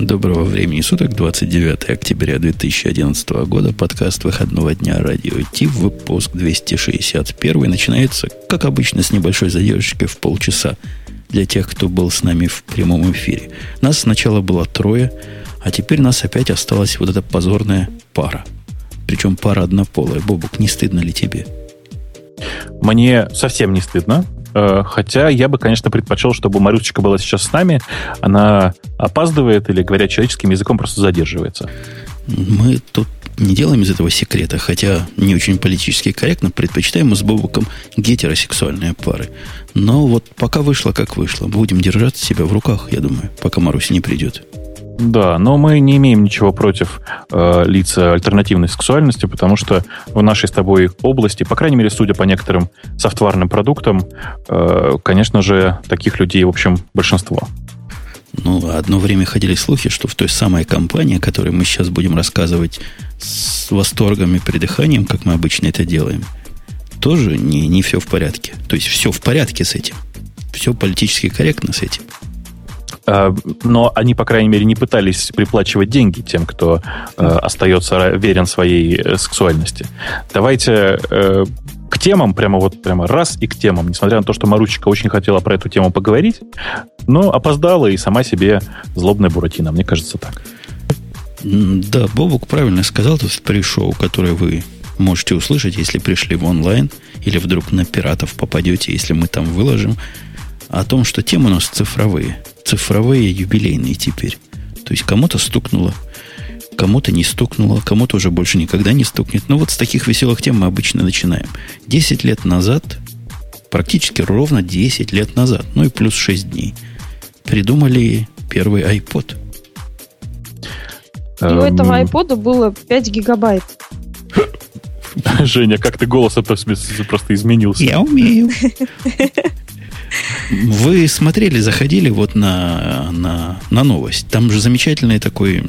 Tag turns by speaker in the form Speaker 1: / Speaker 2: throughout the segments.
Speaker 1: Доброго времени суток, 29 октября 2011 года, подкаст выходного дня радио Ти, выпуск 261, начинается, как обычно, с небольшой задержкой в полчаса для тех, кто был с нами в прямом эфире. Нас сначала было трое, а теперь нас опять осталась вот эта позорная пара. Причем пара однополая. Бобук, не стыдно ли тебе?
Speaker 2: Мне совсем не стыдно. Э, хотя я бы, конечно, предпочел, чтобы Марусечка была сейчас с нами. Она опаздывает или, говоря человеческим языком, просто задерживается.
Speaker 1: Мы тут не делаем из этого секрета, хотя не очень политически корректно, предпочитаем мы с Бобуком гетеросексуальные пары. Но вот пока вышло, как вышло. Будем держать себя в руках, я думаю, пока Маруся не придет.
Speaker 2: Да, но мы не имеем ничего против э, лиц альтернативной сексуальности, потому что в нашей с тобой области, по крайней мере, судя по некоторым софтварным продуктам, э, конечно же, таких людей, в общем, большинство.
Speaker 1: Ну, одно время ходили слухи, что в той самой компании, о которой мы сейчас будем рассказывать с восторгом и придыханием, как мы обычно это делаем, тоже не, не все в порядке. То есть все в порядке с этим. Все политически корректно с этим.
Speaker 2: Э, но они, по крайней мере, не пытались приплачивать деньги тем, кто э, остается верен своей э, сексуальности. Давайте к темам, прямо вот прямо раз и к темам, несмотря на то, что Маручика очень хотела про эту тему поговорить, но опоздала и сама себе злобная Буратино, мне кажется так.
Speaker 1: Да, Бобук правильно сказал, то есть при-шоу, которое вы можете услышать, если пришли в онлайн, или вдруг на пиратов попадете, если мы там выложим, о том, что темы у нас цифровые. Цифровые юбилейные теперь. То есть кому-то стукнуло, кому-то не стукнуло, кому-то уже больше никогда не стукнет. Но вот с таких веселых тем мы обычно начинаем. Десять лет назад, практически ровно 10 лет назад, ну и плюс 6 дней, придумали первый iPod.
Speaker 3: И у этого iPod было 5 гигабайт.
Speaker 2: Женя, как ты голосом просто изменился.
Speaker 1: Я умею. Вы смотрели, заходили вот на, на, на новость. Там же замечательные такой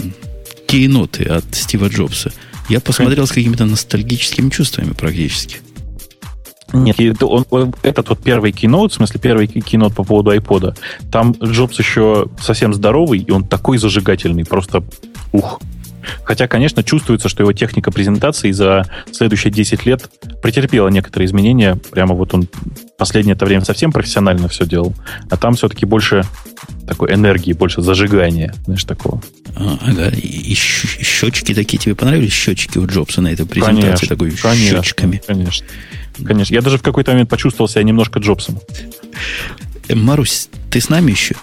Speaker 1: кейноты от Стива Джобса. Я посмотрел с какими-то ностальгическими чувствами практически.
Speaker 2: Нет, он, он, этот вот первый кинот, в смысле первый кинот по поводу iPod, там Джобс еще совсем здоровый, и он такой зажигательный, просто ух. Хотя, конечно, чувствуется, что его техника презентации за следующие 10 лет претерпела некоторые изменения. Прямо вот он последнее это время совсем профессионально все делал. А там все-таки больше такой энергии, больше зажигания, знаешь, такого.
Speaker 1: А, ага, и щечки такие тебе понравились? Щечки у Джобса на этой презентации
Speaker 2: конечно,
Speaker 1: такой
Speaker 2: конечно,
Speaker 1: щечками.
Speaker 2: Конечно. Конечно. Я даже в какой-то момент почувствовал себя немножко Джобсом.
Speaker 1: Марусь, ты с нами еще?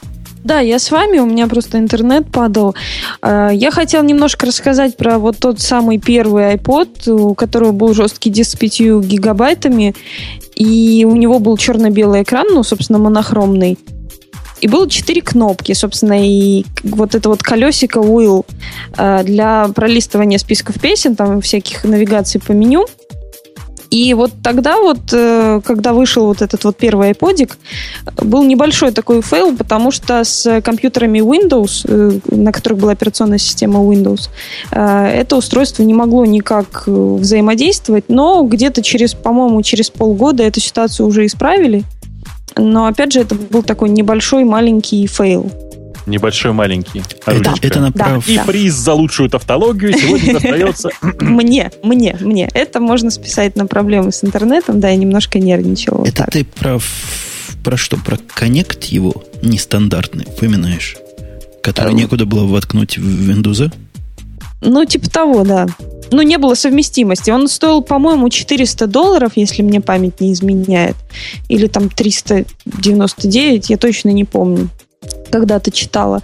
Speaker 3: Да, я с вами, у меня просто интернет падал. А, я хотел немножко рассказать про вот тот самый первый iPod, у которого был жесткий диск с 5 гигабайтами, и у него был черно-белый экран, ну, собственно, монохромный. И было четыре кнопки, собственно, и вот это вот колесико wheel, а, для пролистывания списков песен, там всяких навигаций по меню – и вот тогда вот, э, когда вышел вот этот вот первый iPod ик, был небольшой такой fail, потому что с компьютерами Windows, э, на которых была операционная система Windows, э, это устройство не могло никак взаимодействовать, но где-то через, по-моему, через полгода эту ситуацию уже исправили. Но, опять же, это был такой небольшой маленький fail
Speaker 2: небольшой маленький.
Speaker 1: Это, это направ...
Speaker 2: да, И да. приз за лучшую тавтологию сегодня достается...
Speaker 3: Мне, мне, мне. Это можно списать на проблемы с интернетом, да, я немножко нервничала.
Speaker 1: Это ты про, про что? Про коннект его нестандартный упоминаешь? Который эм. некуда было воткнуть в Windows?
Speaker 3: Ну, типа того, да. Ну, не было совместимости. Он стоил, по-моему, 400 долларов, если мне память не изменяет. Или там 399, я точно не помню когда-то читала.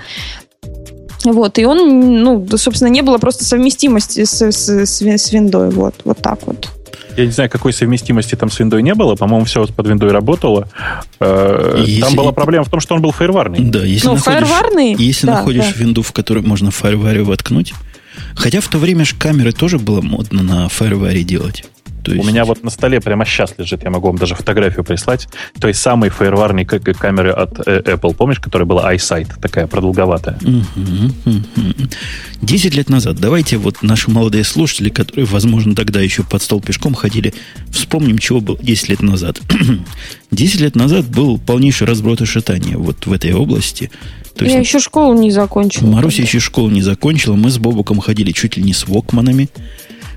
Speaker 3: Вот, и он, ну, собственно, не было просто совместимости с, с, с, с виндой. Вот, вот так вот.
Speaker 2: Я не знаю, какой совместимости там с виндой не было. По-моему, все под виндой работало. Э, если... Там была проблема в том, что он был фаерварный.
Speaker 1: Да, если ну, находишь, фаерварный? Если да, находишь да. винду, в которой можно фаерваре воткнуть. Хотя в то время же камеры тоже было модно на фаерваре делать.
Speaker 2: То есть... У меня вот на столе прямо сейчас лежит, я могу вам даже фотографию прислать, той самой фаерварной камеры от э, Apple, помнишь, которая была iSight, такая продолговатая.
Speaker 1: Десять лет назад, давайте вот наши молодые слушатели, которые, возможно, тогда еще под стол пешком ходили, вспомним, чего было 10 лет назад. 10 лет назад был полнейший разброд и шатание вот в этой области.
Speaker 3: То я есть, еще школу не закончила.
Speaker 1: Маруся еще школу не закончила. Мы с Бобуком ходили чуть ли не с Вокманами.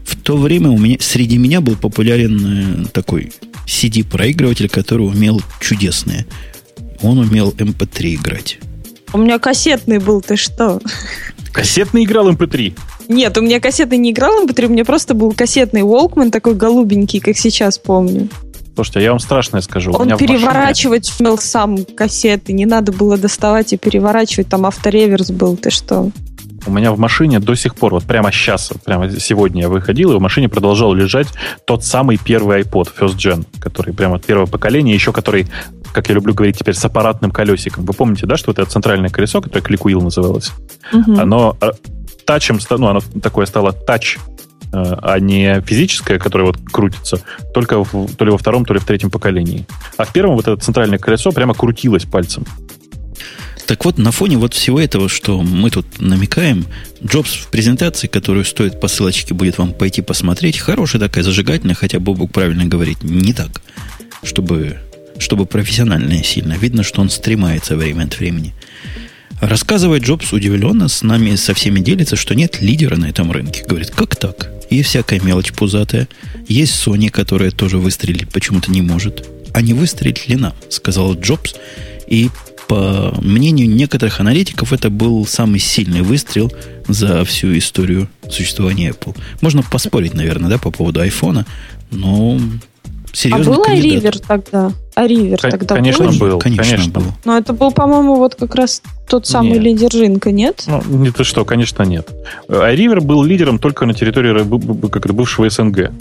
Speaker 1: В то время у меня, среди меня был популярен э, такой CD-проигрыватель, который умел чудесное. Он умел MP3 эм играть.
Speaker 3: У меня кассетный был, ты что?
Speaker 2: Кассетный играл MP3?
Speaker 3: Эм Нет, у меня кассетный не играл MP3, эм у меня просто был кассетный Walkman, такой голубенький, как сейчас помню.
Speaker 2: Слушайте, а я вам страшное скажу.
Speaker 3: Он переворачивать машине... умел сам кассеты, не надо было доставать и переворачивать, там автореверс был, ты что?
Speaker 2: У меня в машине до сих пор, вот прямо сейчас, прямо сегодня я выходил, и в машине продолжал лежать тот самый первый iPod First Gen, который прямо первое поколение, еще который, как я люблю говорить теперь, с аппаратным колесиком. Вы помните, да, что это центральное колесо, которое ClickWheel называлось? Угу. Оно э, тачем, ну, оно такое стало тач э, а не физическое, которое вот крутится, только в, то ли во втором, то ли в третьем поколении. А в первом вот это центральное колесо прямо крутилось пальцем.
Speaker 1: Так вот, на фоне вот всего этого, что мы тут намекаем, Джобс в презентации, которую стоит по ссылочке будет вам пойти посмотреть, хорошая такая, зажигательная, хотя Бобук правильно говорит, не так, чтобы, чтобы профессиональная сильно. Видно, что он стремается время от времени. Рассказывает Джобс удивленно, с нами со всеми делится, что нет лидера на этом рынке. Говорит, как так? И всякая мелочь пузатая. Есть Sony, которая тоже выстрелить почему-то не может. А не выстрелить ли нам? Сказал Джобс. И по мнению некоторых аналитиков, это был самый сильный выстрел за всю историю существования Apple. Можно поспорить, наверное, да, по поводу айфона, но серьезно.
Speaker 3: А был Ривер тогда? А Ривер тогда
Speaker 2: конечно,
Speaker 3: был?
Speaker 2: был? Конечно, конечно был.
Speaker 3: Но это был, по-моему, вот как раз тот самый нет. лидер рынка, нет?
Speaker 2: Ну, не то что, конечно, нет. А Ривер был лидером только на территории как бывшего СНГ.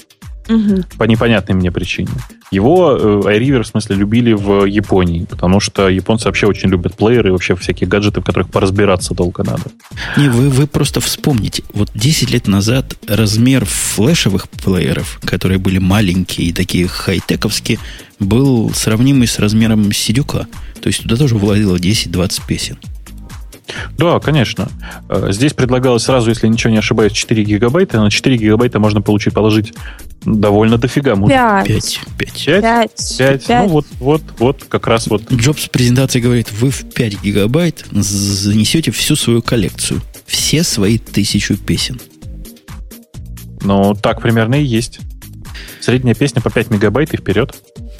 Speaker 2: Угу. По непонятной мне причине. Его э, iRiver, в смысле, любили в Японии, потому что японцы вообще очень любят плееры и вообще всякие гаджеты, в которых поразбираться долго надо.
Speaker 1: Не, вы, вы просто вспомните. Вот 10 лет назад размер флешевых плееров, которые были маленькие и такие хай-тековские, был сравнимый с размером сидюка. То есть туда тоже влазило 10-20 песен.
Speaker 2: Да, конечно. Э, здесь предлагалось сразу, если ничего не ошибаюсь, 4 гигабайта. На 4 гигабайта можно получить, положить довольно дофига.
Speaker 3: 5.
Speaker 1: 5.
Speaker 2: 5. 5. 5. 5. Ну, вот, вот, вот, как раз вот.
Speaker 1: Джобс в презентации говорит, вы в 5 гигабайт занесете всю свою коллекцию. Все свои тысячу песен.
Speaker 2: Ну, так примерно и есть. Средняя песня по 5 мегабайт и вперед.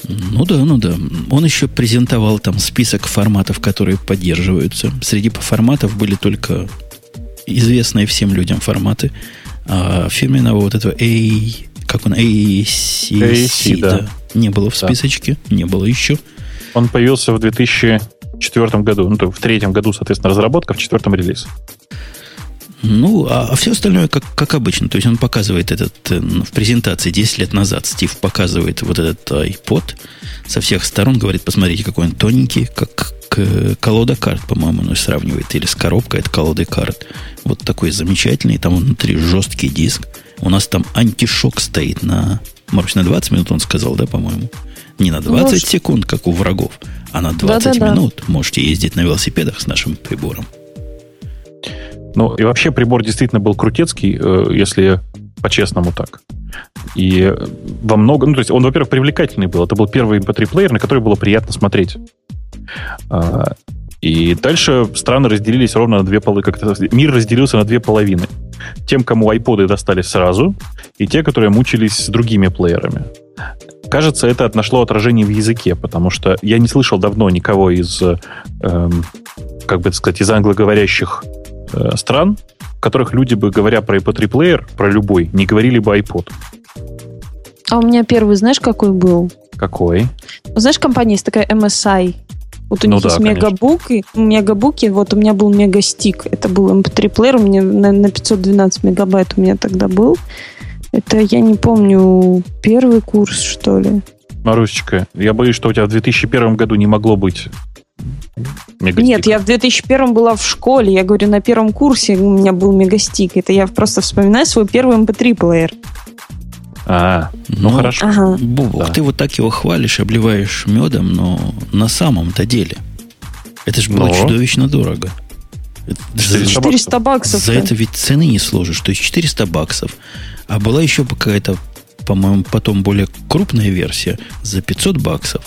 Speaker 1: Ну да, ну да. Он еще презентовал там список форматов, которые поддерживаются. Среди форматов были только известные всем людям форматы. А фирменного вот этого A, как он, AAC, AAC да. да, не было в списочке, да. не было еще.
Speaker 2: Он появился в 2004 году, ну, то в третьем году, соответственно, разработка, в четвертом релиз.
Speaker 1: Ну, а, а все остальное как, как обычно. То есть он показывает этот, э, в презентации 10 лет назад Стив показывает вот этот iPod со всех сторон, говорит, посмотрите, какой он тоненький, как колода карт, по-моему, он сравнивает, или с коробкой от колоды карт. Вот такой замечательный, там внутри жесткий диск. У нас там антишок стоит на, может, на 20 минут, он сказал, да, по-моему? Не на 20 может... секунд, как у врагов, а на 20 Да-да-да. минут можете ездить на велосипедах с нашим прибором.
Speaker 2: Ну, и вообще прибор действительно был крутецкий, э, если по-честному так. И во многом, ну, то есть он, во-первых, привлекательный был. Это был первый MP3-плеер, на который было приятно смотреть. А, и дальше страны разделились ровно на две половины. Как-то мир разделился на две половины. Тем, кому айподы достались сразу, и те, которые мучились с другими плеерами. Кажется, это нашло отражение в языке, потому что я не слышал давно никого из, эм, как бы сказать, из англоговорящих э, стран, в которых люди бы, говоря про MP3 плеер, про любой, не говорили бы iPod.
Speaker 3: А у меня первый, знаешь, какой был?
Speaker 2: Какой?
Speaker 3: Знаешь, компания есть такая MSI. Вот у ну них да, есть мегабуки, мегабуки, вот у меня был мегастик, это был MP3 плеер, у меня на, на 512 мегабайт у меня тогда был. Это, я не помню, первый курс, что ли.
Speaker 2: Марусечка, я боюсь, что у тебя в 2001 году не могло быть
Speaker 3: Мегастик. Нет, я в 2001 была в школе, я говорю, на первом курсе у меня был мегастик. Это я просто вспоминаю свой первый MP3-плеер.
Speaker 2: А, ну,
Speaker 1: Ну,
Speaker 2: хорошо.
Speaker 3: Ага.
Speaker 1: Бубок,
Speaker 2: Да.
Speaker 1: ты вот так его хвалишь, обливаешь медом, но на самом-то деле это же было
Speaker 2: Но.
Speaker 1: чудовищно дорого. Это за-
Speaker 2: 400
Speaker 3: 400 баксов.
Speaker 1: За это ведь цены не сложишь. То есть 400 баксов. А была еще какая-то, по-моему, потом более крупная версия за 500 баксов.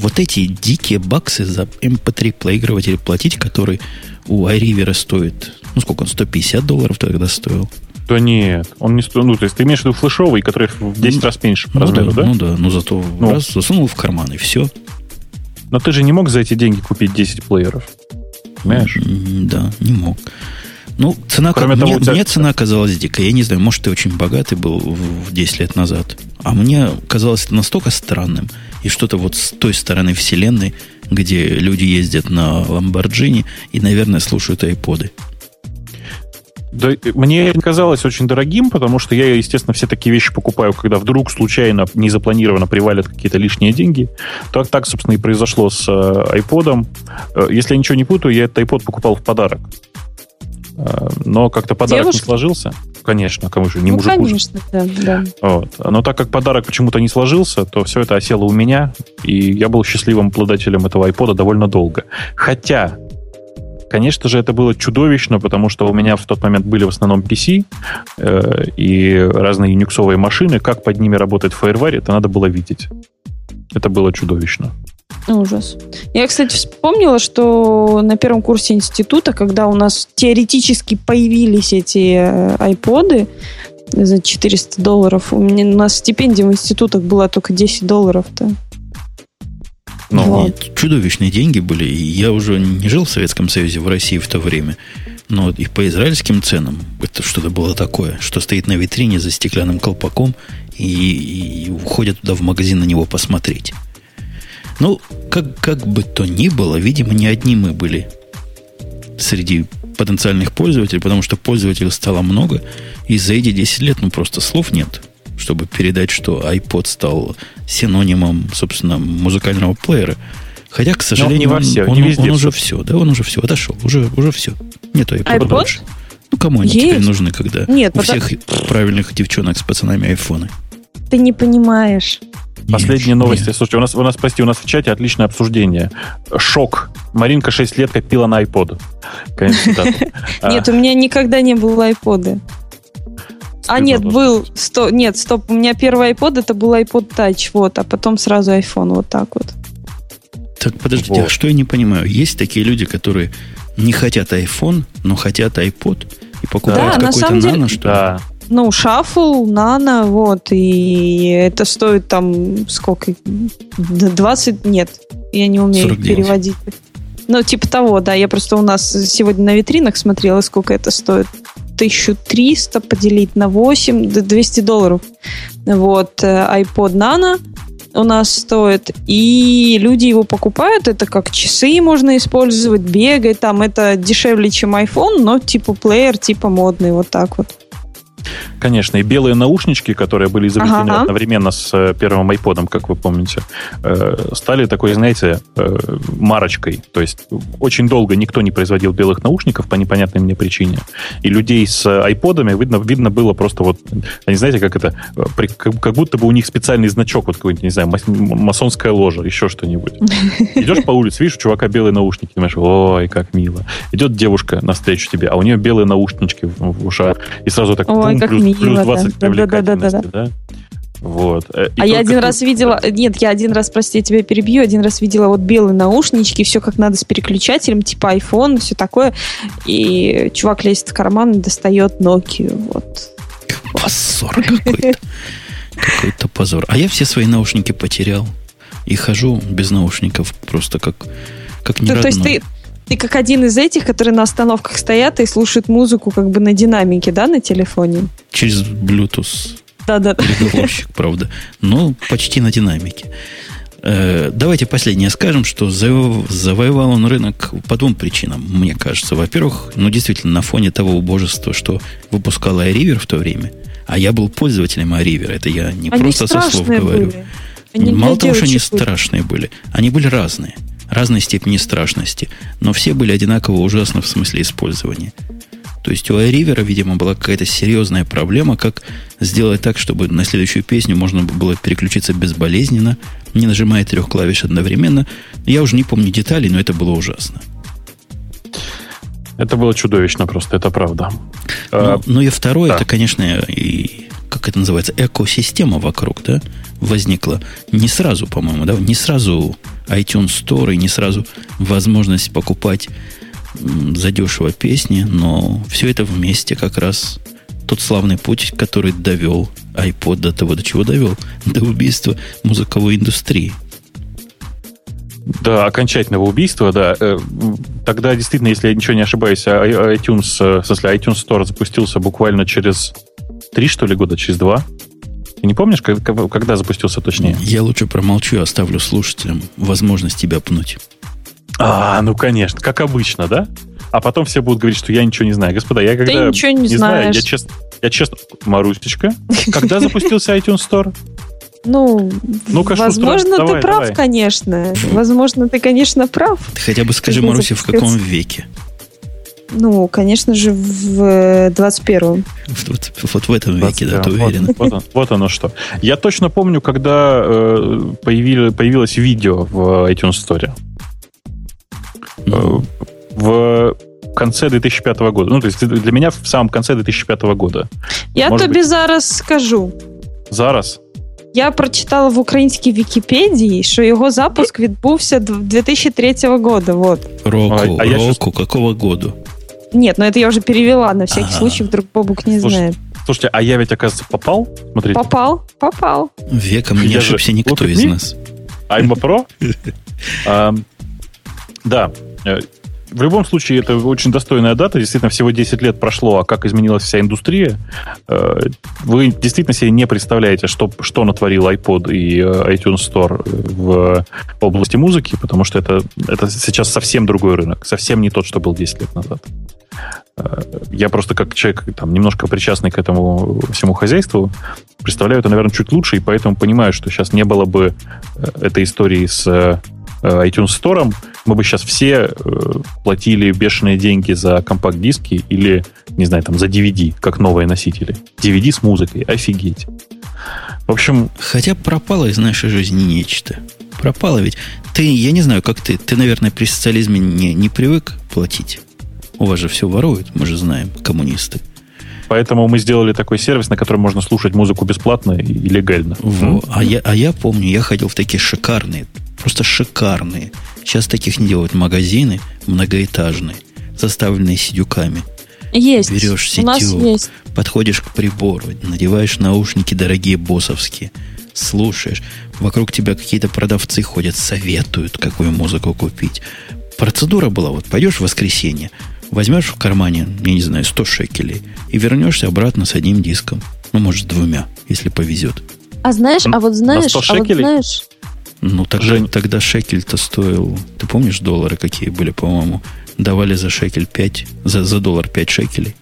Speaker 1: Вот эти дикие баксы за MP3 проигрыватель платить, который у iRiver стоит, ну сколько он, 150 долларов тогда стоил?
Speaker 2: Да нет, он не стоит. Ну, то есть ты имеешь в виду флешовый, который в 10 раз меньше по
Speaker 1: ну,
Speaker 2: размеру, да?
Speaker 1: Ну да, ну зато
Speaker 2: Ну.
Speaker 1: раз засунул в карман и все.
Speaker 2: Но ты же не мог за эти деньги купить 10 плееров. Понимаешь?
Speaker 1: М, Да, не мог. Ну, цена,
Speaker 2: Кроме
Speaker 1: мне,
Speaker 2: того, у тебя-
Speaker 1: мне цена казалась дикой. Я не знаю, может, ты очень богатый был в 10 лет назад. А мне казалось это настолько странным. И что-то вот с той стороны вселенной, где люди ездят на Ламборджини и, наверное, слушают айподы.
Speaker 2: Да, мне казалось очень дорогим, потому что я, естественно, все такие вещи покупаю, когда вдруг случайно, незапланированно привалят какие-то лишние деньги. Так, так собственно, и произошло с э, айподом. Э, если я ничего не путаю, я этот айпод покупал в подарок. Э, но как-то подарок
Speaker 3: Девушке?
Speaker 2: не сложился. Конечно, кому же, не
Speaker 3: ну,
Speaker 2: мужику же.
Speaker 3: конечно, да, да.
Speaker 2: Вот. Но так как подарок почему-то не сложился, то все это осело у меня, и я был счастливым обладателем этого айпода довольно долго. Хотя, конечно же, это было чудовищно, потому что у меня в тот момент были в основном PC э, и разные юниксовые машины. Как под ними работает FireWire, это надо было видеть. Это было чудовищно.
Speaker 3: Ужас. Я, кстати, вспомнила, что на первом курсе института, когда у нас теоретически появились эти э, айподы за 400 долларов, у, меня, у нас стипендия в институтах была только 10 долларов-то.
Speaker 2: Ну,
Speaker 3: Вот.
Speaker 1: Чудовищные деньги были. Я уже не жил в Советском Союзе, в России в то время. Но и по израильским ценам это что-то было такое, что стоит на витрине за стеклянным колпаком и, и уходят туда в магазин на него посмотреть. Ну, как, как бы то ни было, видимо, не одни мы были среди потенциальных пользователей, потому что пользователей стало много, и за эти 10 лет, ну, просто слов нет, чтобы передать, что iPod стал синонимом, собственно, музыкального плеера. Хотя, к сожалению,
Speaker 2: не во
Speaker 1: он-
Speaker 2: все,
Speaker 1: он,
Speaker 2: не везде
Speaker 1: он уже все, да, он уже все, отошел, уже, уже все. Нету iPod,
Speaker 3: iPod?
Speaker 1: больше. Ну, кому они
Speaker 3: Есть.
Speaker 1: теперь нужны, когда
Speaker 3: Нет,
Speaker 1: у
Speaker 3: потому-
Speaker 1: всех правильных девчонок с пацанами айфоны?
Speaker 3: Ты не понимаешь.
Speaker 2: Последние
Speaker 1: Нет,
Speaker 2: новости.
Speaker 1: нет.
Speaker 2: Слушайте, у нас, у нас, прости, у нас в чате отличное обсуждение. Шок. Маринка 6 лет копила на iPod. А,
Speaker 3: Нет, у меня никогда не было айпода. А нет, был. Сто, нет, стоп, у меня первый iPod это был iPod Touch, вот, а потом сразу iPhone, вот так вот.
Speaker 1: Так, подождите,
Speaker 2: Вот.
Speaker 1: а что я не понимаю? Есть такие люди, которые не хотят iPhone, но хотят iPod и покупают
Speaker 3: Да, на
Speaker 1: какой-то
Speaker 3: самом деле-
Speaker 1: нано, что ли?
Speaker 2: Да.
Speaker 3: Ну, Shuffle, Nano, вот, и это стоит там сколько? Д- 20? Нет, я не умею
Speaker 1: 49.
Speaker 3: переводить. Ну, типа того, да, я просто у нас сегодня на витринах смотрела, сколько это стоит. 1300 поделить на 8, д- 200 долларов. Вот, э, iPod Nano у нас стоит, и люди его покупают, это как часы можно использовать, бегать, там это дешевле, чем iPhone, но типа плеер, типа модный, вот так вот.
Speaker 2: Конечно, и белые наушнички, которые были изобретены
Speaker 3: Ага.
Speaker 2: одновременно с э, первым айподом, как вы помните, э, стали такой, знаете, э, марочкой. То есть очень долго никто не производил белых наушников по непонятной мне причине. И людей с айподами видно, видно было просто вот, они знаете, как это, как, будто бы у них специальный значок, вот какой-нибудь, не знаю, масонская ложа, еще что-нибудь. Идешь по улице, видишь, у чувака белые наушники, думаешь, ой, как мило. Идет девушка навстречу тебе, а у нее белые наушнички в, в ушах. И сразу так
Speaker 3: Ой,
Speaker 2: пум,
Speaker 3: как
Speaker 2: плюс,
Speaker 3: мило,
Speaker 2: плюс
Speaker 3: да.
Speaker 2: 20
Speaker 3: Да-да-да-да-да.
Speaker 2: привлекательности, да? Вот. Э, и
Speaker 3: а я один раз видела, нет, я один раз, прости, я тебя перебью, один раз видела вот белые наушнички, все как надо с переключателем, типа iPhone, все такое, и чувак лезет в карман и достает Nokia, вот.
Speaker 1: Позор какой-то. Какой-то позор. А я все свои наушники потерял. И хожу без наушников просто как, как
Speaker 3: То, то есть ты, ты как один из этих, которые на остановках стоят и слушают музыку как бы на динамике, да, на телефоне?
Speaker 1: Через Bluetooth
Speaker 3: Да-да.
Speaker 1: переговорщик, правда. Но почти на динамике. Э, Давайте последнее скажем, что заво- завоевал он рынок по двум причинам, мне кажется. Во-первых, ну действительно, на фоне того убожества, что выпускал iRiver в то время, а я был пользователем iRiver, это я не
Speaker 3: Они
Speaker 1: просто со слов говорю.
Speaker 3: были. Они
Speaker 1: Мало того, что они
Speaker 3: были.
Speaker 1: страшные были, они были разные. Разной степени страшности. Но все были одинаково ужасны в смысле использования. То есть у iRiver, видимо, была какая-то серьезная проблема, как сделать так, чтобы на следующую песню можно было переключиться безболезненно, не нажимая трех клавиш одновременно. Я уже не помню деталей, но это было ужасно.
Speaker 2: Это было чудовищно просто, это правда.
Speaker 1: Ну, а, ну и второе, да. это, конечно, и как это называется, экосистема вокруг, да, возникла. Не сразу, по-моему, да, не сразу iTunes Store и не сразу возможность покупать задешево песни, но все это вместе как раз тот славный путь, который довел iPod до того, до чего довел, до убийства музыковой индустрии.
Speaker 2: Да, окончательного убийства, да. Э, тогда действительно, если я ничего не ошибаюсь, а, а, iTunes, э, в смысле, iTunes Store запустился буквально через три, что ли, года, через два. Ты не помнишь, когда запустился точнее?
Speaker 1: Я лучше промолчу и оставлю слушателям возможность тебя пнуть.
Speaker 2: А, ну конечно, как обычно, да? А потом все будут говорить, что я ничего не знаю. Господа, я когда...
Speaker 3: Ты ничего не, не знаешь. Знаю,
Speaker 2: я честно, я честно... Марусечка, когда запустился iTunes Store?
Speaker 3: Ну, ну возможно, ты давай, прав, давай. конечно. Возможно, ты, конечно, прав.
Speaker 1: Ты хотя бы скажи, Маруся, в каком веке?
Speaker 3: Ну, конечно же, в 21-м.
Speaker 1: Вот, вот в этом веке, да, ты уверен.
Speaker 2: Вот, вот, вот оно что. Я точно помню, когда э, появили, появилось видео в iTunes Store. Mm. В конце 2005 года. Ну, то есть для меня в самом конце 2005 года.
Speaker 3: Я Может тобі быть... зараз скажу.
Speaker 2: Зараз?
Speaker 3: Я прочитала в українській Вікіпедії, що його запуск відбувся 2003 года. Вот.
Speaker 1: Року, а, а року, сейчас... какого году?
Speaker 3: Нет, но это я уже перевела на всякий ага. случай, вдруг Бобук не
Speaker 2: Слушай,
Speaker 3: знает.
Speaker 2: Слушайте, а я ведь, оказывается, попал?
Speaker 3: Смотрите. Попал, попал.
Speaker 1: Веком не ошибся никто из нас.
Speaker 2: I'm a pro? Да, э, в любом случае, это очень достойная дата. Действительно, всего 10 лет прошло, а как изменилась вся индустрия. Э, вы действительно себе не представляете, что, что натворил iPod и э, iTunes Store в области музыки, потому что это, это сейчас совсем другой рынок, совсем не тот, что был 10 лет назад. Э, я просто как человек, там, немножко причастный к этому всему хозяйству, представляю это, наверное, чуть лучше, и поэтому понимаю, что сейчас не было бы этой истории с Э, iTunes Store, мы бы сейчас все э, платили бешеные деньги за компакт-диски или, не знаю, там, за DVD, как новые носители. DVD с музыкой, офигеть. В общем...
Speaker 1: Хотя пропало из нашей жизни нечто. Пропало ведь. Ты, я не знаю, как ты, ты, наверное, при социализме не, не привык платить. У вас же все воруют, мы же знаем, коммунисты.
Speaker 2: Поэтому мы сделали такой сервис, на котором можно слушать музыку бесплатно и легально.
Speaker 1: Во. А, я, а я помню, я ходил в такие шикарные Просто шикарные. Сейчас таких не делают магазины многоэтажные, заставленные сидюками.
Speaker 3: Есть.
Speaker 1: Берешь сетюк, У нас есть. подходишь к прибору, надеваешь наушники дорогие боссовские, слушаешь. Вокруг тебя какие-то продавцы ходят, советуют, какую музыку купить. Процедура была, вот пойдешь в воскресенье, возьмешь в кармане, я не знаю, 100 шекелей, и вернешься обратно с одним диском. Ну, может, двумя, если повезет.
Speaker 3: А знаешь, а вот знаешь, а вот знаешь,
Speaker 1: ну, тогда, Жень... тогда шекель-то стоил... Ты помнишь доллары какие были, по-моему? Давали за шекель 5, за, за доллар 5 шекелей.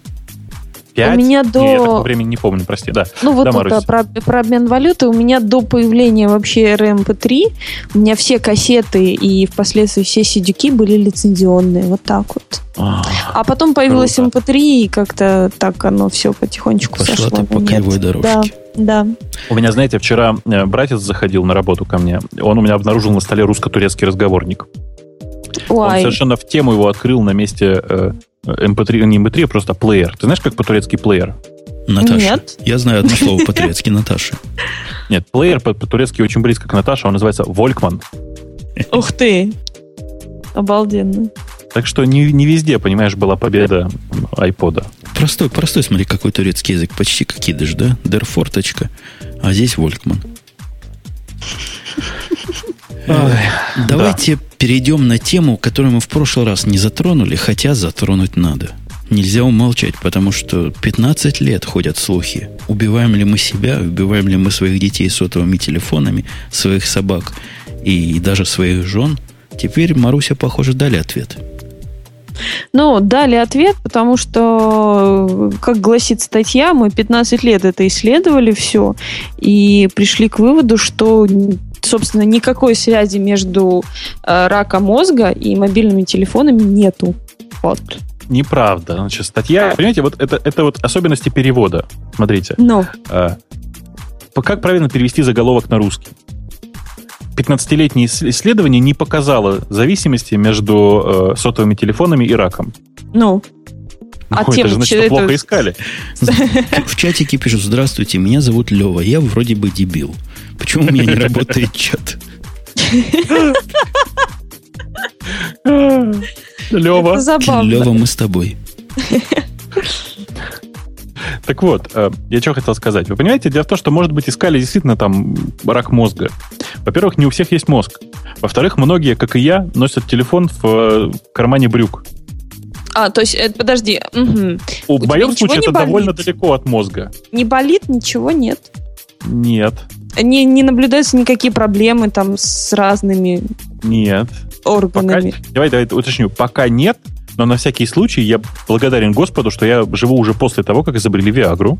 Speaker 2: 5? У меня до... Я такого времени не помню, прости, да.
Speaker 3: Ну вот да, это, про, про обмен валюты. У меня до появления вообще MP3, у меня все кассеты и впоследствии все сидюки были лицензионные. Вот так вот. А, а потом появилась MP3, и как-то так оно все потихонечку
Speaker 1: Пошла
Speaker 3: сошло.
Speaker 1: ты по кривой дорожке.
Speaker 3: Да. Да.
Speaker 2: У меня, знаете, вчера э, братец заходил на работу ко мне. Он у меня обнаружил на столе русско-турецкий разговорник. Ой. Он совершенно в тему его открыл на месте э, MP3, не MP3, а просто плеер. Ты знаешь, как по-турецки плеер?
Speaker 1: Наташа. Нет. Я знаю одно слово по-турецки, Наташа.
Speaker 2: Нет, плеер по-турецки очень близко к Наташе, он называется Волькман.
Speaker 3: Ух ты! Обалденно.
Speaker 2: Так что не, не везде, понимаешь, была победа айпода.
Speaker 1: Простой, простой, смотри, какой турецкий язык. Почти как идыш, да? Дерфорточка. А здесь Волькман. Давайте перейдем на тему, которую мы в прошлый раз не затронули, хотя затронуть надо. Нельзя умолчать, потому что 15 лет ходят слухи. Убиваем ли мы себя, убиваем ли мы своих детей сотовыми телефонами, своих собак и даже своих жен. Теперь Маруся, похоже, дали ответ.
Speaker 3: Ну, дали ответ, потому что, как гласит статья, мы 15 лет это исследовали все и пришли к выводу, что собственно, никакой связи между э, раком мозга и мобильными телефонами нету. Вот.
Speaker 2: Неправда. Значит, статья, понимаете, вот это, это вот особенности перевода. Смотрите.
Speaker 3: Ну,
Speaker 2: А, по- как правильно перевести заголовок на русский? 15-летнее ис- исследование не показало зависимости между э, сотовыми телефонами и раком.
Speaker 3: ну. А
Speaker 2: Ну,
Speaker 3: тем
Speaker 2: это же значит, что плохо
Speaker 3: это-
Speaker 2: искали.
Speaker 1: В чатике пишут, здравствуйте, меня зовут Лева, я вроде бы дебил. Почему у меня не работает чат?
Speaker 2: Лева.
Speaker 3: Это забавно.
Speaker 1: Лева, мы с тобой.
Speaker 2: Так вот, э, я что хотел сказать. Вы понимаете, дело в том, что, может быть, искали действительно там рак мозга. Во-первых, не у всех есть мозг. Во-вторых, многие, как и я, носят телефон в э, кармане брюк.
Speaker 3: А, то есть, э, подожди, мгм.
Speaker 2: У- В моем случае это довольно
Speaker 3: болит?
Speaker 2: далеко от мозга.
Speaker 3: не болит, ничего нет.
Speaker 2: Нет,
Speaker 3: Не, не наблюдаются никакие проблемы там с разными
Speaker 2: нет. Пока,
Speaker 3: органами.
Speaker 2: давай, давай уточню. Пока нет, но на всякий случай я благодарен Господу, что я живу уже после того, как изобрели Виагру.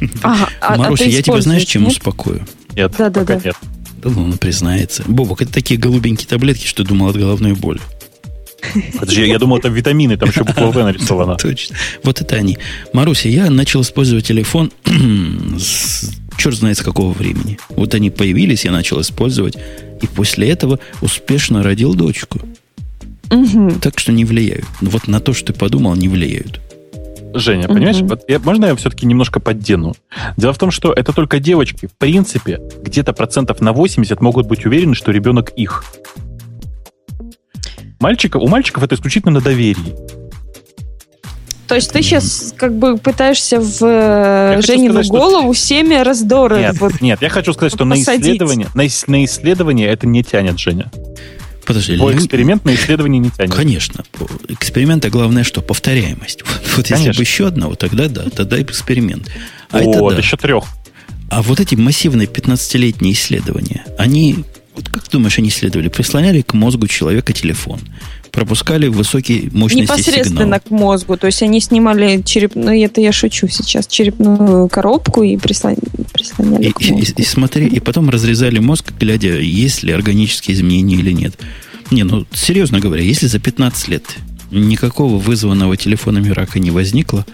Speaker 3: Ага, а- а
Speaker 1: Маруся,
Speaker 3: ты
Speaker 1: я тебя знаешь, чем
Speaker 3: нет?
Speaker 1: успокою?
Speaker 2: Нет,
Speaker 3: Да, да,
Speaker 2: пока
Speaker 3: да.
Speaker 2: нет.
Speaker 1: Да ну, он признается. Бобок, это такие голубенькие таблетки, что думал от головной боли.
Speaker 2: Подожди, я думал, это витамины, там еще буква В нарисована.
Speaker 1: Точно. Вот это они. Маруся, я начал использовать телефон с черт знает с какого времени. Вот они появились, я начал использовать. И после этого успешно родил дочку.
Speaker 3: Мгм.
Speaker 1: Так что не влияют. Вот на то, что ты подумал, не влияют.
Speaker 2: Женя,
Speaker 3: Мгм.
Speaker 2: понимаешь, вот я- можно я все-таки немножко поддену? Дело в том, что это только девочки. В принципе, где-то процентов на 80 могут быть уверены, что ребенок их. Мальчиков, у мальчиков это исключительно на доверии.
Speaker 3: То есть ты сейчас как бы пытаешься в э,
Speaker 2: хочу
Speaker 3: Женину
Speaker 2: сказать, что-
Speaker 3: голову семя раздора.
Speaker 2: Нет,
Speaker 3: вот.
Speaker 2: нет, я хочу сказать, что на
Speaker 3: посадить.
Speaker 2: исследование, на, ис- на исследование это не тянет, Женя.
Speaker 1: Подожди, лю-
Speaker 2: эксперимент на исследование не тянет.
Speaker 1: Конечно. Эксперимент, а главное что? Повторяемость. Вот, вот если бы еще одного, тогда да, тогда и эксперимент. А
Speaker 2: вот,
Speaker 1: это да.
Speaker 2: еще трех.
Speaker 1: А вот эти массивные 15-летние исследования, они, вот как думаешь, они исследовали? Прислоняли к мозгу человека телефон, пропускали высокие мощности
Speaker 3: Непосредственно
Speaker 1: сигнала.
Speaker 3: к мозгу. То есть они снимали черепную, это я шучу сейчас, черепную коробку и прислон- прислоняли
Speaker 1: И,
Speaker 3: к
Speaker 1: и-
Speaker 3: мозгу.
Speaker 1: и смотри, и потом разрезали мозг, глядя, есть ли органические изменения или нет. Не, ну, серьезно говоря, если за 15 лет никакого вызванного телефонами рака не возникло,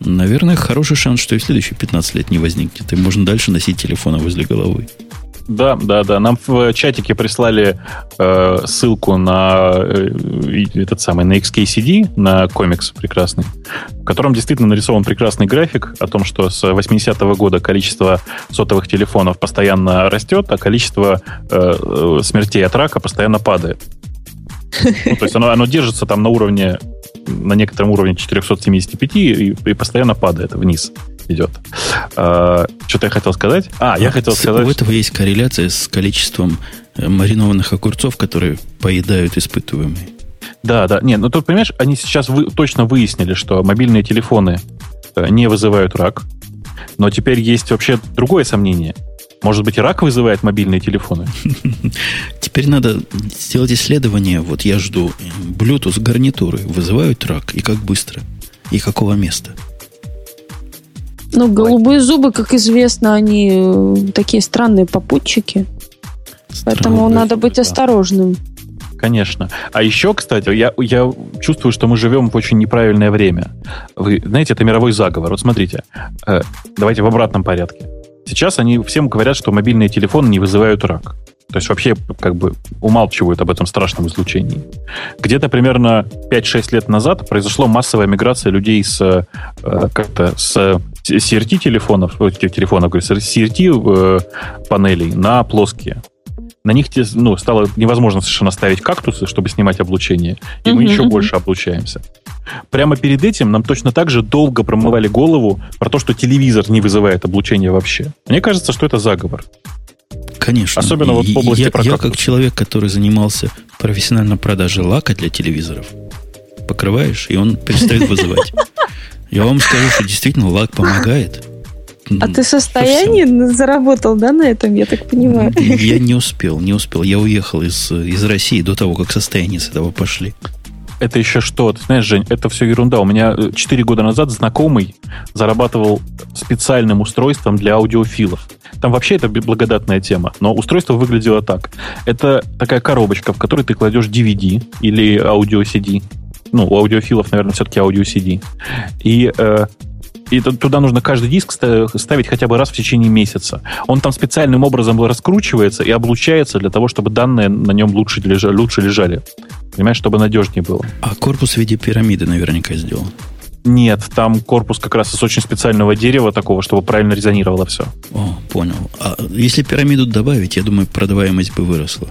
Speaker 1: наверное, хороший шанс, что и в следующие 15 лет не возникнет. И можно дальше носить телефоны возле головы.
Speaker 2: Да, да, да. Нам в чатике прислали э, ссылку на э, этот самый на XKCD, на комикс прекрасный, в котором действительно нарисован прекрасный график о том, что с 80-го года количество сотовых телефонов постоянно растет, а количество э, э, смертей от рака постоянно падает. Ну, то есть оно, оно держится там на уровне, на некотором уровне 475 и, и постоянно падает вниз идет. А, что-то я хотел сказать? А, я хотел
Speaker 1: С-
Speaker 2: сказать...
Speaker 1: У этого есть корреляция с количеством э, маринованных огурцов, которые поедают испытуемые.
Speaker 2: Да, да. Нет, ну тут, понимаешь, они сейчас вы- точно выяснили, что мобильные телефоны э, не вызывают рак. Но теперь есть вообще другое сомнение. Может быть, рак вызывает мобильные телефоны?
Speaker 1: Теперь надо сделать исследование. Вот я жду Bluetooth гарнитуры вызывают рак и как быстро и какого места.
Speaker 3: Ну, голубые зубы, как известно, они э, такие странные попутчики. Поэтому
Speaker 1: Странно.
Speaker 3: надо быть
Speaker 2: да.
Speaker 3: осторожным.
Speaker 2: Конечно. А еще, кстати, я, я чувствую, что мы живем в очень неправильное время. Вы знаете, это мировой заговор. Вот смотрите, э, давайте в обратном порядке. Сейчас они всем говорят, что мобильные телефоны не вызывают рак. То есть вообще как бы умалчивают об этом страшном излучении. Где-то примерно 5-6 лет назад произошла массовая миграция людей с э, как-то с CRT телефонов, телефонов, говорю, CRT э, панелей на плоские на них ну, стало невозможно совершенно ставить кактусы, чтобы снимать облучение, и мы еще больше облучаемся. Прямо перед этим нам точно так же долго промывали голову про то, что телевизор не вызывает облучение вообще. Мне кажется, что это заговор.
Speaker 1: Конечно.
Speaker 2: Особенно вот в области
Speaker 1: я, я как человек, который занимался профессионально продажей лака для телевизоров, покрываешь, и он перестает вызывать. Я вам скажу, что действительно лак помогает.
Speaker 3: А ты в состоянии заработал, да, на этом, я так понимаю?
Speaker 1: Я не успел, не успел. Я уехал из, из России до того, как состояние с этого пошли.
Speaker 2: Это еще что? Ты знаешь, Жень, это все ерунда. У меня 4 года назад знакомый зарабатывал специальным устройством для аудиофилов. Там вообще это благодатная тема, но устройство выглядело так. Это такая коробочка, в которой ты кладешь DVD или аудио-CD. Ну, у аудиофилов, наверное, все-таки аудио-CD. И э, и туда нужно каждый диск ставить хотя бы раз в течение месяца. Он там специальным образом раскручивается и облучается для того, чтобы данные на нем лучше лежали. Лучше лежали. Понимаешь, чтобы надежнее было.
Speaker 1: А корпус в виде пирамиды наверняка сделан.
Speaker 2: Нет, там корпус как раз из очень специального дерева такого, чтобы правильно резонировало все.
Speaker 1: О, понял. А если пирамиду добавить, я думаю, продаваемость бы выросла.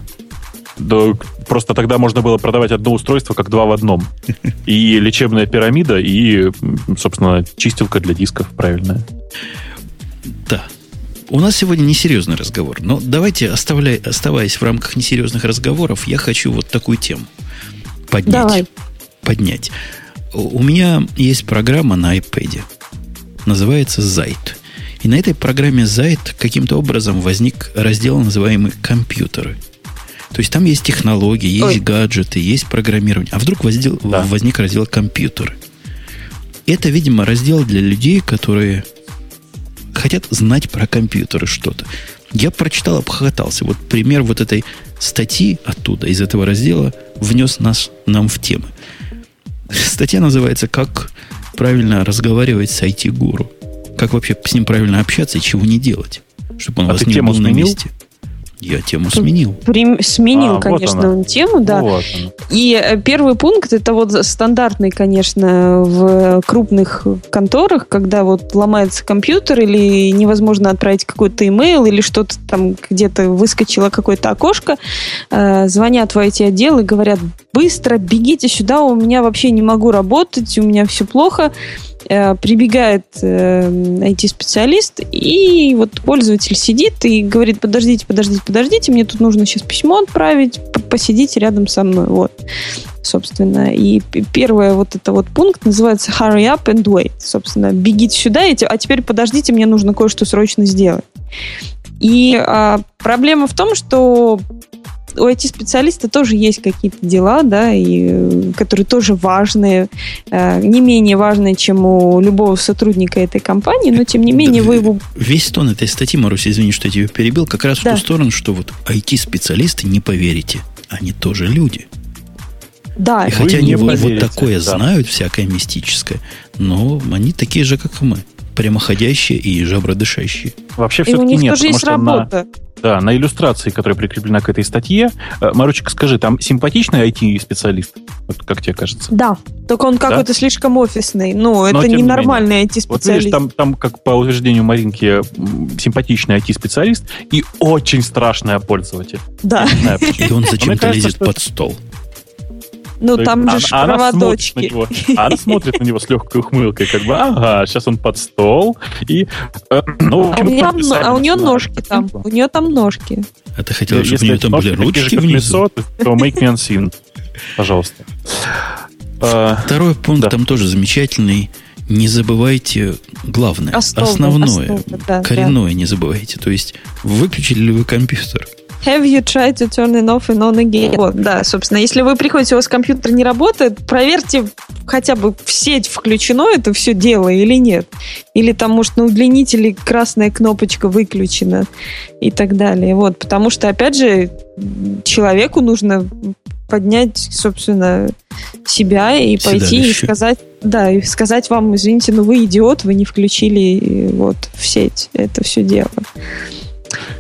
Speaker 2: Да, просто тогда можно было продавать одно устройство как два в одном. И лечебная пирамида, и, собственно, чистилка для дисков правильная.
Speaker 1: Да. У нас сегодня несерьезный разговор. Но давайте, оставляй, оставаясь в рамках несерьезных разговоров, я хочу вот такую тему поднять. Давай. Поднять. У меня есть программа на iPad. Называется Zite. И на этой программе Zite каким-то образом возник раздел, называемый «Компьютеры». То есть там есть технологии, есть Ой. гаджеты, есть программирование. А вдруг воздел, да. возник раздел компьютеры. Это, видимо, раздел для людей, которые хотят знать про компьютеры что-то. Я прочитал, обхохотался. Вот пример вот этой статьи оттуда, из этого раздела, внес нас, нам в темы. Статья называется «Как правильно разговаривать с IT-гуру». Как вообще с ним правильно общаться и чего не делать, чтобы он а вас не был на месте. Я тему сменил.
Speaker 3: При, сменил, а, конечно, вот он тему, да. Вот И э, первый пункт это вот стандартный, конечно, в крупных конторах, когда вот ломается компьютер или невозможно отправить какой-то имейл или что-то там где-то выскочило какое-то окошко, э, звонят в эти отделы и говорят, быстро бегите сюда, у меня вообще не могу работать, у меня все плохо. Э, прибегает IT-специалист, и вот пользователь сидит и говорит, подождите, подождите, подождите, мне тут нужно сейчас письмо отправить, посидите рядом со мной. Вот, собственно. И первый вот это вот пункт называется hurry up and wait. Собственно, бегите сюда, а теперь подождите, мне нужно кое-что срочно сделать. И а, проблема в том, что у IT-специалиста тоже есть какие-то дела, да, и, э, которые тоже важные, э, не менее важные, чем у любого сотрудника этой компании, но тем не менее да, вы его...
Speaker 1: Весь тон этой статьи, Маруся, извини, что я тебя перебил, как раз да. в ту сторону, что вот IT-специалисты, не поверите, они тоже люди.
Speaker 3: Да.
Speaker 1: И хотя они вот, вот такое да. знают, всякое мистическое, но они такие же, как и мы прямоходящие и жабродышащие.
Speaker 2: Вообще все-таки нет. У них тоже есть работа. На, да, на иллюстрации, которая прикреплена к этой статье. Э, Маручик, скажи, там симпатичный IT-специалист? Вот как тебе кажется?
Speaker 3: Да, только он какой-то да? слишком офисный. Ну, это не нормальный IT-специалист. Вот видишь,
Speaker 2: там, там, как по утверждению Маринки, симпатичный IT-специалист и очень страшный пользователь.
Speaker 3: Да.
Speaker 1: Знаю, и он зачем-то лезет под стол.
Speaker 3: Ну, То там же а, проводочки.
Speaker 2: Она смотрит, него, она смотрит на него с легкой ухмылкой, как бы, ага, сейчас он под стол. И,
Speaker 3: э, ну, а, у нее, а у нее ножки там. У нее там ножки.
Speaker 1: А ты хотел, чтобы у нее там были ручки внизу?
Speaker 2: то make me unseen. Пожалуйста.
Speaker 1: А, Второй пункт да. там тоже замечательный. Не забывайте главное, основное, основное основа, да, коренное да. не забывайте. То есть, выключили ли вы компьютер?
Speaker 3: Have you tried to turn it off and on again? Вот, да, собственно, если вы приходите, у вас компьютер не работает, проверьте хотя бы в сеть включено это все дело или нет. Или там, может, на удлинителе красная кнопочка выключена и так далее. Вот, потому что, опять же, человеку нужно поднять, собственно, себя и пойти и сказать, да, и сказать вам, извините, но вы идиот, вы не включили вот в сеть это все дело.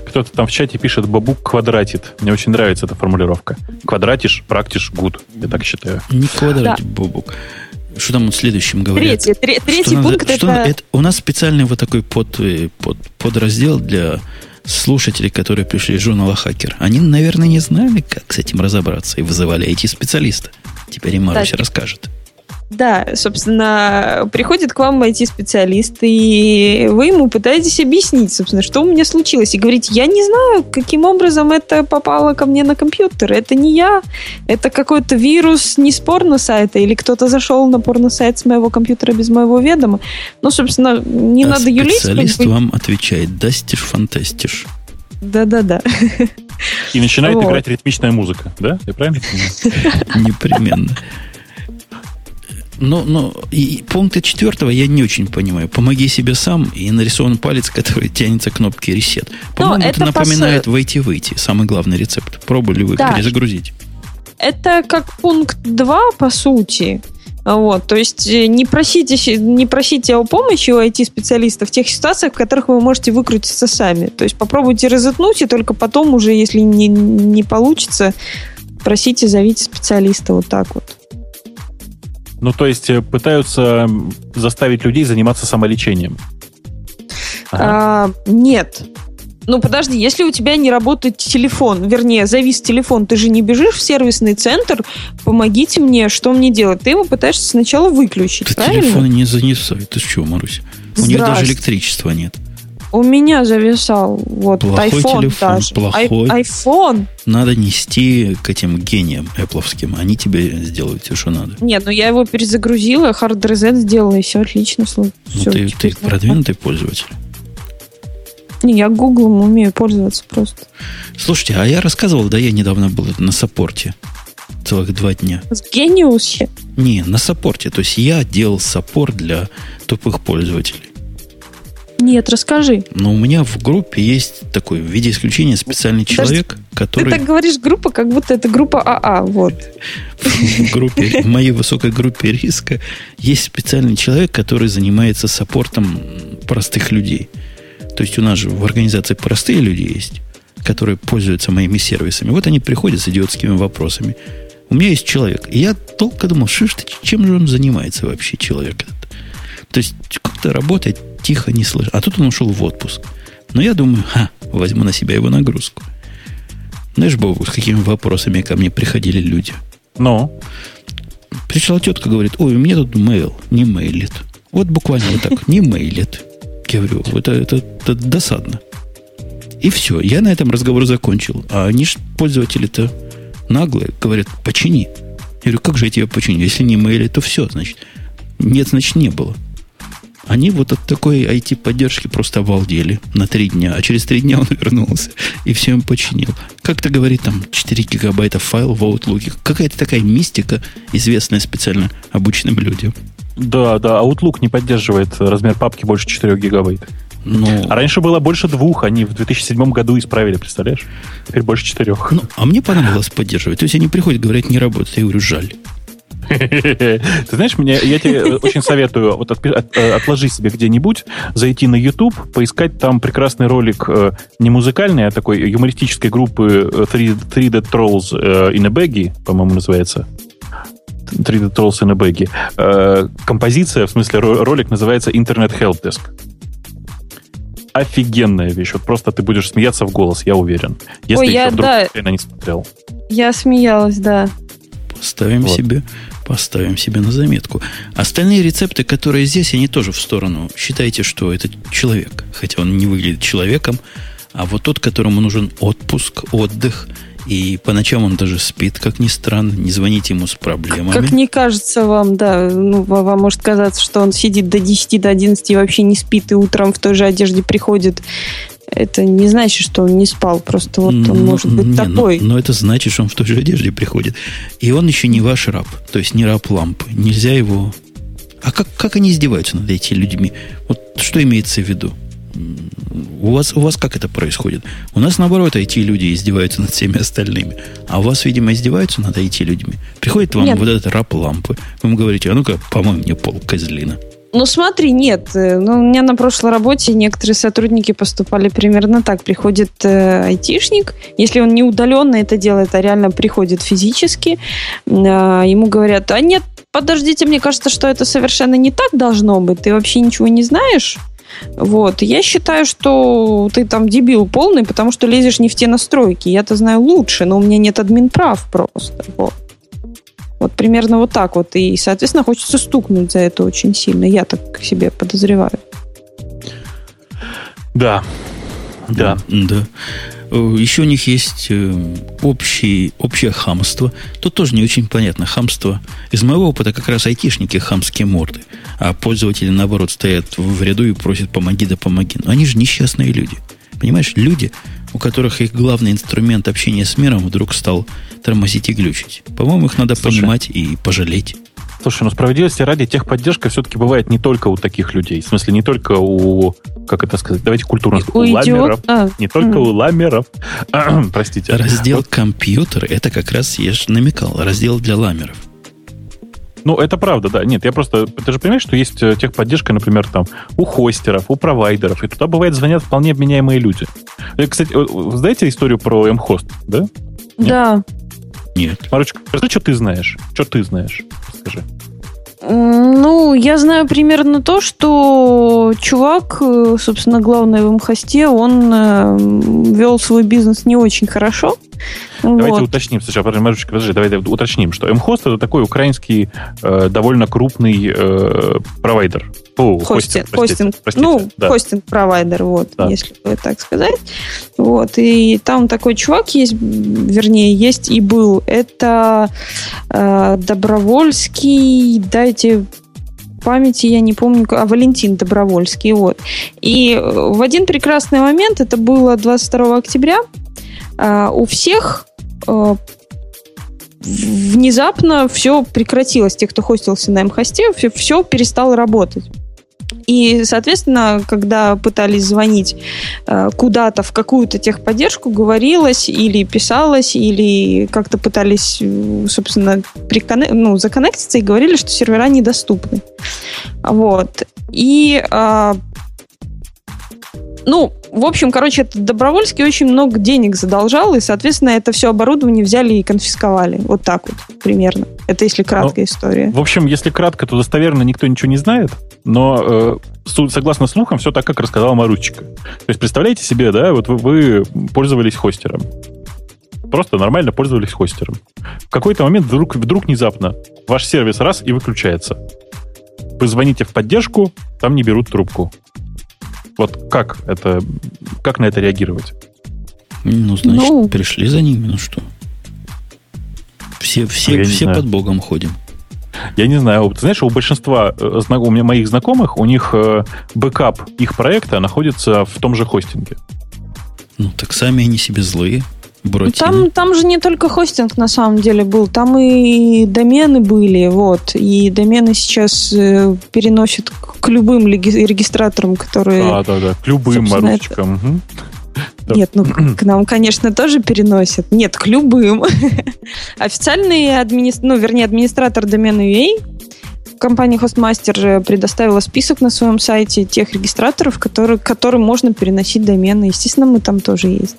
Speaker 2: Кто-то там в чате пишет «бабук квадратит». Мне очень нравится эта формулировка. Квадратишь, практиш, гуд. Я так считаю.
Speaker 1: Не квадратит, да. бабук. Что там в следующем говорят?
Speaker 3: Третий, третий, третий что пункт
Speaker 1: надо, это... это... У нас специальный вот такой под, э, под, подраздел для слушателей, которые пришли из журнала «Хакер». Они, наверное, не знали, как с этим разобраться, и вызывали эти специалиста. Теперь и Маруся да. расскажет.
Speaker 3: Да, собственно, приходит к вам IT-специалист, и вы ему пытаетесь объяснить, собственно, что у меня случилось. И говорить, я не знаю, каким образом это попало ко мне на компьютер. Это не я. Это какой-то вирус не с порно-сайта, или кто-то зашел на порно-сайт с моего компьютера без моего ведома. Ну, собственно, не а надо юлить.
Speaker 1: Специалист вам отвечает, дастишь, фантастишь.
Speaker 3: Да-да-да.
Speaker 2: И начинает вот. играть ритмичная музыка, да? Я правильно
Speaker 1: понимаю? Непременно. Но, но и пункта четвертого я не очень понимаю. Помоги себе сам и нарисован палец, который тянется к кнопке ресет. По-моему, это, это напоминает пос... войти-выйти. Самый главный рецепт. Пробовали вы да. перезагрузить?
Speaker 3: это как пункт 2, по сути. Вот, то есть э, не просите, не просите о помощи у IT-специалистов в тех ситуациях, в которых вы можете выкрутиться сами. То есть попробуйте разытнуть, и только потом уже, если не, не получится, просите, зовите специалиста вот так вот.
Speaker 2: Ну, то есть э, пытаются заставить людей заниматься самолечением.
Speaker 3: Ага. А, нет. Ну, подожди, если у тебя не работает телефон, вернее, завис телефон, ты же не бежишь в сервисный центр, помогите мне, что мне делать? Ты его пытаешься сначала выключить,
Speaker 1: Ты
Speaker 3: правильно?
Speaker 1: телефон не занесай. Ты что, Марусь? У них даже электричества нет.
Speaker 3: У меня зависал вот
Speaker 1: плохой
Speaker 3: iPhone
Speaker 1: телефон,
Speaker 3: даже.
Speaker 1: Плохой.
Speaker 3: I- iPhone.
Speaker 1: Надо нести к этим гениям эпловским. Они тебе сделают все, что надо.
Speaker 3: Нет, ну я его перезагрузила, hard reset сделала, и все отлично. Все,
Speaker 1: ну, ты, ты продвинутый пользователь.
Speaker 3: Не, я Гуглом умею пользоваться просто.
Speaker 1: Слушайте, а я рассказывал, да, я недавно был на support е. Целых два дня.
Speaker 3: В Genius е?
Speaker 1: Не, на support е. То есть я делал support для тупых пользователей.
Speaker 3: Нет, расскажи.
Speaker 1: Но у меня в группе есть такой, в виде исключения, специальный Подожди, человек, который...
Speaker 3: Ты так говоришь группа, как будто это группа АА, вот.
Speaker 1: В группе, в моей высокой группе риска есть специальный человек, который занимается саппортом простых людей. То есть у нас же в организации простые люди есть, которые пользуются моими сервисами. Вот они приходят с идиотскими вопросами. У меня есть человек. И я долго думал, что, что, чем же он занимается вообще, человек этот. То есть как-то работает тихо, не слышно. А тут он ушел в отпуск. Но я думаю, ха, возьму на себя его нагрузку. Знаешь, Богу, с какими вопросами ко мне приходили люди?
Speaker 2: Ну?
Speaker 1: Пришла тетка, говорит, ой, у меня тут мейл, не мейлит. Вот буквально вот так, не мейлит. Я говорю, это, это, это досадно. И все, я на этом разговор закончил. А они же пользователи-то наглые, говорят, почини. Я говорю, как же я тебя починю? Если не мейли, то все, значит. Нет, значит, не было. Они вот от такой IT-поддержки просто обалдели на три дня. А через три дня он вернулся и все им починил. Как-то говорит, там 4 гигабайта файл в Outlook. Какая-то такая мистика, известная специально обычным людям.
Speaker 2: Да, да, Outlook не поддерживает размер папки больше 4 гигабайт. Ну, а раньше было больше двух, они в 2007 году исправили, представляешь? Теперь больше четырех.
Speaker 1: Ну, а мне понравилось поддерживать. То есть они приходят, говорят, не работает. Я говорю, жаль.
Speaker 2: Ты знаешь, мне, я тебе очень советую вот от, от, отложи себе где-нибудь, зайти на YouTube, поискать там прекрасный ролик э, не музыкальный, а такой юмористической группы э, Three, Three Dead Trolls э, in a Baggy, по-моему, называется. 3D Trolls in a Baggy. Э, композиция, в смысле ролик называется Internet Help Desk. Офигенная вещь. Вот просто ты будешь смеяться в голос, я уверен. Если
Speaker 3: Ой, я,
Speaker 2: вдруг
Speaker 3: да.
Speaker 2: не смотрел.
Speaker 3: Я смеялась, да.
Speaker 1: Поставим вот. себе, поставим себе на заметку. Остальные рецепты, которые здесь, они тоже в сторону. Считайте, что это человек. Хотя он не выглядит человеком, а вот тот, которому нужен отпуск, отдых – и по ночам он даже спит, как ни странно. Не звоните ему с проблемами.
Speaker 3: Как не кажется вам, да. Ну, вам может казаться, что он сидит до 10, до 11 и вообще не спит, и утром в той же одежде приходит. Это не значит, что он не спал. Просто вот он но, может быть не, такой.
Speaker 1: Но, но это значит, что он в той же одежде приходит. И он еще не ваш раб. То есть не раб лампы. Нельзя его... А как, как они издеваются над этими людьми? Вот что имеется в виду? У вас, у вас как это происходит? У нас, наоборот, IT-люди издеваются над всеми остальными. А у вас, видимо, издеваются над IT-людьми. Приходит вам нет. вот этот раб лампы. Вы ему говорите, а ну-ка, помой мне пол, козлина.
Speaker 3: Ну, смотри, нет. Э, ну, у меня на прошлой работе некоторые сотрудники поступали примерно так. Приходит э, айтишник, если он не удаленно это делает, а реально приходит физически, э, ему говорят, а нет, подождите, мне кажется, что это совершенно не так должно быть. Ты вообще ничего не знаешь? Вот. Я считаю, что ты там дебил полный, потому что лезешь не в те настройки. Я-то знаю лучше, но у меня нет админ прав просто. Вот. Вот примерно вот так вот. И, соответственно, хочется стукнуть за это очень сильно. Я так себе подозреваю.
Speaker 2: Да. Да.
Speaker 1: Да. Э, Еще у них есть э, общий, общее хамство. Тут тоже не очень понятно. Хамство. Из моего опыта как раз айтишники хамские морды. А пользователи, наоборот, стоят в ряду и просят «помоги, да помоги». Но они же несчастные люди. Понимаешь, люди, у которых их главный инструмент общения с миром вдруг стал тормозить и глючить. По-моему, их надо Слушай, понимать и пожалеть.
Speaker 2: Слушай, ну справедливости ради, техподдержка все-таки бывает не только у таких людей. В смысле, не только у как это сказать, давайте культурно.
Speaker 3: У
Speaker 2: ламеров.
Speaker 3: А,
Speaker 2: Не только
Speaker 3: м.
Speaker 2: у ламеров. Простите.
Speaker 1: Раздел
Speaker 2: Вот,
Speaker 1: компьютер, это как раз, я же намекал, раздел для ламеров.
Speaker 2: ну, это правда, да. Нет, я просто... Ты же понимаешь, что есть э, техподдержка, например, там, у хостеров, у провайдеров, и туда, бывает, звонят вполне обменяемые люди. Э, Кстати, вы знаете историю про M-хост, да?
Speaker 3: Да.
Speaker 1: Нет.
Speaker 2: Марочка, расскажи, что ты знаешь. Что ты знаешь? Скажи.
Speaker 3: Ну, я знаю примерно то, что чувак, э, собственно, главный в МХосте, он э, вел свой бизнес не очень хорошо.
Speaker 2: Давайте
Speaker 3: Вот.
Speaker 2: уточним сначала, Марочка, подожди, давайте уточним, что M-хост это такой украинский э, довольно крупный э, провайдер. О,
Speaker 3: Хостинг,
Speaker 2: простите,
Speaker 3: хостинг,
Speaker 2: простите,
Speaker 3: ну,
Speaker 2: да.
Speaker 3: хостинг-провайдер, вот,
Speaker 2: Да.
Speaker 3: если так сказать. Вот, и там такой чувак есть, вернее, есть и был. Это э, Добровольский, дайте памяти, я не помню, а Валентин Добровольский, вот. И э, в один прекрасный момент, это было 22 октября, э, у всех э, внезапно все прекратилось. Те, кто хостился на МХосте, все, все перестало работать. И, соответственно, когда пытались звонить э, куда-то в какую-то техподдержку, говорилось или писалось, или как-то пытались, собственно, приконне- ну, законнектиться и говорили, что сервера недоступны. Вот. И а, ну, в общем, короче, этот Добровольский очень много денег задолжал, и, соответственно, это все оборудование взяли и конфисковали. Вот так вот, примерно. Это если краткая история.
Speaker 2: В общем, если кратко, то достоверно никто ничего не знает, но э, согласно слухам, все так, как рассказала Маручика. То есть, представляете себе, да, вот вы, вы пользовались хостером. Просто нормально пользовались хостером. В какой-то момент вдруг, вдруг внезапно ваш сервис раз и выключается. Вы звоните в поддержку, там не берут трубку. Вот как это, как на это реагировать?
Speaker 1: Ну, значит,
Speaker 3: Ну.
Speaker 1: пришли за ними, ну что. Все, все, все
Speaker 2: знаю.
Speaker 1: под Богом ходим.
Speaker 2: Я не знаю. Ты знаешь, у большинства э, у меня моих знакомых, у них э, backup их проекта находится в том же хостинге.
Speaker 1: Ну, так сами они себе злые. Буратино.
Speaker 3: Там, там же не только хостинг на самом деле был, там и домены были, вот. И домены сейчас э, переносят к, любым регистраторам, которые...
Speaker 2: Да, да, да. К любым. Мгм. да.
Speaker 3: Нет, ну к к нам, конечно, тоже переносят. Нет, к любым. Официальный администратор, ну, вернее, администратор домена UA компания Hostmaster предоставила список на своем сайте тех регистраторов, которые, к которым можно переносить домены. Естественно, мы там тоже есть.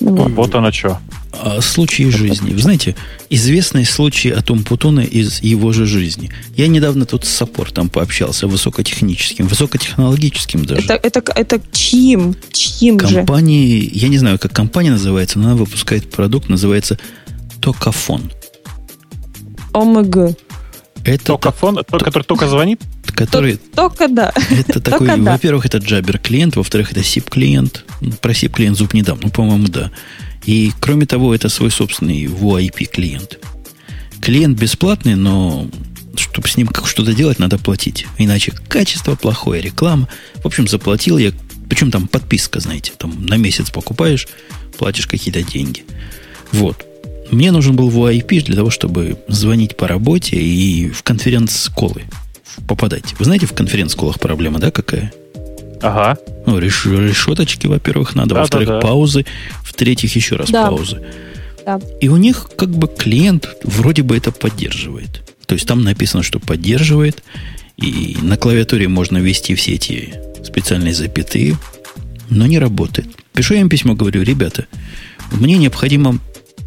Speaker 3: Вот.
Speaker 2: Вот оно что.
Speaker 1: А случаи жизни. Вы знаете, известный случай от Умпутуна из его же жизни. Я недавно тут с саппортом пообщался, высокотехническим, высокотехнологическим даже.
Speaker 3: Это, это, это чьим? Чьим же?
Speaker 1: Компании, я не знаю, как компания называется, но она выпускает продукт, называется Токафон.
Speaker 3: ОМГ.
Speaker 1: Это
Speaker 2: Токафон, тот, который только звонит?
Speaker 1: тот, который
Speaker 3: Только да.
Speaker 1: Это такой,
Speaker 3: Только да.
Speaker 1: во-первых, это Jabber клиент, во-вторых, это SIP клиент. Ну, Про SIP клиент зуб не дам, ну, по-моему, да. И, кроме того, это свой собственный VoIP клиент. Клиент бесплатный, но чтобы с ним как что-то делать, надо платить. Иначе качество плохое, реклама. В общем, заплатил я, причем там подписка, знаете, там на месяц покупаешь, платишь какие-то деньги. Вот. Мне нужен был VoIP для того, чтобы звонить по работе и в конференц-колы попадать. Вы знаете, в конференц-колах проблема, да, какая?
Speaker 2: Ага.
Speaker 1: Ну, реш- решеточки, во-первых, надо,
Speaker 2: Да,
Speaker 1: во-вторых,
Speaker 2: да, да.
Speaker 1: паузы, в-третьих, еще раз
Speaker 3: Да.
Speaker 1: паузы.
Speaker 3: Да.
Speaker 1: И у них как бы клиент вроде бы это поддерживает. То есть там написано, что поддерживает, и на клавиатуре можно ввести все эти специальные запятые, но не работает. Пишу я им письмо, говорю, ребята, мне необходимо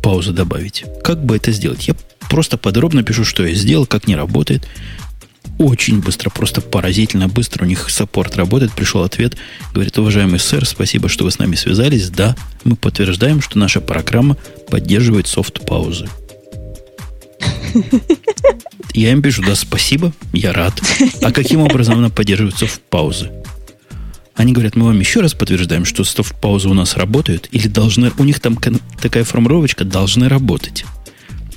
Speaker 1: паузу добавить. Как бы это сделать? Я просто подробно пишу, что я сделал, как не работает. Очень быстро, просто поразительно быстро у них саппорт работает. Пришел ответ, говорит, уважаемый сэр, спасибо, что вы с нами связались. Да, мы подтверждаем, что наша программа поддерживает софт-паузы. Я им пишу, да, спасибо, я рад. А каким образом она поддерживает софт-паузы? Они говорят, мы вам еще раз подтверждаем, что софт-паузы у нас работают, или должны, у них там такая формулировочка, должны работать.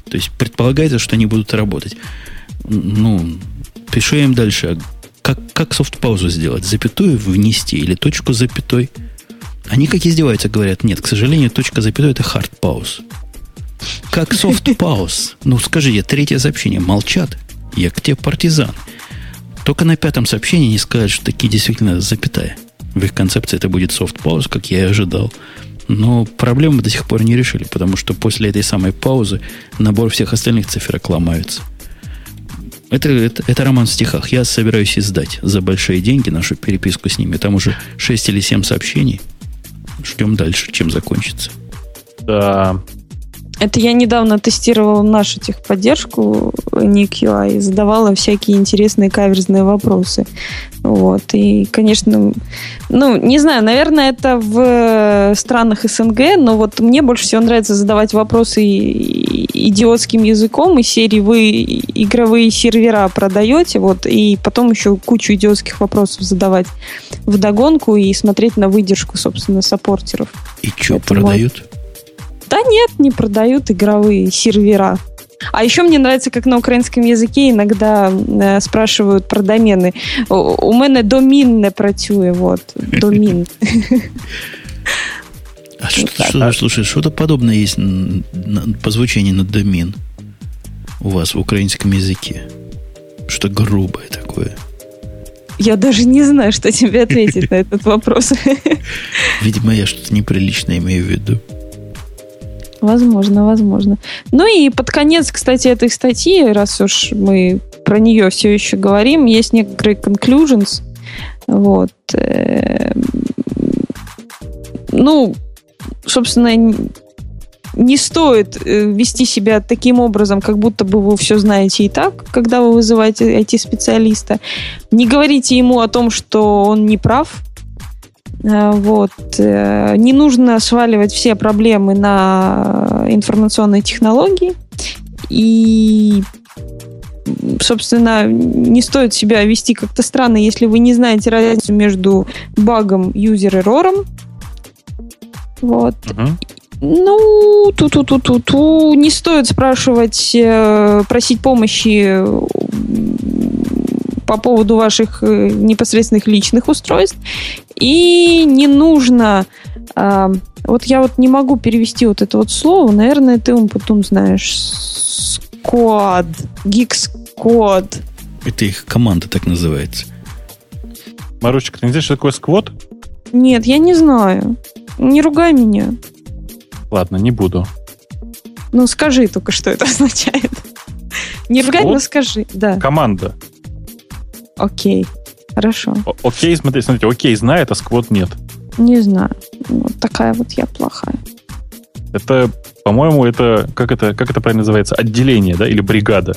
Speaker 1: То есть предполагается, что они будут работать. Ну, пишу им дальше, как, как софт-паузу сделать? Запятую внести или точку запятой? Они как издеваются, говорят, нет, к сожалению, точка запятой это hard pause. Как pause? Ну, скажи, я третье сообщение, молчат. Я к тебе партизан. Только на пятом сообщении не сказать, что такие действительно запятая. В их концепции это будет pause, как я и ожидал. Но проблему до сих пор не решили, потому что после этой самой паузы набор всех остальных циферок ломается. Это, это, это роман в стихах. Я собираюсь издать за большие деньги нашу переписку с ними. Там уже 6 или 7 сообщений. Ждем дальше, чем закончится.
Speaker 2: Да,
Speaker 3: Это я недавно тестировала нашу техподдержку Nick UI и задавала всякие интересные каверзные вопросы. Вот. И, конечно, ну, не знаю, наверное, это в странах СНГ, но вот мне больше всего нравится задавать вопросы идиотским языком из серии вы игровые сервера продаете, вот, и потом еще кучу идиотских вопросов задавать в догонку и смотреть на выдержку, собственно, саппортеров.
Speaker 1: И что, продают?
Speaker 3: Да нет, не продают игровые сервера. А еще мне нравится, как на украинском языке иногда э, спрашивают про домены. У, у мене домін не працює, вот, домін.
Speaker 1: А что, что, слушай, что-то подобное есть на, на, по звучанию на домен у вас в украинском языке. Что грубое такое.
Speaker 3: Я даже не знаю, что тебе ответить на этот вопрос.
Speaker 1: Видимо, я что-то неприличное имею в виду.
Speaker 3: Возможно, возможно. Ну и под конец, кстати, этой статьи, раз уж мы про нее все еще говорим, есть некоторые conclusions. Вот. Ну, собственно, не стоит вести себя таким образом, как будто бы вы все знаете и так, когда вы вызываете IT-специалиста. Не говорите ему о том, что он не прав, вот. Не нужно сваливать все проблемы на информационные технологии. И, собственно, не стоит себя вести как-то странно, если вы не знаете разницу между багом, юзер-эрором. Вот. Uh-huh. Ну, ту-ту-ту-ту-ту. Не стоит спрашивать, просить помощи по поводу ваших непосредственных личных устройств. И не нужно... А, вот я вот не могу перевести вот это вот слово. Наверное, ты потом знаешь. Squad. Geek Squad.
Speaker 1: Это их команда так называется.
Speaker 2: Марусечка, ты не знаешь, что такое сквот?
Speaker 3: Нет, я не знаю. Не ругай меня.
Speaker 2: Ладно, не буду.
Speaker 3: Ну, скажи только, что это означает. Не ругай, но скажи. Да.
Speaker 2: Команда.
Speaker 3: Окей. Хорошо.
Speaker 2: окей, смотрите, смотрите, окей знает, а сквот нет.
Speaker 3: Не знаю. Вот такая вот я плохая.
Speaker 2: Это, по-моему, это как это как это правильно называется? Отделение, да, или бригада?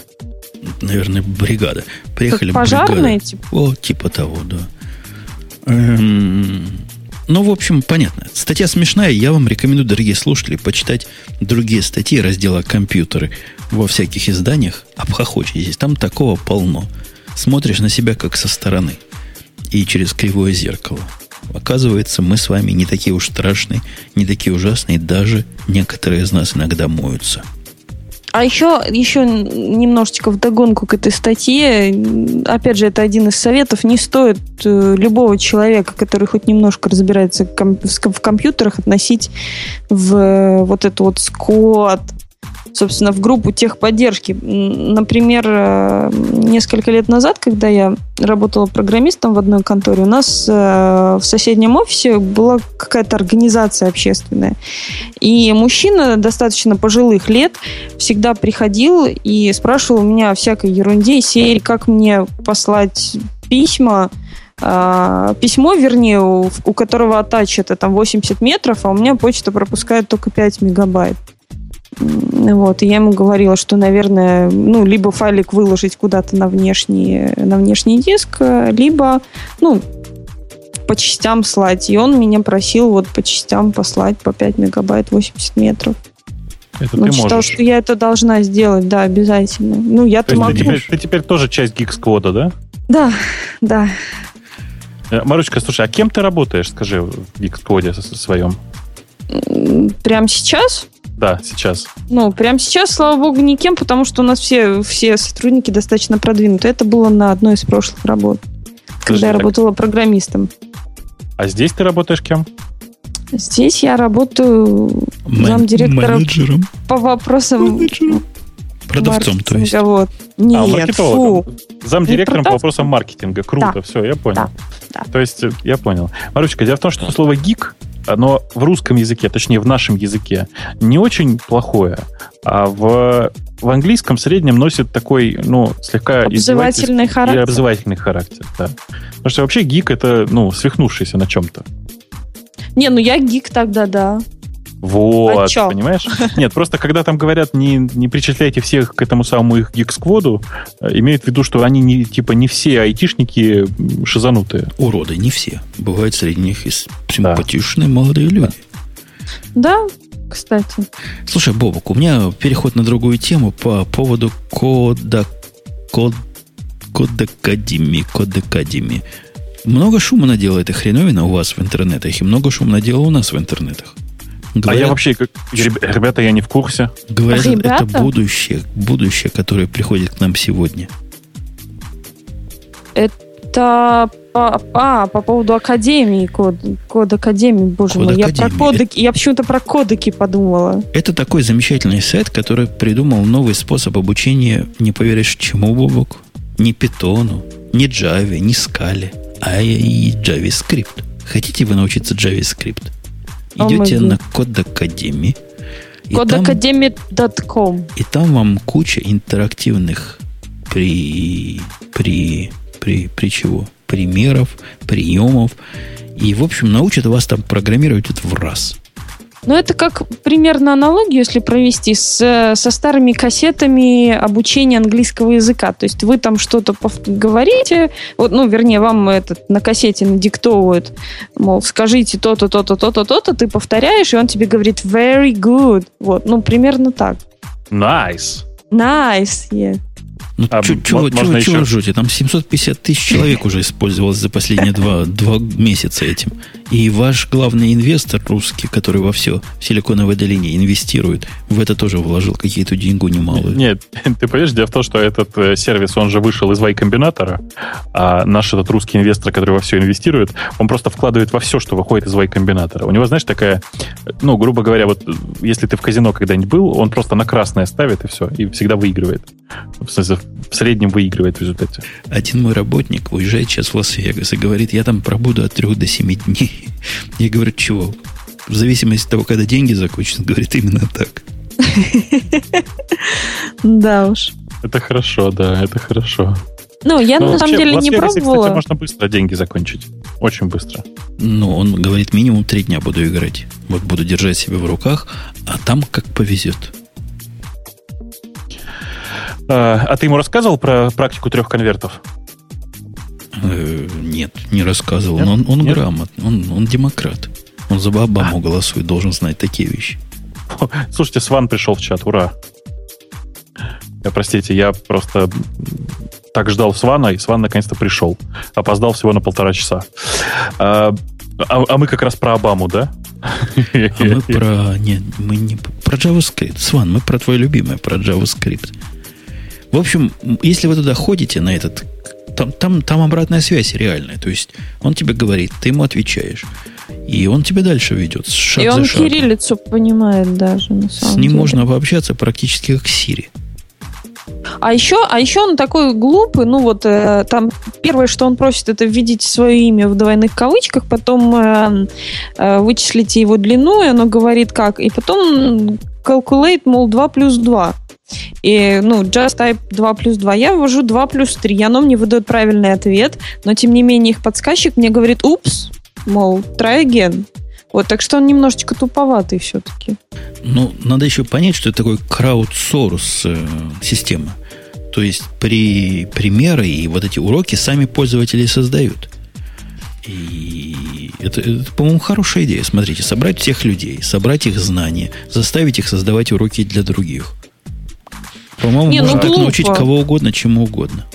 Speaker 1: Наверное, бригада. Приехали
Speaker 3: как пожарные, типа?
Speaker 1: О, типа того, да. Эм, ну, в общем, понятно. Статья смешная. Я вам рекомендую, дорогие слушатели, почитать другие статьи раздела «Компьютеры» во всяких изданиях. Обхохочетесь. Там такого полно. Смотришь на себя как со стороны и через кривое зеркало. Оказывается, мы с вами не такие уж страшные, не такие ужасные, даже некоторые из нас иногда моются.
Speaker 3: А еще, еще немножечко вдогонку к этой статье. Опять же, это один из советов. Не стоит э, любого человека, который хоть немножко разбирается в компьютерах, относить в э, вот эту вот скот, собственно, в группу техподдержки. Например, э, несколько лет назад, когда я работала программистом в одной конторе, у нас э, в соседнем офисе была какая-то организация общественная. И мужчина достаточно пожилых лет всегда приходил и спрашивал у меня о всякой ерунде серии, как мне послать письма, Uh, письмо, вернее, у, у которого атач это там 80 метров, а у меня почта пропускает только 5 мегабайт. Вот, и я ему говорила, что, наверное, ну, либо файлик выложить куда-то на внешний, на внешний диск, либо, ну, по частям слать. И он меня просил вот по частям послать по 5 мегабайт 80 метров.
Speaker 2: Это
Speaker 3: он
Speaker 2: ты
Speaker 3: считал,
Speaker 2: можешь.
Speaker 3: что я это должна сделать, да, обязательно. Ну, я-то могу.
Speaker 2: ты теперь, ты теперь тоже часть гиг-сквода, да?
Speaker 3: Да, да.
Speaker 2: Э, Маручка, слушай, а кем ты работаешь, скажи, в гиг-скводе своем?
Speaker 3: Прямо сейчас?
Speaker 2: Да, сейчас.
Speaker 3: Ну, прямо сейчас, слава богу, никем, потому что у нас все, все сотрудники достаточно продвинуты. Это было на одной из прошлых работ,
Speaker 2: Подожди,
Speaker 3: когда я
Speaker 2: так-
Speaker 3: работала программистом.
Speaker 2: А здесь ты работаешь кем?
Speaker 3: Здесь я работаю
Speaker 1: Мен-
Speaker 3: замдиректора
Speaker 1: менеджером.
Speaker 3: по вопросам
Speaker 1: Менеджером. Продавцом, то есть.
Speaker 3: Вот.
Speaker 2: А,
Speaker 3: Нет,
Speaker 2: маркетологом.
Speaker 3: фу.
Speaker 2: Замдиректором по вопросам маркетинга. Круто,
Speaker 3: Да.
Speaker 2: все, я понял.
Speaker 3: Да, да.
Speaker 2: То есть, э, я понял. Марусечка, дело в том, что слово гик, оно в русском языке, точнее, в нашем языке, не очень плохое, а в, в английском в среднем носит такой, ну, слегка
Speaker 3: Обзывательный
Speaker 2: и
Speaker 3: характер.
Speaker 2: обзывательный характер, да. Потому что вообще гик это, ну, свихнувшийся на чем-то.
Speaker 3: Не, ну я гик тогда, да.
Speaker 2: Вот,
Speaker 3: А
Speaker 2: понимаешь? Нет, просто когда там говорят, не, не причисляйте всех к этому самому их гик-скводу, э, имеют в виду, что они не, типа не все айтишники шизанутые.
Speaker 1: Уроды, не все. Бывают среди них и симпатичные молодые люди.
Speaker 3: Да, кстати.
Speaker 1: Слушай, Бобок, у меня переход на другую тему по поводу кода... Код, кодекадеми, кодекадеми. Много шума надела эта хреновина у вас в интернетах, и много шума надела у нас в интернетах.
Speaker 2: А я
Speaker 1: Говорят,
Speaker 2: вообще, как, реб- ребята, я не в курсе.
Speaker 1: говорят,
Speaker 3: Ребята?
Speaker 1: это будущее, будущее, которое приходит к нам сегодня.
Speaker 3: Это по, а, по поводу Академии, код, код Академии, боже
Speaker 1: Код
Speaker 3: мой. Я про
Speaker 1: Академии.
Speaker 3: кодеки, я почему-то про кодеки подумала.
Speaker 1: Это такой замечательный сайт, который придумал новый способ обучения, не поверишь, чему, Бобок? Не питону, не Java, не Scala, а и JavaScript. Хотите вы научиться JavaScript? Идете на Код Академии,
Speaker 3: Кодакадеми.ком.
Speaker 1: и там вам куча интерактивных при, при, при, при чего? Примеров, приемов. И, в общем, научат вас там программировать это в раз.
Speaker 3: Ну, это как примерно аналогию, если провести с, со старыми кассетами обучения английского языка. То есть вы там что-то говорите, вот, ну, вернее, вам этот на кассете надиктовывают, мол, скажите то-то, то-то, то-то, то-то, ты повторяешь, и он тебе говорит very good. Вот, ну, примерно так.
Speaker 2: Nice.
Speaker 3: Nice, yeah.
Speaker 1: Ну,
Speaker 2: А
Speaker 1: вы- чё вы
Speaker 2: еще?
Speaker 1: ржете? Там 750 тысяч человек уже использовалось за последние два, два месяца этим. И ваш главный инвестор русский, который во все в Силиконовой долине инвестирует, в это тоже вложил какие-то деньгу немалые.
Speaker 2: Нет, ты понимаешь, дело в том, что этот э, сервис, он же вышел из Y-комбинатора, а наш этот русский инвестор, который во все инвестирует, он просто вкладывает во все, что выходит из Y-комбинатора. У него, знаешь, такая, ну, грубо говоря, вот э, если ты в казино когда-нибудь был, он просто на красное ставит и все, и всегда выигрывает. В смысле, в среднем выигрывает в результате.
Speaker 1: Один мой работник уезжает сейчас в Лас-Вегас и говорит, я там пробуду от 3 до 7 дней. Я говорю, чего? В зависимости от того, когда деньги закончатся, говорит, именно так.
Speaker 3: Да уж.
Speaker 2: Это хорошо, да, это хорошо.
Speaker 3: Ну, я
Speaker 2: Ну,
Speaker 3: на самом деле не пробовала.
Speaker 2: кстати, можно быстро деньги закончить. Очень быстро.
Speaker 1: Но он говорит, минимум три дня буду играть. Вот буду держать себя в руках, а там как повезет.
Speaker 2: А, а ты ему рассказывал про практику трех конвертов?
Speaker 1: Э, нет, не рассказывал.
Speaker 2: Нет?
Speaker 1: Но он, он
Speaker 2: Нет?
Speaker 1: грамотный, он, он демократ. Он за Обаму голосует, должен знать такие вещи.
Speaker 2: Слушайте, Сван пришел в чат, ура. Я, простите, я просто так ждал Свана, и Сван наконец-то пришел. Опоздал всего на полтора часа. А, а- а мы как раз про Обаму, да?
Speaker 1: А мы про... Нет, мы не про JavaScript. Сван, мы про твое любимое, про JavaScript. В общем, если вы туда ходите на этот... Там, там, там обратная связь реальная. То есть он тебе говорит, ты ему отвечаешь. И он тебя дальше ведет. Шаг
Speaker 3: И
Speaker 1: за
Speaker 3: он
Speaker 1: шагом.
Speaker 3: кириллицу понимает даже, на самом
Speaker 1: С ним
Speaker 3: деле.
Speaker 1: можно пообщаться практически как Сири.
Speaker 3: А еще, а еще он такой глупый, ну вот э, там первое, что он просит, это введите свое имя в двойных кавычках, потом э, э, вычислите его длину, и оно говорит как, и потом calculate, мол, 2 плюс 2. И, ну, just type 2 плюс 2. Я ввожу 2 плюс 3, оно мне выдает правильный ответ, но тем не менее их подсказчик мне говорит, упс, мол, try again. Вот, так что он немножечко туповатый все-таки.
Speaker 1: Ну, надо еще понять, что это такой краудсорс э, система. То есть при примеры и вот эти уроки сами пользователи создают. И это, это, по-моему, хорошая идея. Смотрите, собрать всех людей, собрать их знания, заставить их создавать уроки для других. По-моему,
Speaker 3: Не, ну
Speaker 1: можно так
Speaker 3: глупо.
Speaker 1: научить кого угодно, чему угодно.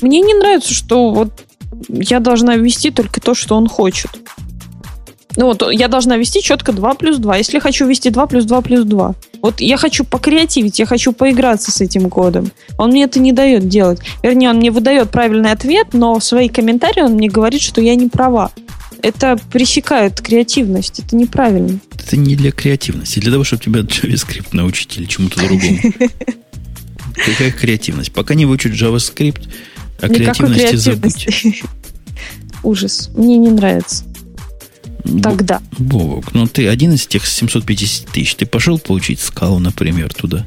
Speaker 3: Мне не нравится, что вот я должна ввести только то, что он хочет. Ну вот, я должна ввести четко 2 плюс 2. Если хочу ввести 2 плюс 2 плюс 2. Вот я хочу покреативить, я хочу поиграться с этим кодом. Он мне это не дает делать. Вернее, он мне выдает правильный ответ, но в свои комментарии он мне говорит, что я не права. Это пресекает креативность. Это неправильно.
Speaker 1: Это не для креативности, для того, чтобы тебя JavaScript научить или чему-то другому. Какая креативность? Пока не выучат JavaScript, о
Speaker 3: Никакой
Speaker 1: креативности забудь.
Speaker 3: Ужас. Мне не нравится. Тогда.
Speaker 1: Бобок, ну ты один из тех 750 тысяч. Ты пошел получить скалу, например, туда?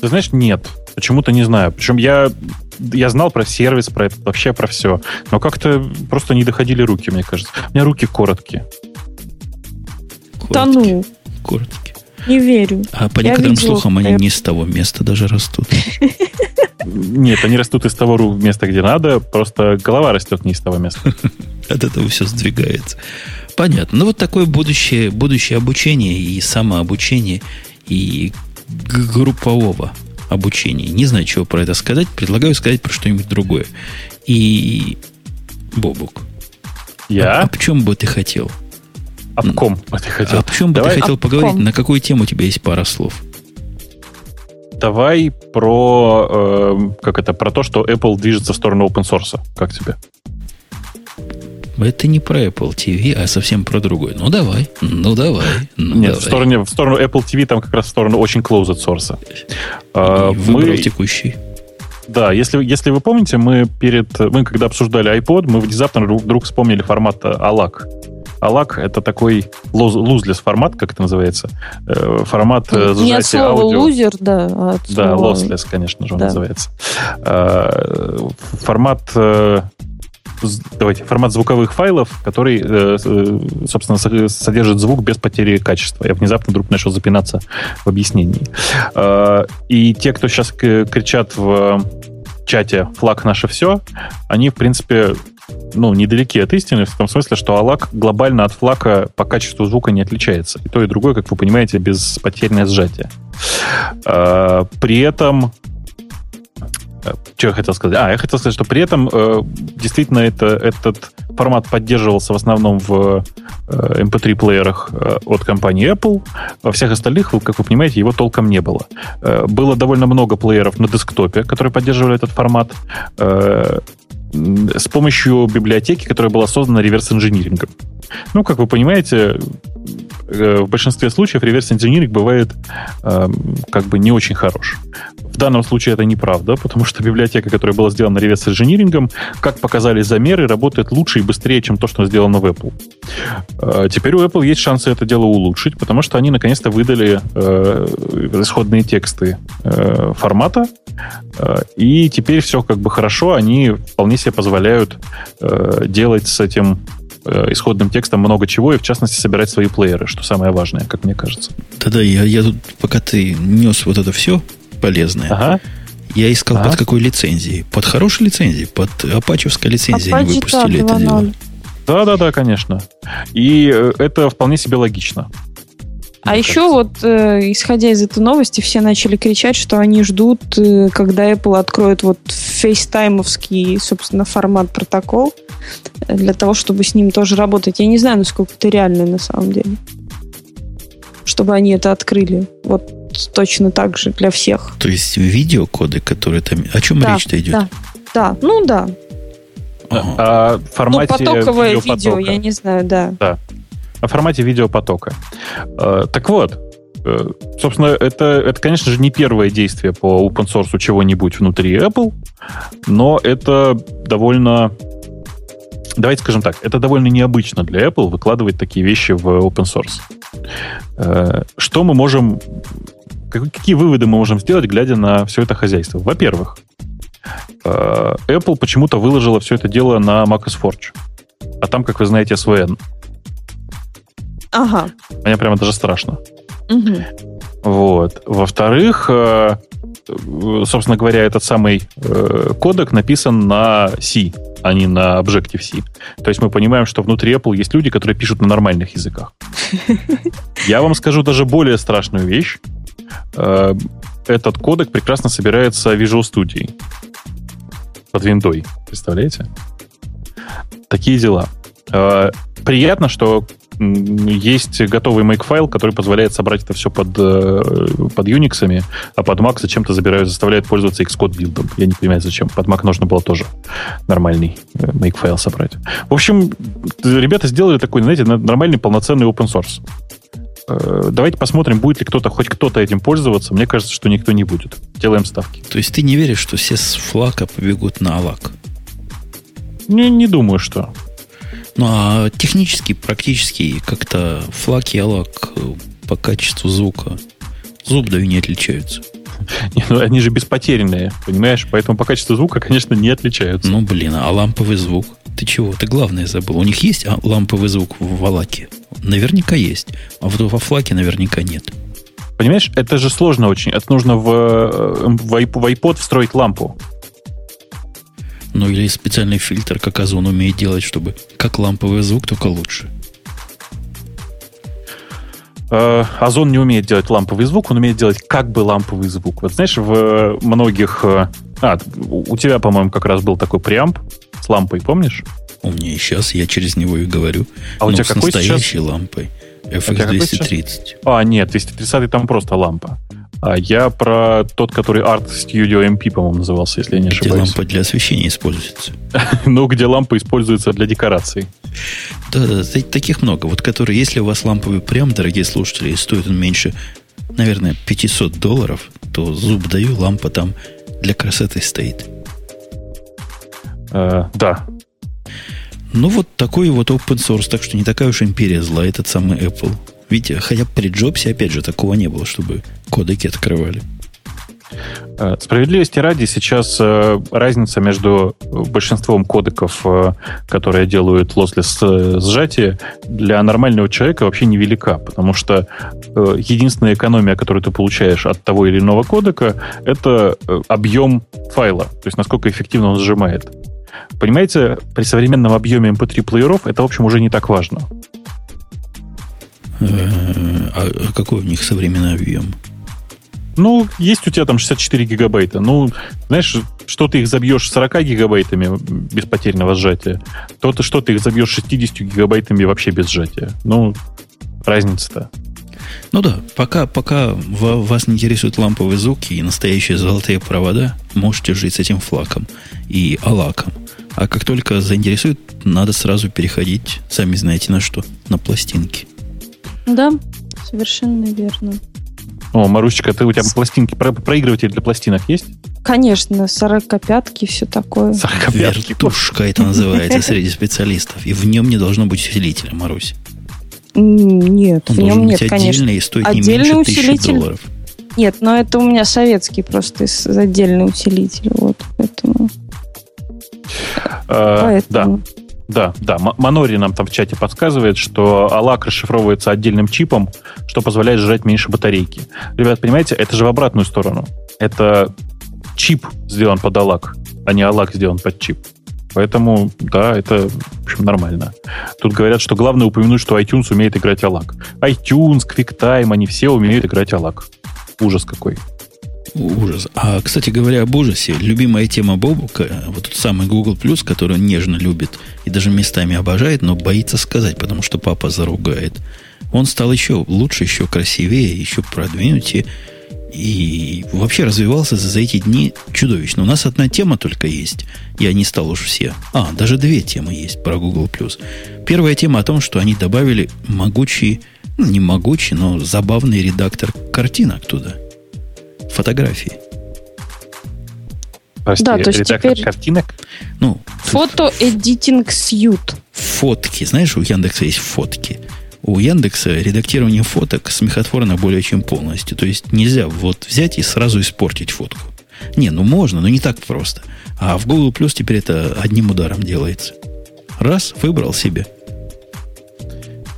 Speaker 2: Ты знаешь, нет. Почему-то не знаю. Причем я, я знал про сервис, про это, вообще про все. Но как-то просто не доходили руки, мне кажется. У меня руки короткие.
Speaker 3: Да
Speaker 1: Короткие,
Speaker 3: ну,
Speaker 1: Короткие.
Speaker 3: Не верю.
Speaker 1: А по
Speaker 3: Я
Speaker 1: некоторым
Speaker 3: видела,
Speaker 1: слухам они не с того места даже растут.
Speaker 2: Нет, они растут из того места, где надо, просто голова растет не из того места.
Speaker 1: От этого все сдвигается. Понятно. Ну, вот такое будущее, будущее обучение и самообучение, и группового обучения. Не знаю, чего про это сказать. Предлагаю сказать про что-нибудь другое. И Бобук.
Speaker 2: Я?
Speaker 1: Об чем бы ты хотел?
Speaker 2: Об ком ты хотел?
Speaker 1: Об чем бы
Speaker 2: Давай-
Speaker 1: ты хотел
Speaker 3: Об
Speaker 1: поговорить? На какую тему у тебя есть пара слов?
Speaker 2: Давай про, э, как это, про то, что Apple движется в сторону open source. Как тебе?
Speaker 1: Это не про Apple TV, а совсем про другое. Ну, давай. Ну, давай. Ну,
Speaker 2: Нет,
Speaker 1: давай.
Speaker 2: в сторону, в сторону Apple TV, там как раз в сторону очень closed source.
Speaker 1: Выбрал
Speaker 2: мы,
Speaker 1: текущий.
Speaker 2: да, если, если вы помните, мы перед, мы когда обсуждали iPod, мы внезапно вдруг, вдруг вспомнили формат ALAC. ALAC — это такой лоз- lossless формат, как это называется, Э, формат э,
Speaker 3: Не от
Speaker 2: сжатия
Speaker 3: слова
Speaker 2: аудио.
Speaker 3: лузер, да, а от
Speaker 2: Да,
Speaker 3: слова-
Speaker 2: lossless, конечно же, он
Speaker 3: Да.
Speaker 2: называется. Э, Формат давайте, формат звуковых файлов, который, собственно, со- содержит звук без потери качества. Я внезапно вдруг начал запинаться в объяснении. И те, кто сейчас кричат в чате «флаг наше все», они, в принципе, ну, недалеки от истины, в том смысле, что ALAC глобально от флака по качеству звука не отличается. И то, и другое, как вы понимаете, беспотерное сжатие. Э, При этом э, что я хотел сказать? А, я хотел сказать, что при этом э, действительно это, этот формат поддерживался в основном в э, MP3-плеерах э, от компании Apple. Во всех остальных, как вы понимаете, его толком не было. Э, было довольно много плееров на десктопе, которые поддерживали этот формат. Э, с помощью библиотеки, которая была создана реверс-инжинирингом. Ну, как вы понимаете, э, в большинстве случаев реверс-инжиниринг бывает эм, как бы не очень хорош. В данном случае это неправда, потому что библиотека, которая была сделана реверс-инжинирингом, как показали замеры, работает лучше и быстрее, чем то, что сделано в Apple. Э, Теперь у Apple есть шансы это дело улучшить, потому что они наконец-то выдали э, исходные тексты формата, и теперь все как бы хорошо, они вполне себе позволяют делать с этим э, исходным текстом много чего, и в частности собирать свои плееры, что самое важное, как мне кажется.
Speaker 1: Да-да, я, я тут, пока ты нес вот это все полезное,
Speaker 2: Ага.
Speaker 1: я искал
Speaker 2: Ага.
Speaker 1: под какой лицензией. Под хорошей лицензией, под апачевской лицензией они
Speaker 3: Apache,
Speaker 1: выпустили
Speaker 3: да,
Speaker 1: это дело.
Speaker 3: 2.0.
Speaker 2: Да, да, да, конечно. И э, это вполне себе логично.
Speaker 3: А еще вот, э, исходя из этой новости, все начали кричать, что они ждут, э, когда Apple откроет вот FaceTime овский, собственно, формат протокол э, для того, чтобы с ним тоже работать. Я не знаю, насколько это реально на самом деле. Чтобы они это открыли. Вот точно так же для всех.
Speaker 1: То есть видеокодеки, которые там... О чем
Speaker 3: Да,
Speaker 1: речь-то идет?
Speaker 3: Да, да, ну да.
Speaker 1: Ага.
Speaker 2: О
Speaker 3: Ну,
Speaker 2: формате
Speaker 3: потоковое видео, я не знаю, да.
Speaker 2: О формате видеопотока. Э, Так вот, э, собственно, это, это, конечно же, не первое действие по open source чего-нибудь внутри Apple, но это довольно... Давайте скажем так, это довольно необычно для Apple выкладывать такие вещи в open source. Э, Что мы можем... как- Какие выводы мы можем сделать, глядя на все это хозяйство? Во-первых, Apple почему-то выложила все это дело на macOS Forge. А там, как вы знаете, SVN.
Speaker 3: Ага.
Speaker 2: Мне прямо даже страшно.
Speaker 3: Мгм.
Speaker 2: Вот. Во-вторых, э, собственно говоря, этот самый э, кодек написан на C, а не на Objective-C. То есть мы понимаем, что внутри Apple есть люди, которые пишут на нормальных языках. Я вам скажу даже более страшную вещь. Э, Этот кодек прекрасно собирается Visual Studio под виндой. Представляете? Такие дела. Приятно, что есть готовый make-файл, который позволяет собрать это все под, э, под Unix, а под Mac зачем-то забирают, заставляют пользоваться Xcode билдом. Я не понимаю, зачем. Под Mac нужно было тоже нормальный э, make-файл собрать. В общем, ребята сделали такой, знаете, на- нормальный полноценный open source. Э, давайте посмотрим, будет ли кто-то, хоть кто-то этим пользоваться. Мне кажется, что никто не будет. Делаем ставки.
Speaker 1: То есть ты не веришь, что все с флака побегут на Алак?
Speaker 2: Не, не думаю, что.
Speaker 1: Ну, а технически, практически как-то флаг и Алак э, по качеству звука зуб даю не отличаются.
Speaker 2: Не, ну, они же беспотерянные, понимаешь? Поэтому по качеству звука, конечно, не отличаются.
Speaker 1: Ну, блин, а ламповый звук? Ты чего? Ты главное забыл. У них есть а, ламповый звук в Алаке? Наверняка есть. А вот во флаке наверняка нет.
Speaker 2: Понимаешь, это же сложно очень. Это нужно в, э, в, iPod встроить лампу.
Speaker 1: Ну, или специальный фильтр, как Озон умеет делать, чтобы как ламповый звук, только лучше.
Speaker 2: Э, Озон не умеет делать ламповый звук, он умеет делать как бы ламповый звук. Вот знаешь, в многих... Э, а, у тебя, по-моему, как раз был такой преамп с лампой, помнишь?
Speaker 1: У меня и сейчас, я через него и говорю.
Speaker 2: А у тебя с какой
Speaker 1: настоящей
Speaker 2: сейчас?
Speaker 1: лампой. FX230.
Speaker 2: А, нет, 230 там просто лампа. А я про тот, который Art Studio MP, по-моему, назывался, если я не
Speaker 1: где
Speaker 2: ошибаюсь.
Speaker 1: лампа для освещения используется.
Speaker 2: ну, где лампа используется для декораций.
Speaker 1: Да, да, таких много. Вот которые, если у вас ламповый прям, дорогие слушатели, стоит он меньше, наверное, 500 долларов, то зуб даю, лампа там для красоты стоит.
Speaker 2: Э, да.
Speaker 1: Ну, вот такой вот open source, так что не такая уж империя зла, этот самый Apple. Видите, хотя при Джобсе, опять же, такого не было, чтобы кодеки открывали.
Speaker 2: Э, справедливости ради, сейчас э, разница между большинством кодеков, э, которые делают lossless сжатие, для нормального человека вообще невелика, потому что единственная экономия, которую ты получаешь от того или иного кодека, это объем файла, то есть насколько эффективно он сжимает. Понимаете, при современном объеме MP3 плееров это, в общем, уже не так важно.
Speaker 1: А какой у них современный объем?
Speaker 2: Ну, есть у тебя там 64 гигабайта. Ну, знаешь, что ты их забьешь 40 гигабайтами без потерянного сжатия, то ты что ты их забьешь 60 гигабайтами вообще без сжатия. Ну, разница-то.
Speaker 1: Ну да, пока, пока вас не интересуют ламповые звуки и настоящие золотые провода, можете жить с этим флаком и алаком. А как только заинтересует, надо сразу переходить, сами знаете на что, на пластинки.
Speaker 3: Да, совершенно верно.
Speaker 2: О, Марусечка, ты у тебя пластинки, про, проигрыватель для пластинок есть?
Speaker 3: Конечно, сорокопятки, все такое.
Speaker 1: Сорокопятки. Вертушка это называется среди специалистов. И в нем не должно быть усилителя, Марусь.
Speaker 3: Нет,
Speaker 1: Он
Speaker 3: в нем нет,
Speaker 1: быть
Speaker 3: конечно.
Speaker 1: и стоить
Speaker 3: Отдельный
Speaker 1: не меньше
Speaker 3: усилитель.
Speaker 1: долларов.
Speaker 3: Нет, но это у меня советский просто отдельный усилитель. Вот, поэтому.
Speaker 2: Э,
Speaker 3: поэтому.
Speaker 2: Да. Да, да. Манори нам там в чате подсказывает, что ALAC расшифровывается отдельным чипом, что позволяет сжать меньше батарейки. Ребят, понимаете, это же в обратную сторону. Это чип сделан под ALAC, а не ALAC сделан под чип. Поэтому, да, это, в общем, нормально. Тут говорят, что главное упомянуть, что iTunes умеет играть ALAC. iTunes, QuickTime, они все умеют играть ALAC. Ужас какой.
Speaker 1: Ужас. А, кстати говоря, об ужасе, любимая тема Бобука, вот тот самый Google который он нежно любит и даже местами обожает, но боится сказать, потому что папа заругает. Он стал еще лучше, еще красивее, еще продвинутее. И вообще развивался за эти дни чудовищно. У нас одна тема только есть. Я не стал уж все. А, даже две темы есть про Google+. Первая тема о том, что они добавили могучий, ну, не могучий, но забавный редактор картинок туда – фотографии.
Speaker 2: Прости,
Speaker 3: да, то есть теперь...
Speaker 2: картинок?
Speaker 1: Ну,
Speaker 3: Фото-эдитинг сьют.
Speaker 1: Фотки. Знаешь, у Яндекса есть фотки. У Яндекса редактирование фоток смехотворно более чем полностью. То есть нельзя вот взять и сразу испортить фотку. Не, ну можно, но не так просто. А в Google Plus теперь это одним ударом делается. Раз, выбрал себе.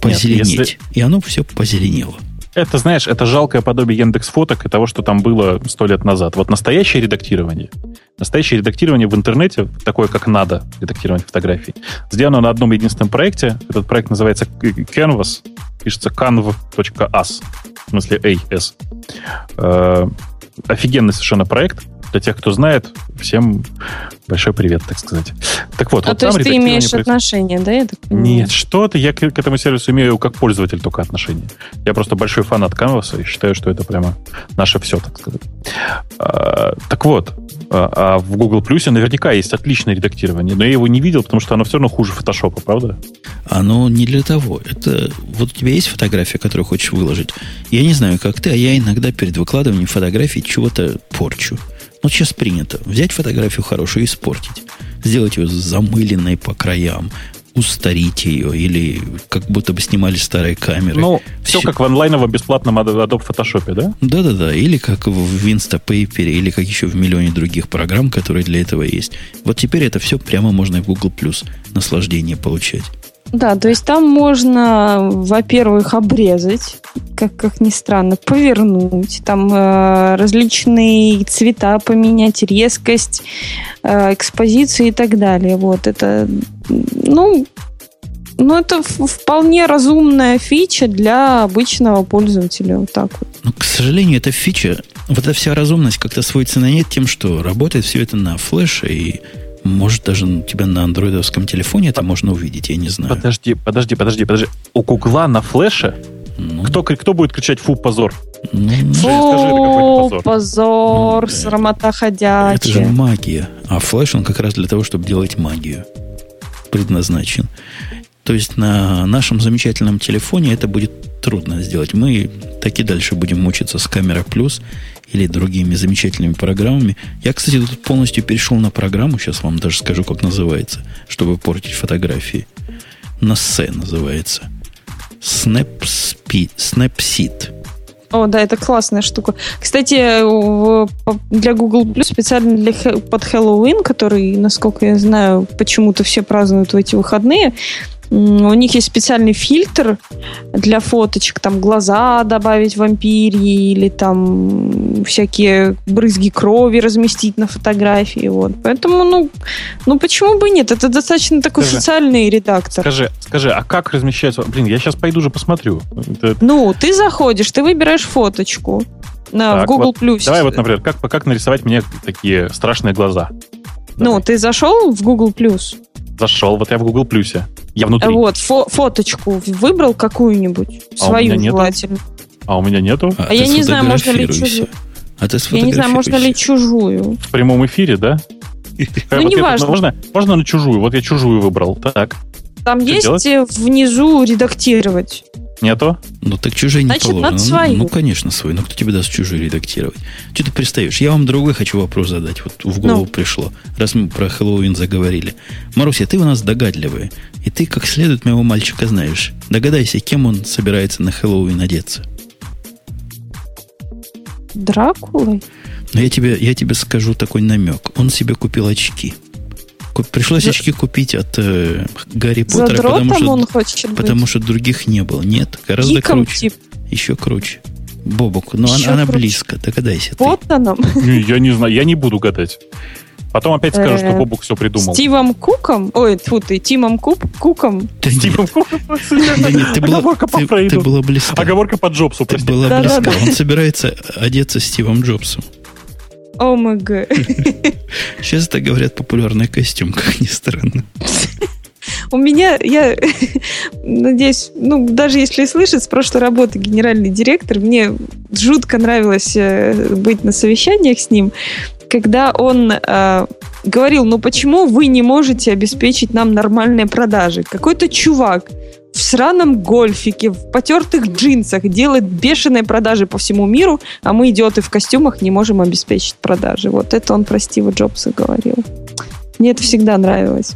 Speaker 1: Позеленеть. Нет, если... И оно все позеленело.
Speaker 2: Это, знаешь, это жалкое подобие Яндекс фоток и того, что там было сто лет назад. Вот настоящее редактирование, настоящее редактирование в интернете, такое как надо, редактирование фотографий, сделано на одном единственном проекте. Этот проект называется Canvas, пишется canv.as, в смысле AS. Э, офигенный совершенно проект для тех, кто знает, всем большой привет, так сказать. Так вот,
Speaker 3: а
Speaker 2: вот
Speaker 3: то есть ты имеешь отношение, да, я так
Speaker 2: понимаю? Нет, что ты, я к, к этому сервису имею как пользователь только отношение. Я просто большой фанат Canvas и считаю, что это прямо наше все, так сказать. А, так вот, а, а в Google Plus наверняка есть отличное редактирование, но я его не видел, потому что оно все равно хуже фотошопа, правда?
Speaker 1: оно не для того. Это вот у тебя есть фотография, которую хочешь выложить. Я не знаю, как ты, а я иногда перед выкладыванием фотографий чего-то порчу. Ну, сейчас принято. Взять фотографию хорошую и испортить. Сделать ее замыленной по краям, устарить ее, или как будто бы снимали старые камеры.
Speaker 2: Ну, все, все как в онлайновом бесплатном Adobe Photoshop, да?
Speaker 1: Да-да-да, или как в Instapaper, или как еще в миллионе других программ, которые для этого есть. Вот теперь это все прямо можно в Google Plus наслаждение получать.
Speaker 3: Да, то есть там можно, во-первых, обрезать, как, как ни странно, повернуть, там э, различные цвета поменять, резкость, э, экспозицию и так далее. Вот это, ну, ну, это вполне разумная фича для обычного пользователя. Вот так вот.
Speaker 1: Но, к сожалению, эта фича, вот эта вся разумность как-то сводится на нет тем, что работает все это на флеше и может, даже у тебя на андроидовском телефоне это можно увидеть, я не знаю.
Speaker 2: Подожди, подожди, подожди, подожди. У Гугла на флеше? Ну, кто, кто будет кричать «фу, позор»?
Speaker 3: Ну, фу, скажи, это позор. позор, ну, срамота ходячая.
Speaker 1: Это же магия. А флеш, он как раз для того, чтобы делать магию. Предназначен. То есть на нашем замечательном телефоне это будет трудно сделать. Мы так и дальше будем мучиться с камера плюс или другими замечательными программами. Я, кстати, тут полностью перешел на программу, сейчас вам даже скажу, как называется, чтобы портить фотографии. На С называется. Snapseed. Snapseed.
Speaker 3: О, да, это классная штука. Кстати, для Google Plus специально для, под Хэллоуин, который, насколько я знаю, почему-то все празднуют в эти выходные, у них есть специальный фильтр для фоточек, там глаза добавить вампирии или там всякие брызги крови разместить на фотографии. Вот. Поэтому, ну, ну почему бы нет? Это достаточно такой скажи, социальный редактор.
Speaker 2: Скажи, скажи, а как размещается? Блин, я сейчас пойду же посмотрю.
Speaker 3: Это... Ну, ты заходишь, ты выбираешь фоточку на, так, в Google
Speaker 2: вот, Plus. Давай вот, например, как, как нарисовать мне такие страшные глаза?
Speaker 3: Ну, давай. Ну, ты зашел в Google Plus?
Speaker 2: Зашел, вот я в Google Плюсе. Я внутри.
Speaker 3: Вот, фо- фоточку выбрал какую-нибудь, а свою желательно.
Speaker 2: А у меня нету?
Speaker 3: А, а я не знаю, можно ли чужую. А ты я не знаю, можно ли чужую.
Speaker 2: В прямом эфире, да?
Speaker 3: Ну, не важно.
Speaker 2: Можно, можно на чужую. Вот я чужую выбрал. Так.
Speaker 3: Там есть внизу редактировать.
Speaker 2: Нету?
Speaker 1: Ну, так чужие Значит, не положено. Ну, ну, конечно, свой. Но кто тебе даст чужие редактировать? Что ты пристаешь? Я вам другой хочу вопрос задать. Вот в голову ну. пришло, раз мы про Хэллоуин заговорили. Маруся, ты у нас догадливая. И ты, как следует, моего мальчика знаешь. Догадайся, кем он собирается на Хэллоуин одеться.
Speaker 3: Дракулой?
Speaker 1: Но я тебе, я тебе скажу такой намек. Он себе купил очки. Пришлось очки купить от э, Гарри Поттера, потому что,
Speaker 3: он хочет
Speaker 1: потому быть. что других не было. Нет, гораздо Гиком круче. Тип. Еще круче. Бобок, но она, она близко, догадайся.
Speaker 3: Поттоном?
Speaker 2: Я не знаю, я не буду гадать. Потом опять скажу, что э, Бобук все придумал.
Speaker 3: Стивом Куком? Ой, тьфу ты, Тимом Куп, Куком?
Speaker 1: Стивом Куком? Оговорка по Фрейду. Ты была близка.
Speaker 2: Оговорка по Джобсу,
Speaker 1: Ты была близка. Он собирается одеться Стивом Джобсом.
Speaker 3: ОМГ.
Speaker 1: Сейчас это, говорят, популярный костюм, как ни странно.
Speaker 3: У меня, я надеюсь, ну, даже если слышит, с прошлой работы генеральный директор, мне жутко нравилось э, быть на совещаниях с ним, когда он э, говорил, ну почему вы не можете обеспечить нам нормальные продажи? Какой-то чувак в сраном гольфике, в потертых джинсах делает бешеные продажи по всему миру, а мы, идиоты в костюмах, не можем обеспечить продажи. Вот это он про Стива Джобса говорил. Мне это всегда нравилось.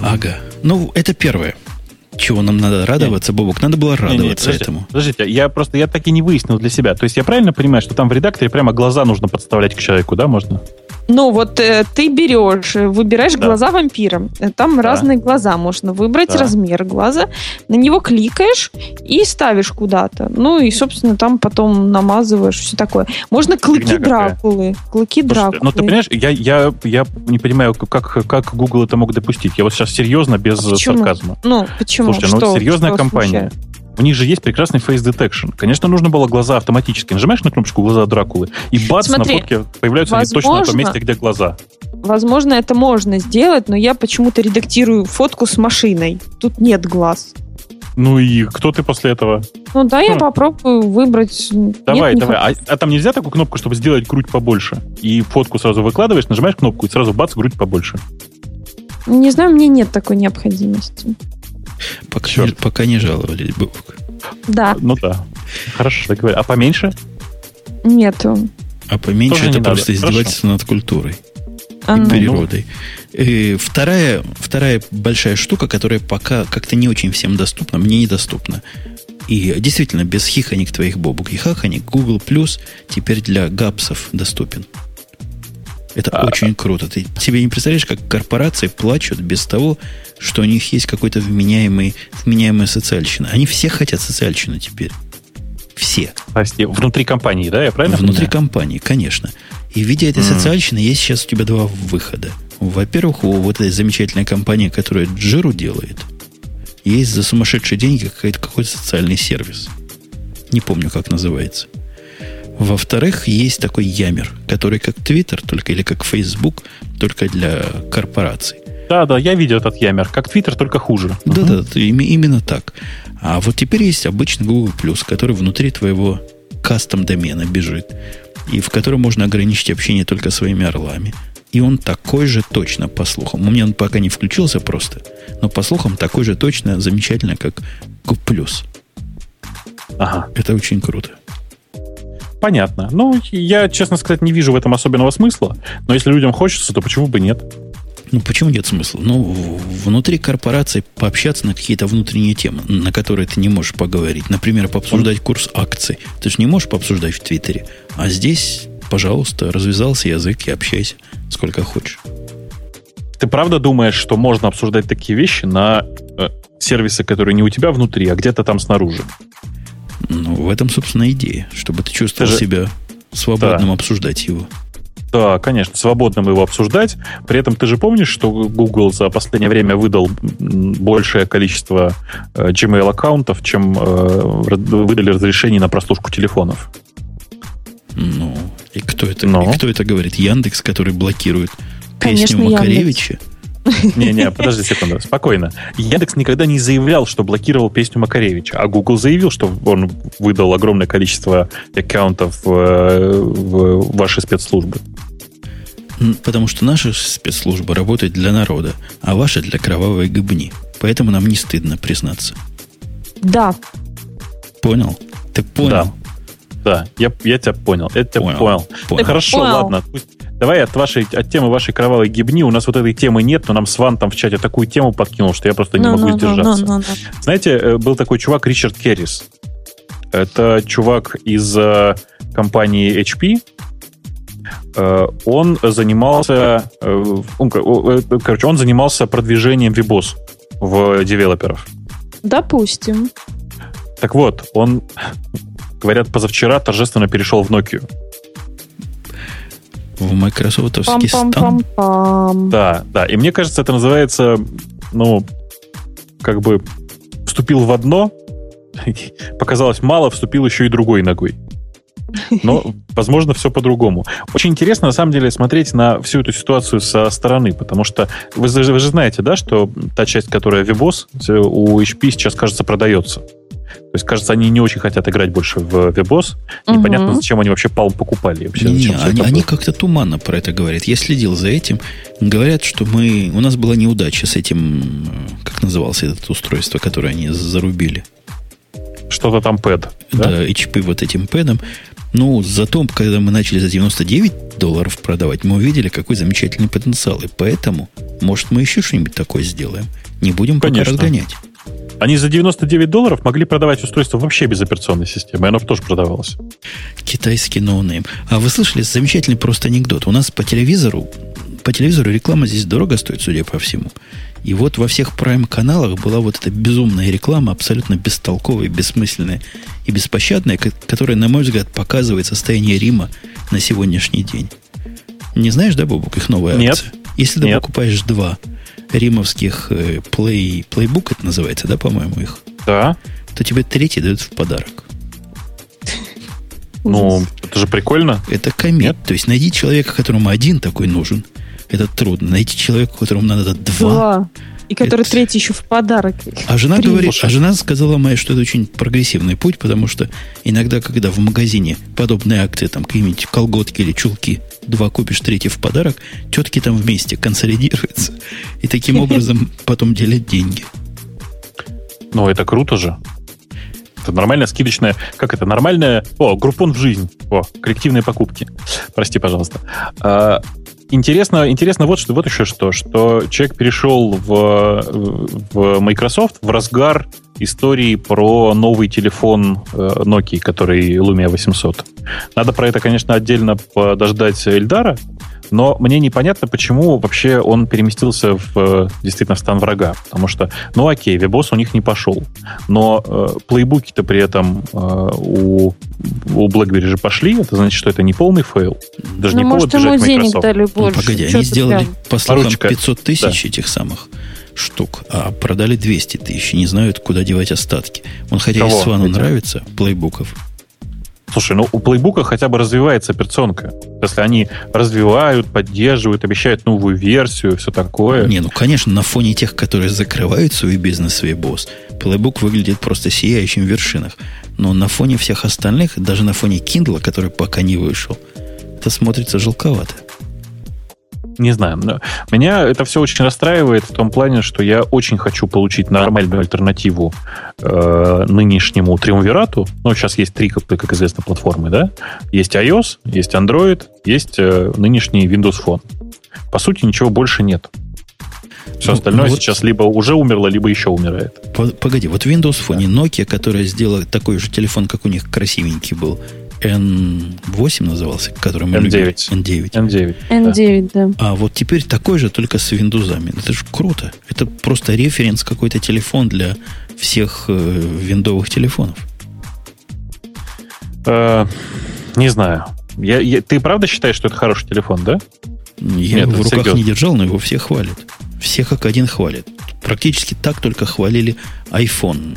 Speaker 1: Ага. Ну, это первое. Чего нам надо радоваться, нет. Бобок? Надо было радоваться нет, нет, подождите, этому.
Speaker 2: Подождите, я просто я так и не выяснил для себя. То есть я правильно понимаю, что там в редакторе прямо глаза нужно подставлять к человеку, да, можно?
Speaker 3: Ну, вот э, ты берешь, э, выбираешь да. глаза вампира. Э, там да. разные глаза можно выбрать, да. размер глаза. На него кликаешь и ставишь куда-то. Ну, и, собственно, там потом намазываешь, все такое. Можно клыки Фигня Дракулы. Какая. Клыки Слушай, Дракулы.
Speaker 2: Ну, ты понимаешь, я, я, я не понимаю, как, как Google это мог допустить. Я вот сейчас серьезно, без а сарказма.
Speaker 3: Ну, почему?
Speaker 2: Слушайте, ну, что, серьезная что компания. Смущает? У них же есть прекрасный face detection. Конечно, нужно было глаза автоматически. Нажимаешь на кнопочку глаза Дракулы, и бац, Смотри, на фотке появляются возможно, они точно на том месте, где глаза.
Speaker 3: Возможно, это можно сделать, но я почему-то редактирую фотку с машиной. Тут нет глаз.
Speaker 2: Ну и кто ты после этого?
Speaker 3: Ну да, я хм. попробую выбрать.
Speaker 2: Давай, Нет, давай. А, а там нельзя такую кнопку, чтобы сделать грудь побольше? И фотку сразу выкладываешь, нажимаешь кнопку, и сразу бац, грудь побольше.
Speaker 3: Не знаю, мне нет такой необходимости.
Speaker 1: Пока, не, пока не жаловались, Бобок.
Speaker 3: Да.
Speaker 2: Ну да. Хорошо, так говорю. А поменьше?
Speaker 3: Нету.
Speaker 1: А поменьше
Speaker 2: Тоже
Speaker 1: это просто
Speaker 2: надо.
Speaker 1: издевательство над культурой
Speaker 3: А,
Speaker 1: и
Speaker 3: ну.
Speaker 1: природой. И вторая, вторая большая штука, которая пока как-то не очень всем доступна, мне недоступна. И действительно, без хихоник твоих бобук и хахоник, Google Plus теперь для гапсов доступен. Это
Speaker 2: А-
Speaker 1: очень круто. Ты себе не представляешь, как корпорации плачут без того, что у них есть какой-то вменяемый, вменяемая социальщина. Они все хотят социальщину теперь. Все.
Speaker 2: Прости, внутри компании, да? Я правильно
Speaker 1: Внутри
Speaker 2: понимаю?
Speaker 1: компании, конечно. И в виде этой
Speaker 2: Мгм.
Speaker 1: социальщины есть сейчас у тебя два выхода. Во-первых, у вот этой замечательной компании, которая Джиру делает, есть за сумасшедшие деньги какой-то, какой-то социальный сервис. Не помню, как называется. Во-вторых, есть такой Ямер, который как Twitter, только или как Facebook, только для корпораций.
Speaker 2: Да, да, я видел этот ямер. Как Твиттер, только хуже.
Speaker 1: Да, да, да, име- именно так. А вот теперь есть обычный Google Plus, который внутри твоего кастом домена бежит, и в котором можно ограничить общение только своими орлами. И он такой же точно, по слухам. У меня он пока не включился просто, но по слухам такой же точно замечательно, как Google Plus.
Speaker 2: Ага.
Speaker 1: Это очень круто.
Speaker 2: Понятно. Ну, я, честно сказать, не вижу в этом особенного смысла. Но если людям хочется, то почему бы нет?
Speaker 1: Ну, почему нет смысла? Ну, внутри корпорации пообщаться на какие-то внутренние темы, на которые ты не можешь поговорить. Например, пообсуждать курс акций. Ты же не можешь пообсуждать в Твиттере. А здесь, пожалуйста, развязался язык и общайся сколько хочешь.
Speaker 2: Ты правда думаешь, что можно обсуждать такие вещи на э, сервисы, которые не у тебя внутри, а где-то там снаружи?
Speaker 1: Ну, в этом, собственно, идея, чтобы ты чувствовал
Speaker 2: Ты же-
Speaker 1: себя свободным обсуждать его.
Speaker 2: Да, конечно, свободным его обсуждать. При этом ты же помнишь, что Google за последнее время выдал большее количество э, Gmail-аккаунтов, чем э, выдали разрешений на прослушку телефонов.
Speaker 1: Ну, и кто это,
Speaker 2: Ну?
Speaker 1: и кто это говорит? Яндекс, который блокирует
Speaker 3: Конечно,
Speaker 1: песню
Speaker 3: Яндекс.
Speaker 2: Не-не, подожди секунду, спокойно. Яндекс никогда не заявлял, что блокировал песню Макаревича, а Google заявил, что он выдал огромное количество аккаунтов э, в ваши спецслужбы.
Speaker 1: Потому что наша спецслужба работает для народа, а ваша для кровавой гыбни. Поэтому нам не стыдно признаться.
Speaker 3: Да.
Speaker 1: Понял? Ты понял?
Speaker 2: Да. Да, я, я тебя понял. Это тебя
Speaker 1: Понял.
Speaker 2: понял.
Speaker 1: Понял.
Speaker 2: Хорошо,
Speaker 3: Понял.
Speaker 2: ладно. Пусть- Давай от, вашей, от темы вашей кровавой гибни. У нас вот этой темы нет, но нам Сван там в чате такую тему подкинул, что я просто не
Speaker 3: Ну,
Speaker 2: могу
Speaker 3: ну, ну,
Speaker 2: сдержаться.
Speaker 3: ну, ну, ну.
Speaker 2: Знаете, э, был такой чувак Ричард Керрис. Это чувак из э, компании HP. Э, Он занимался, он, короче, он занимался продвижением Vibos в девелоперов.
Speaker 3: Допустим.
Speaker 2: Так вот, он, говорят, позавчера торжественно перешел в Nokia.
Speaker 1: В майкрософтовский стан.
Speaker 2: Да, да. И мне кажется, это называется, ну, как бы вступил в одно, показалось мало, вступил еще и другой ногой. Но, возможно, все по-другому. Очень интересно, на самом деле, смотреть на всю эту ситуацию со стороны, потому что вы, же- вы же знаете, да, что та часть, которая Vibos, э, у HP сейчас, кажется, продается. То есть, кажется, они не очень хотят играть больше в Vibos. Непонятно,
Speaker 3: Мгм.
Speaker 2: зачем они вообще Palm покупали. и Вообще,
Speaker 1: Не, они, они как-то туманно про это говорят. Я следил за этим. Говорят, что мы у нас была неудача с этим, э, как назывался это устройство, которое они зарубили.
Speaker 2: Что-то там пэд.
Speaker 1: Да, HP вот этим пэдом. Ну, зато, когда мы начали за 99 долларов продавать, мы увидели, какой замечательный потенциал. И поэтому, может, мы еще что-нибудь такое сделаем. Не будем пока
Speaker 2: Конечно.
Speaker 1: разгонять.
Speaker 2: Они за 99 долларов могли продавать устройство вообще без операционной системы, и оно тоже продавалось.
Speaker 1: Китайский no-name. А вы слышали замечательный просто анекдот? У нас по телевизору, по телевизору реклама здесь дорого стоит, судя по всему. И вот во всех прайм-каналах была вот эта безумная реклама, абсолютно бестолковая, бессмысленная и беспощадная, ко- которая, на мой взгляд, показывает состояние RIM а на сегодняшний день. Не знаешь, да, Бобук, их новая
Speaker 2: Нет.
Speaker 1: акция? Если ты
Speaker 2: Нет.
Speaker 1: покупаешь два римовских э, плей, плейбук, это называется, да, по-моему, их,
Speaker 2: Да.
Speaker 1: то тебе третий дают в подарок.
Speaker 2: Ну, это же прикольно.
Speaker 1: Это комит.
Speaker 2: Нет?
Speaker 1: То есть найди человека, которому один такой нужен. Это трудно. Найти человека, которому надо два.
Speaker 3: Два. И который
Speaker 1: Это-
Speaker 3: третий еще в подарок.
Speaker 1: А жена говорит, а жена сказала моя, что это очень прогрессивный путь, потому что иногда, когда в магазине подобные акции, там какие-нибудь колготки или чулки два купишь, третий в подарок, тетки там вместе консолидируются и таким образом потом делят деньги.
Speaker 2: Ну, это круто же. Это нормальная скидочная... Как это? Нормальная... О, группон в жизнь. О, коллективные покупки. Прости, пожалуйста. А, интересно, интересно вот, что, вот еще что, что человек перешел в, в Microsoft в разгар истории про новый телефон э, Nokia, который Lumia 800. Надо про это, конечно, отдельно подождать Эльдара, но мне непонятно, почему вообще он переместился в, э, действительно в стан врага. Потому что, ну окей, webOS у них не пошел. Но э, PlayBook и-то при этом э, у, у BlackBerry же пошли. Это значит, что это не полный fail. Даже
Speaker 3: ну,
Speaker 2: не
Speaker 3: может,
Speaker 2: повод
Speaker 3: ему
Speaker 2: бежать
Speaker 3: денег дали
Speaker 1: Ну,
Speaker 3: больше.
Speaker 1: погоди,
Speaker 3: Чё
Speaker 1: они сделали,
Speaker 3: прям?
Speaker 1: по слухам,
Speaker 2: Поручика.
Speaker 1: 500 тысяч этих самых штук, а продали 200 тысяч. Не знают, куда девать остатки. Он хотя
Speaker 2: Кого?
Speaker 1: и Свану
Speaker 2: Эти?
Speaker 1: нравится, плейбуков.
Speaker 2: Слушай, ну у плейбука хотя бы развивается операционка. Если они развивают, поддерживают, обещают новую версию, все такое.
Speaker 1: Не, ну, конечно, на фоне тех, которые закрывают свой бизнес, свой босс, Playbook выглядит просто сияющим в вершинах. Но на фоне всех остальных, даже на фоне Kindle, который пока не вышел, это смотрится жалковато.
Speaker 2: Не знаю. но Меня это все очень расстраивает в том плане, что я очень хочу получить нормальную альтернативу э, нынешнему триумвирату. Ну, сейчас есть три, как, как известно, платформы, да? Есть iOS, есть Android, есть э, нынешний Windows Phone. По сути, ничего больше нет. Все
Speaker 1: Ну,
Speaker 2: остальное
Speaker 1: ну вот-
Speaker 2: сейчас либо уже умерло, либо еще умирает.
Speaker 1: По- Погоди, вот Windows Phone и Nokia, которая сделала такой же телефон, как у них красивенький был, N8 назывался, который мы
Speaker 2: N9.
Speaker 1: любили. N9.
Speaker 2: N9. да.
Speaker 3: N9, да.
Speaker 1: А вот теперь такой же, только с виндузами. Это же круто. Это просто референс какой-то телефон для всех э, виндовых телефонов.
Speaker 2: Э, не знаю. Я, я- ты правда считаешь, что это хороший телефон, да?
Speaker 1: Я
Speaker 2: Нет,
Speaker 1: его в руках
Speaker 2: серьезно.
Speaker 1: не держал, но его все хвалят. Все как один хвалят. Практически так только хвалили iPhone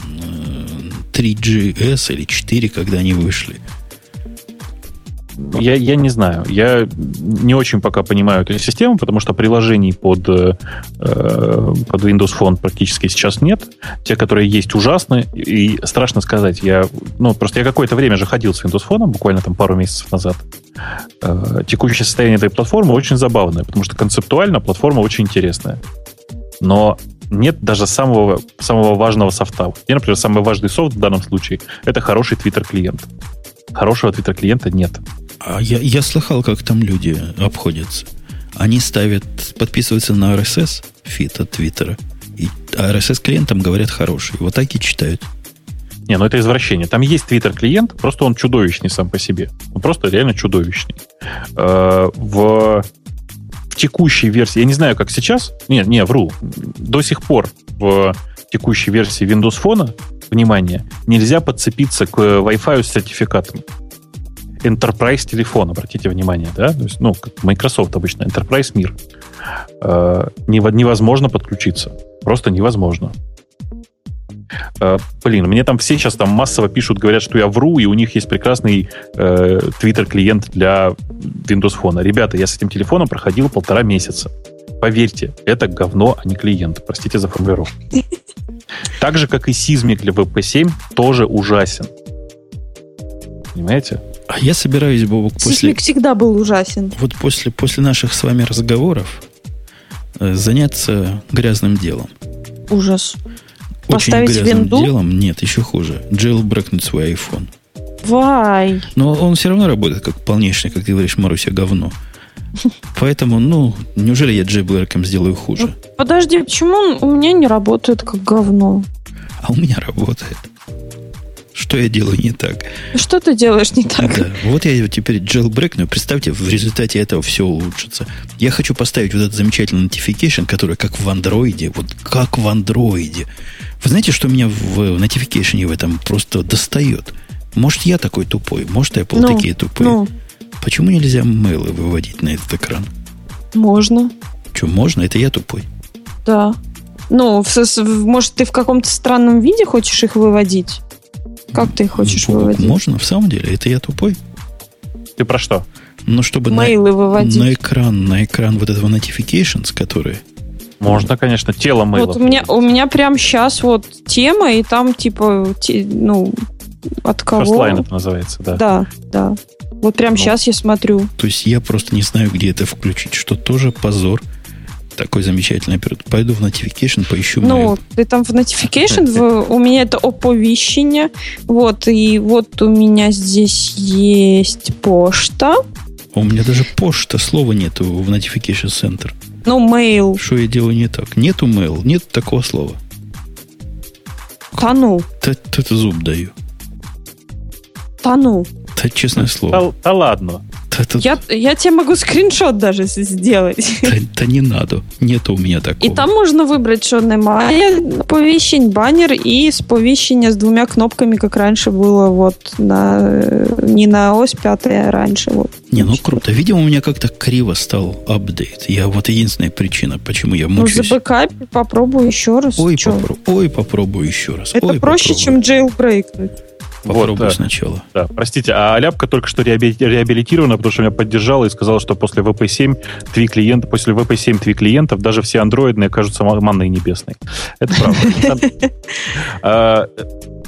Speaker 1: э, 3GS или 4, когда они вышли.
Speaker 2: Я, я не знаю. Я не очень пока понимаю эту систему, потому что приложений под, э, под Windows Phone практически сейчас нет. Те, которые есть, ужасны. И страшно сказать. Я, ну, просто я какое-то время же ходил с Windows Phone, буквально там пару месяцев назад. Э, текущее состояние этой платформы очень забавное, потому что концептуально платформа очень интересная. Но нет даже самого, самого важного софта. Мне, например, самый важный софт в данном случае – это хороший Twitter-клиент. Хорошего Twitter-клиента нет.
Speaker 1: А я, я слыхал, как там люди обходятся. Они ставят, подписываются на RSS feed от Твиттера, и RSS клиентом говорят хороший. Вот так и читают.
Speaker 2: Не, ну это извращение. Там есть Twitter-клиент, просто он чудовищный сам по себе. Он просто реально чудовищный. Э, В, в текущей версии, я не знаю, как сейчас, не, не, вру, до сих пор в текущей версии Windows Phone, внимание, нельзя подцепиться к Wi-Fi с сертификатом. Enterprise телефон, обратите внимание, да? То есть, ну, как Microsoft обычно, Enterprise мир. Э, нево- невозможно подключиться. Просто невозможно. Э, Блин, мне там все сейчас там массово пишут, говорят, что я вру, и у них есть прекрасный э, Twitter-клиент для Windows Phone. Ребята, я с этим телефоном проходил полтора месяца. Поверьте, это говно, а не клиент. Простите за формулировку. Так же, как и сизмик для VP7, тоже ужасен. Понимаете?
Speaker 1: А я собираюсь, Бобок, после,
Speaker 3: Сисмик всегда был ужасен.
Speaker 1: вот после, после наших с вами разговоров э, заняться грязным делом.
Speaker 3: Ужас.
Speaker 1: Очень
Speaker 3: Поставить
Speaker 1: грязным
Speaker 3: винду?
Speaker 1: делом, нет, еще хуже. Jailbreakнуть свой iPhone.
Speaker 3: Вай.
Speaker 1: Но он все равно работает как полнейшее, как ты говоришь, Маруся, говно. Поэтому, ну, неужели я джейблэком сделаю хуже?
Speaker 3: Подожди, почему он у меня не работает как говно?
Speaker 1: А у меня работает. Что я делаю не так?
Speaker 3: Что ты делаешь не так?
Speaker 1: Да. Вот я теперь jailbreakну. Представьте, в результате этого все улучшится. Я хочу поставить вот этот замечательный notification, который как в андроиде, вот как в андроиде. Вы знаете, что меня в notification в этом просто достает? Может, я такой тупой, может, Apple
Speaker 3: Ну,
Speaker 1: такие тупые.
Speaker 3: Ну,
Speaker 1: Почему нельзя мейлы выводить на этот экран?
Speaker 3: можно,
Speaker 1: Что, можно? Это я тупой.
Speaker 3: да. Ну, в в- может, ты в каком-то странном виде хочешь их выводить? Как ты хочешь выводить?
Speaker 1: Можно? В самом деле, это я тупой.
Speaker 2: Ты про что?
Speaker 1: Но чтобы на,
Speaker 3: Мейлы выводить.
Speaker 1: на экран, на экран вот этого notifications, которые...
Speaker 2: Можно, конечно, тело мейла.
Speaker 3: Вот у меня, у меня прям сейчас вот тема, и там типа, те- ну, от кого?
Speaker 2: First line это называется, да.
Speaker 3: Да, да. Вот прямо
Speaker 2: Ну.
Speaker 3: сейчас я смотрю.
Speaker 1: То есть я просто не знаю, где это включить, что тоже позор. Такой замечательный оператор. Пойду в notification, поищу
Speaker 3: Ну,
Speaker 1: mail.
Speaker 3: ты там в notification, в- у меня это оповещение. Вот, и вот у меня здесь есть почта.
Speaker 1: У меня даже почта слова нету в notification center.
Speaker 3: Ну, mail.
Speaker 1: Что я делаю не так? Нету mail, нет такого слова.
Speaker 3: Тону.
Speaker 1: Т- т- т- зуб даю.
Speaker 3: Тону.
Speaker 1: Да, честное слово.
Speaker 2: Да, да ладно.
Speaker 1: Та- та-
Speaker 3: Я, я тебе могу скриншот даже с- сделать.
Speaker 1: та- та не надо. Нету у меня такого.
Speaker 3: І там можна вибрати, що немає оповіщень, баннер і сповіщення з двома кнопками, як раніше було вот на, э, не на ось 5, а раніше. Вот.
Speaker 1: Не, ну круто. Видимо, у меня как-то криво стал апдейт. Я вот единственная причина, почему я
Speaker 3: Ну,
Speaker 1: мучаюсь.
Speaker 3: забэкапи, попробуй еще раз.
Speaker 1: Ой,
Speaker 3: Чё?
Speaker 1: попро- Ой, попробую еще раз.
Speaker 3: Это
Speaker 1: Ой,
Speaker 3: проще,
Speaker 1: попробую.
Speaker 3: чем jailbreakнуть.
Speaker 1: Попробую
Speaker 2: Вот, да.
Speaker 1: сначала.
Speaker 2: Да, простите, а ляпка только что реаби- реабилитирована, потому что меня поддержала и сказала, что после VP7 твой клиент, после VP7 твой клиентов даже все андроидные кажутся ма- манной небесной. Это правда.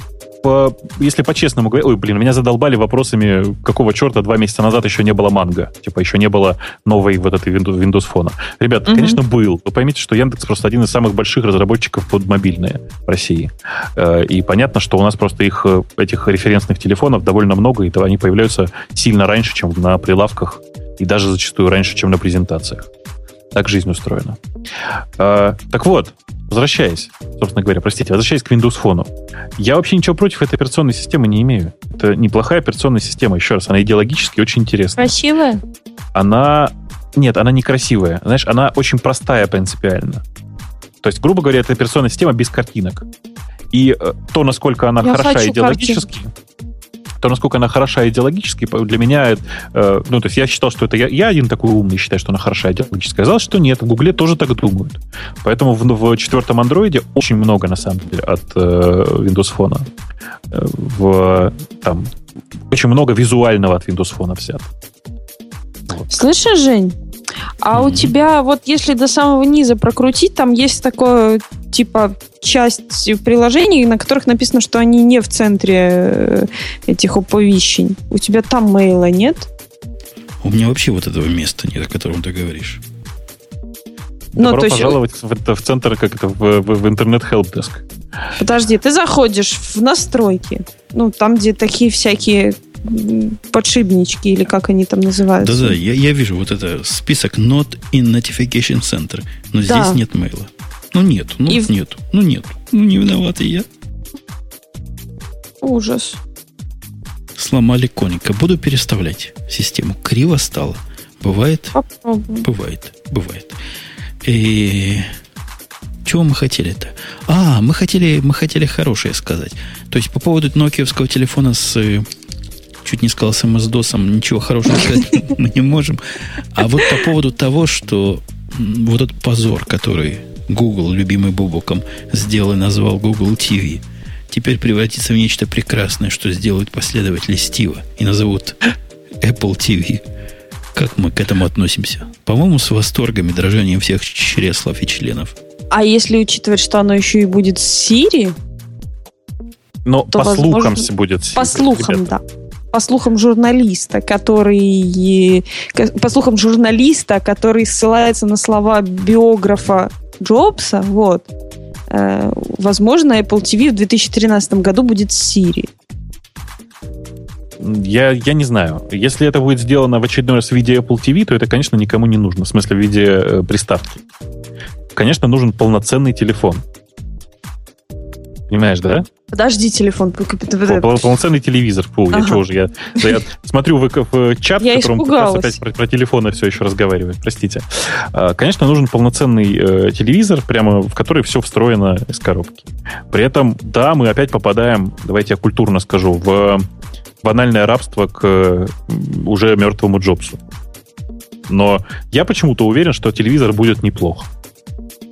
Speaker 2: По- Если по-честному говоря, ой, блин, меня задолбали вопросами, какого черта два месяца назад еще не было манго, типа еще не было новой вот этой Windows, фона. Ребят,
Speaker 3: Мгм.
Speaker 2: конечно, был. Вы поймите, что Яндекс просто один из самых больших разработчиков под мобильные в России. Э, И понятно, что у нас просто их, э, этих референсных телефонов довольно много, и то они появляются сильно раньше, чем на прилавках, и даже зачастую раньше, чем на презентациях. Так жизнь устроена. Э, Так вот, возвращаясь, собственно говоря, простите, возвращаясь к Windows Phone. Я вообще ничего против этой операционной системы не имею. Это неплохая операционная система, еще раз, она идеологически очень интересная
Speaker 3: Красивая?
Speaker 2: она... Нет, она некрасивая. Знаешь, она очень простая принципиально. То есть, грубо говоря, это операционная система без картинок. И э, то, насколько она
Speaker 3: Я
Speaker 2: хороша идеологически, то, насколько она хороша идеологически, для меня, э, ну, то есть я считал, что это я, я один такой умный считаю, что она хороша идеологически. Оказалось, что нет, в Гугле тоже так думают. Поэтому в, в четвертом андроиде очень много, на самом деле, от э, Windows Phone. Э, в, там, очень много визуального от Windows Phone взято.
Speaker 3: Слышишь, Жень? А у тебя вот если до самого низа прокрутить, там есть такое типа часть приложений, на которых написано, что они не в центре э, этих оповещений. У тебя там мейла нет?
Speaker 1: У меня вообще вот этого места нет, о котором ты говоришь.
Speaker 3: Ну,
Speaker 2: Добро
Speaker 3: то есть-
Speaker 2: пожаловать в, это- в центр, как это, в, в- в интернет-хелпдеск.
Speaker 3: Подожди, ты заходишь в настройки, ну, там, где такие всякие подшипнички, или как они там называются.
Speaker 1: Да-да, я, я вижу вот это список not in notification center, но
Speaker 3: Да.
Speaker 1: здесь нет мейла. Ну нет, ну
Speaker 3: И
Speaker 1: нет, ну нет. Ну не виноват и я.
Speaker 3: Ужас.
Speaker 1: Сломали коника. Буду переставлять систему. Криво стало. Бывает,
Speaker 3: Попробуй.
Speaker 1: бывает, бывает. И чего мы хотели-то? А, мы хотели, мы хотели хорошее сказать. То есть по поводу нокиевского телефона с чуть не сказал с MS-DOS, ничего хорошего сказать мы не можем. А вот по поводу того, что вот этот позор, который Google, любимый Бубуком, сделал и назвал Google TV, теперь превратится в нечто прекрасное, что сделают последователи Стива и назовут Apple TV. Как мы к этому относимся? По-моему, с восторгом и дрожанием всех чреслов и членов.
Speaker 3: А если учитывать, что оно еще и будет с Siri,
Speaker 2: Но
Speaker 3: То,
Speaker 2: по слухам
Speaker 3: возможно,
Speaker 2: будет.
Speaker 3: по слухам,
Speaker 2: ребята.
Speaker 3: да. По слухам журналиста, который... к- По слухам журналиста, который ссылается на слова биографа Джобса, вот. э, Возможно, Apple TV в 2013 году будет с Siri.
Speaker 2: Я, я не знаю. Если это будет сделано в очередной раз в виде Apple TV, то это, конечно, никому не нужно. В смысле, в виде э, приставки. Конечно, нужен полноценный телефон. Понимаешь, да?
Speaker 3: Подожди, телефон.
Speaker 2: Пол- Полноценный телевизор. Фу, я
Speaker 3: Ага.
Speaker 2: чего же? Я, я смотрю в, в чат,
Speaker 3: Я
Speaker 2: в котором как раз
Speaker 3: испугалась.
Speaker 2: опять про, про телефоны все еще разговаривает. Простите. А, Конечно, нужен полноценный э, телевизор, прямо в который все встроено из коробки. При этом, да, мы опять попадаем, давайте я культурно скажу, в банальное рабство к уже мертвому Джобсу. Но я почему-то уверен, что телевизор будет неплох.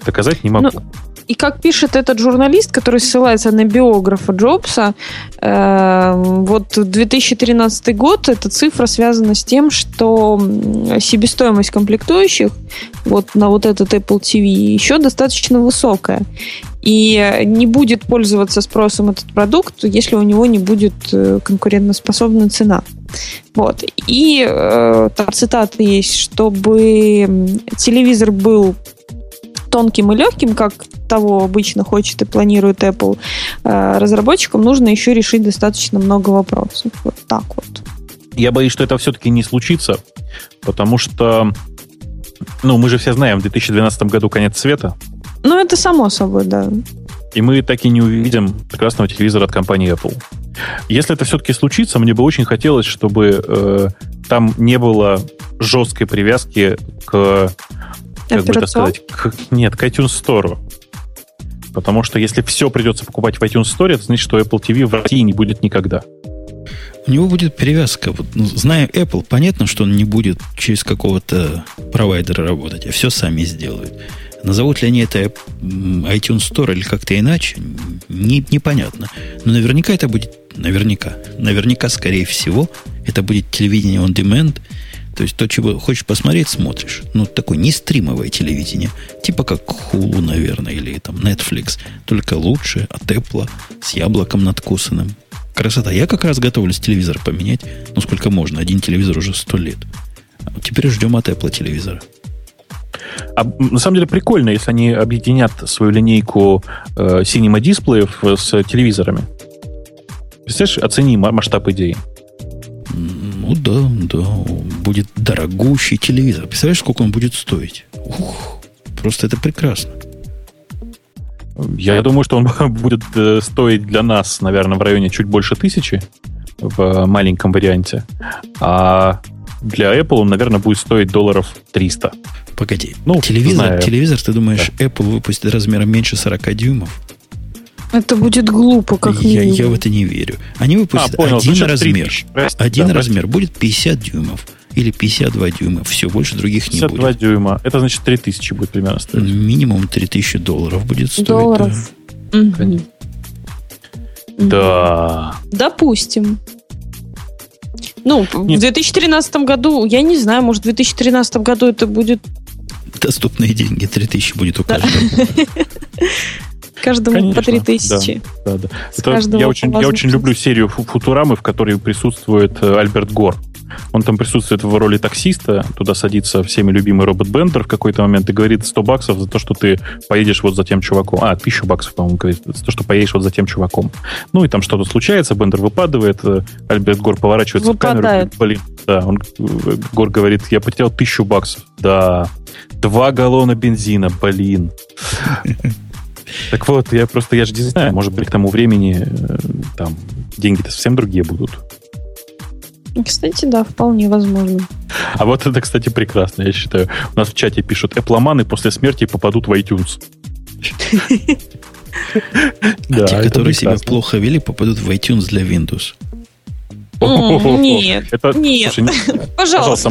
Speaker 2: Доказать не могу.
Speaker 3: Ну, и как пишет этот журналист, который ссылается на биографа Джобса, э, вот 2013 год, эта цифра связана с тем, что себестоимость комплектующих вот на вот этот Apple TV еще достаточно высокая. И не будет пользоваться спросом этот продукт, если у него не будет э, конкурентоспособная цена. Вот. И э, там цитата есть, чтобы телевизор был тонким и легким, как того обычно хочет и планирует Apple, э, разработчикам нужно еще решить достаточно много вопросов. Вот так вот.
Speaker 2: Я боюсь, что это все-таки не случится, потому что, ну, мы же все знаем, в 2012 году конец света.
Speaker 3: Ну, это само собой, да.
Speaker 2: И мы так и не увидим прекрасного телевизора от компании Apple. Если это все-таки случится, мне бы очень хотелось, чтобы э, там не было жесткой привязки к как бы это сказать, к, нет, к iTunes Store. Потому что если все придется покупать в iTunes Store, это значит, что Apple TV в России не будет никогда.
Speaker 1: У него будет привязка. Вот, ну, зная Apple, понятно, что он не будет через какого-то провайдера работать, а все сами сделают. Назовут ли они это iTunes Store или как-то иначе, не, непонятно. Но наверняка это будет, наверняка, наверняка, скорее всего, это будет телевидение on demand – то есть то, чего хочешь посмотреть, смотришь. Ну, такое не стримовое телевидение. Типа как Hulu, наверное, или там Netflix. Только лучше, от Apple, с яблоком надкусанным. Красота. Я как раз готовлюсь телевизор поменять. Ну, сколько можно. Один телевизор уже сто лет. Теперь ждем от Apple телевизора.
Speaker 2: А, на самом деле прикольно, если они объединят свою линейку э, Cinema дисплеев с телевизорами. Представляешь, оцени масштаб идеи.
Speaker 1: Ну да, да. Будет дорогущий телевизор. Представляешь, сколько он будет стоить? Ух, просто это прекрасно.
Speaker 2: Я думаю, что он будет э, стоить для нас, наверное, в районе чуть больше тысячи в маленьком варианте. А для Apple он, наверное, будет стоить долларов 300.
Speaker 1: Погоди. Ну, телевизор, телевизор, ты думаешь, да. Apple выпустит размером меньше 40 дюймов?
Speaker 3: Это будет глупо, как
Speaker 1: я, я в это не верю. Они выпустят а, понял, один размер. Один да, размер будет 50 дюймов или 52 дюйма. Все, больше других не будет. 52
Speaker 2: дюйма. Это значит 3000 будет примерно стоить.
Speaker 1: Минимум 3000 долларов будет стоить.
Speaker 3: Долларов. Да. Угу.
Speaker 2: да.
Speaker 3: Допустим. Ну, Нет. в 2013 году, я не знаю, может, в 2013 году это будет...
Speaker 1: Доступные деньги 3000 будет у каждого.
Speaker 3: Каждому Конечно, по 3000.
Speaker 2: Да, да, да. Это, я, очень, я очень люблю серию Футурамы, в которой присутствует э, Альберт Гор. Он там присутствует в роли таксиста, туда садится всеми любимый робот Бендер в какой-то момент и говорит 100 баксов за то, что ты поедешь вот за тем чуваком. А, 1000 баксов, по-моему, говорит, за то, что поедешь вот за тем чуваком. Ну и там что-то случается, Бендер выпадывает, э, Альберт Гор поворачивается
Speaker 3: Выпадает.
Speaker 2: в камеру. Блин, да, он, э, Гор говорит, я потерял 1000 баксов. Да, два галлона бензина, блин. Так вот, я просто, я же не знаю, может быть, к тому времени э, там деньги-то совсем другие будут.
Speaker 3: Кстати, да, вполне возможно.
Speaker 2: А вот это, кстати, прекрасно, я считаю. У нас в чате пишут, эпломаны после смерти попадут в iTunes.
Speaker 1: А те, которые себя плохо вели, попадут в iTunes для Windows.
Speaker 3: Нет, нет, пожалуйста.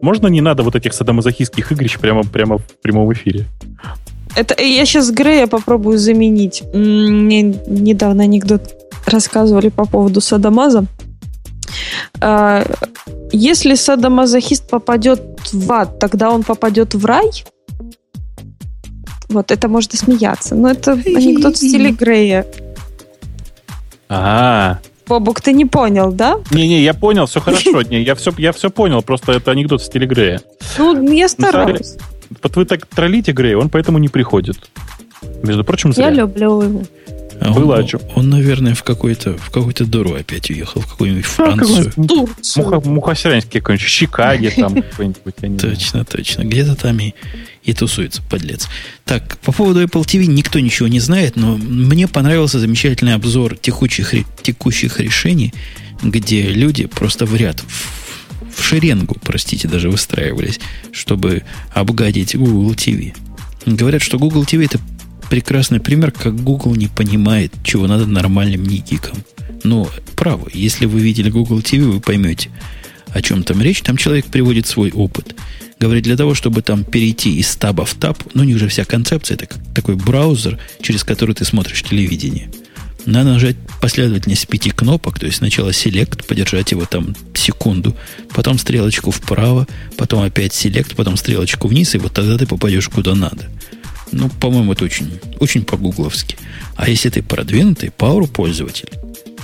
Speaker 2: Можно не надо вот этих садомазохистских игрищ прямо, прямо в прямом эфире?
Speaker 3: Это я сейчас Грея попробую заменить. Мне недавно анекдот рассказывали по поводу садомаза. А, если садомазохист попадет в ад, тогда он попадет в рай? Вот, это можно смеяться. Но это анекдот в стиле Грея.
Speaker 2: А,
Speaker 3: Бобук, ты не понял, да?
Speaker 2: Не-не, я понял, все хорошо. Не, я все, я все понял, просто это анекдот в стиле Грея.
Speaker 3: Ну, я стараюсь.
Speaker 2: Вот вы так троллите Грея, он поэтому не приходит. Между прочим, зря.
Speaker 3: Я люблю его.
Speaker 1: А Было он, о чем. Он, наверное, в какой-то в какую-то дуру опять уехал, в какую-нибудь Францию. А,
Speaker 2: Муха, Мухасрянский какой-нибудь, Чикаго там какой-нибудь.
Speaker 1: Точно, точно. Где-то там и, и тусуется, подлец. Так, по поводу Apple TV никто ничего не знает, но мне понравился замечательный обзор текущих, текущих решений, где люди просто в ряд, в, шеренгу, простите, даже выстраивались, чтобы обгадить Google TV. Говорят, что Google TV это прекрасный пример, как Google не понимает, чего надо нормальным не-гикам. Но право, если вы видели Google TV, вы поймете, о чем там речь. Там человек приводит свой опыт, Говорит, для того, чтобы там перейти из таба в таб, ну, у них же вся концепция, это такой браузер, через который ты смотришь телевидение. Надо нажать последовательность пяти кнопок, то есть сначала Select, подержать его там секунду, потом стрелочку вправо, потом опять Select, потом стрелочку вниз, и вот тогда ты попадешь куда надо. Ну, по-моему, это очень, очень по-гугловски. А если ты продвинутый Power пользователь,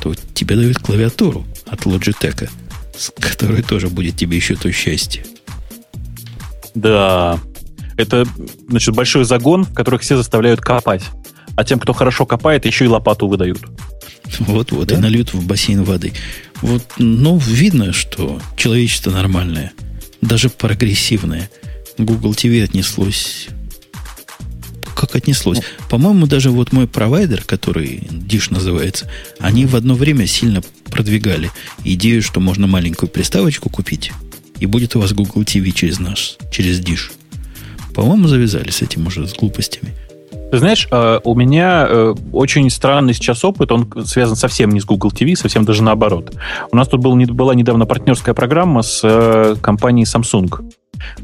Speaker 1: то тебе дают клавиатуру от Logitech, с которой тоже будет тебе еще то счастье.
Speaker 2: Да. Это, значит, большой загон, в которых все заставляют копать. А тем, кто хорошо копает, еще и лопату выдают.
Speaker 1: Вот-вот, да? и нальют в бассейн воды. Вот, ну, видно, что человечество нормальное, даже прогрессивное. Google TV отнеслось как отнеслось. По-моему, даже вот мой провайдер, который Dish называется, они в одно время сильно продвигали идею, что можно маленькую приставочку купить, и будет у вас Google TV через наш, через Dish. По-моему, завязали с этим уже, с глупостями.
Speaker 2: Ты знаешь, э, у меня э, очень странный сейчас опыт, он связан совсем не с Google TV, совсем даже наоборот. У нас тут был, была недавно партнерская программа с э, компанией Samsung.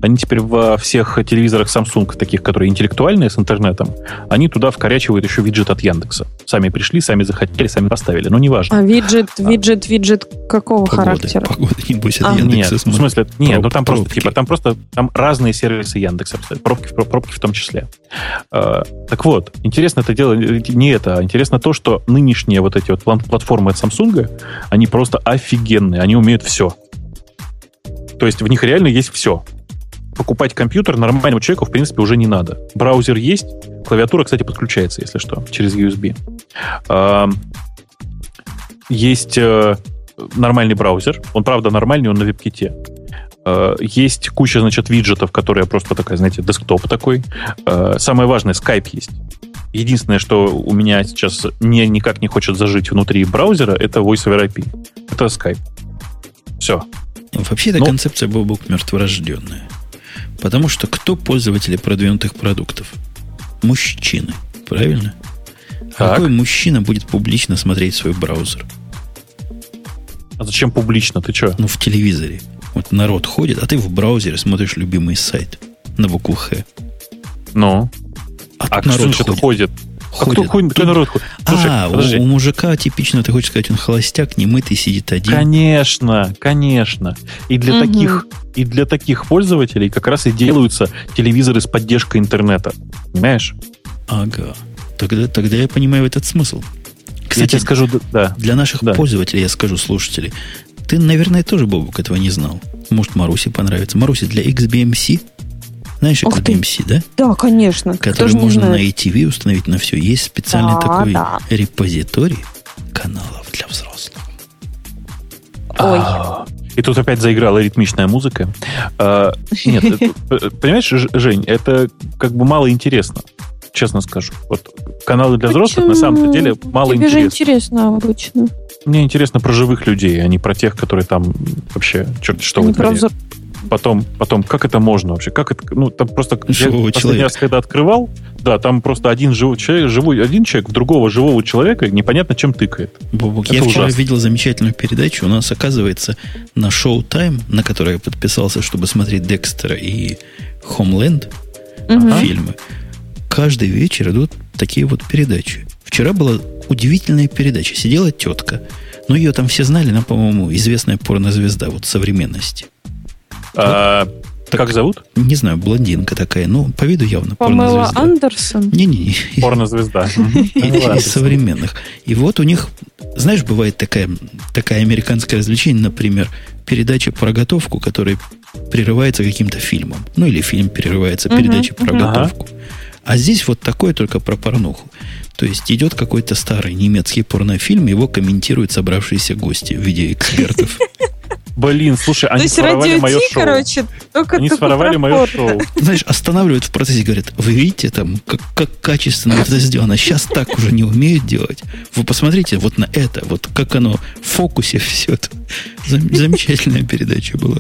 Speaker 2: Они теперь во всех телевизорах Samsung, таких, которые интеллектуальные, с интернетом, они туда вкорячивают еще виджет от Яндекса. Сами пришли, сами захотели, сами поставили. Но неважно.
Speaker 3: А виджет, а. виджет, виджет какого погоды, характера?
Speaker 1: Погода, небось, от
Speaker 2: а. Яндекса. Нет, в смысле, нет, Проб, ну там просто, типа, там просто там разные сервисы Яндекса, пробки, пробки в том числе. А, так вот, интересно это дело не это, а интересно то, что нынешние вот эти вот платформы от Samsung, они просто офигенные, они умеют все. То есть в них реально есть все покупать компьютер нормальному человеку, в принципе, уже не надо. Браузер есть, клавиатура, кстати, подключается, если что, через USB. Есть э, нормальный браузер. Он, правда, нормальный, он на веб-ките. Э, есть куча, значит, виджетов, которые просто такая, знаете, десктоп такой. Э, самое важное, Skype есть. Единственное, что у меня сейчас не, никак не хочет зажить внутри браузера, это Voice over IP. Это Skype. Все.
Speaker 1: Вообще эта Но... концепция Бобок мертворожденная. Потому что кто пользователи продвинутых продуктов? Мужчины. Правильно? А какой мужчина будет публично смотреть свой браузер?
Speaker 2: А зачем публично? Ты что?
Speaker 1: Ну, в телевизоре. Вот народ ходит, а ты в браузере смотришь любимый сайт на букву Х.
Speaker 2: Ну? А, а народ ходит. ходит?
Speaker 1: Ходит. А кто, ходит, кто народ ходит? Слушай, а, у, у мужика типично, ты хочешь сказать, он холостяк, не мытый, сидит один.
Speaker 2: Конечно, конечно. И для угу. таких и для таких пользователей как раз и делаются телевизоры с поддержкой интернета. Понимаешь?
Speaker 1: Ага. Тогда, тогда я понимаю этот смысл.
Speaker 2: Кстати, я тебе скажу, да.
Speaker 1: Для наших да. пользователей, я скажу, слушателей, ты, наверное, тоже, Бобук, этого не знал. Может, Марусе понравится. Маруся, для XBMC знаешь, XBMC, да?
Speaker 3: Да, конечно.
Speaker 1: Который можно на ATV установить на все. Есть специальный да, такой да. репозиторий каналов для взрослых.
Speaker 3: Ой.
Speaker 2: А, и тут опять заиграла ритмичная музыка. А, нет, понимаешь, Жень, это как бы мало интересно честно скажу. Вот каналы для Почему? взрослых на самом деле мало
Speaker 3: Тебе
Speaker 2: интересно.
Speaker 3: же интересно обычно.
Speaker 2: Мне интересно про живых людей, а не про тех, которые там вообще черт что
Speaker 3: не про взор
Speaker 2: потом, потом, как это можно вообще? Как это, ну, там просто Живого я последний раз, когда открывал, да, там просто один живой человек, живой, один человек в другого живого человека непонятно чем тыкает.
Speaker 1: Бобок, я вчера видел замечательную передачу. У нас, оказывается, на Showtime, на которой я подписался, чтобы смотреть Декстера и Homeland угу. фильмы, каждый вечер идут такие вот передачи. Вчера была удивительная передача. Сидела тетка. Ну, ее там все знали, она, по-моему, известная порнозвезда вот современности.
Speaker 2: А, так, как зовут?
Speaker 1: Не знаю, блондинка такая. Ну, по виду явно
Speaker 3: Памела Андерсон?
Speaker 1: Не-не-не.
Speaker 2: Порнозвезда.
Speaker 1: Из современных. И вот у них, знаешь, бывает такая, такая американское развлечение, например, передача про готовку, которая прерывается каким-то фильмом. Ну, или фильм прерывается передачей про готовку. А здесь вот такое только про порнуху. То есть идет какой-то старый немецкий порнофильм, его комментируют собравшиеся гости в виде экспертов.
Speaker 2: Блин, слушай, они своровали мое шоу. короче, только Они своровали мое шоу.
Speaker 1: Знаешь, останавливают в процессе, говорят, вы видите там, как, как качественно это сделано. Сейчас так уже не умеют делать. Вы посмотрите вот на это, вот как оно в фокусе все это. Замечательная передача была.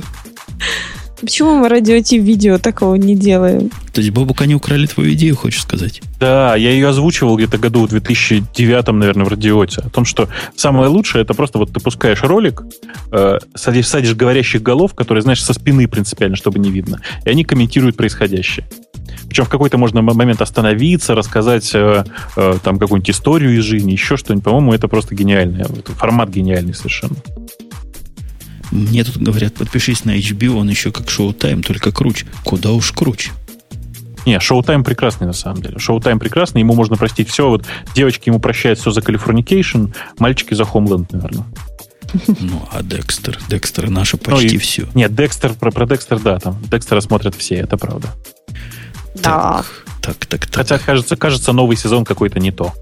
Speaker 3: Почему мы радио видео такого не делаем?
Speaker 1: То есть, Бобук, они украли твою идею, хочешь сказать?
Speaker 2: Да, я ее озвучивал где-то году в 2009, наверное, в радиоте. О том, что самое лучшее, это просто вот ты пускаешь ролик, э, садишь, садишь говорящих голов, которые, знаешь, со спины принципиально, чтобы не видно, и они комментируют происходящее. Причем в какой-то можно момент остановиться, рассказать э, э, там какую-нибудь историю из жизни, еще что-нибудь. По-моему, это просто гениально. Формат гениальный совершенно.
Speaker 1: Мне тут говорят, подпишись на HBO, он еще как шоу-тайм, только круче. Куда уж круче.
Speaker 2: Не, шоу-тайм прекрасный на самом деле. Шоу-тайм прекрасный, ему можно простить все. Вот девочки ему прощают все за Californication, мальчики за Homeland, наверное.
Speaker 1: Ну, а Декстер? Декстер наше почти ну, и, все.
Speaker 2: Нет, Декстер, про, про Декстер, да, там. Декстера смотрят все, это правда.
Speaker 3: Да.
Speaker 1: Так, так, так.
Speaker 2: Хотя, кажется, кажется, новый сезон какой-то не то.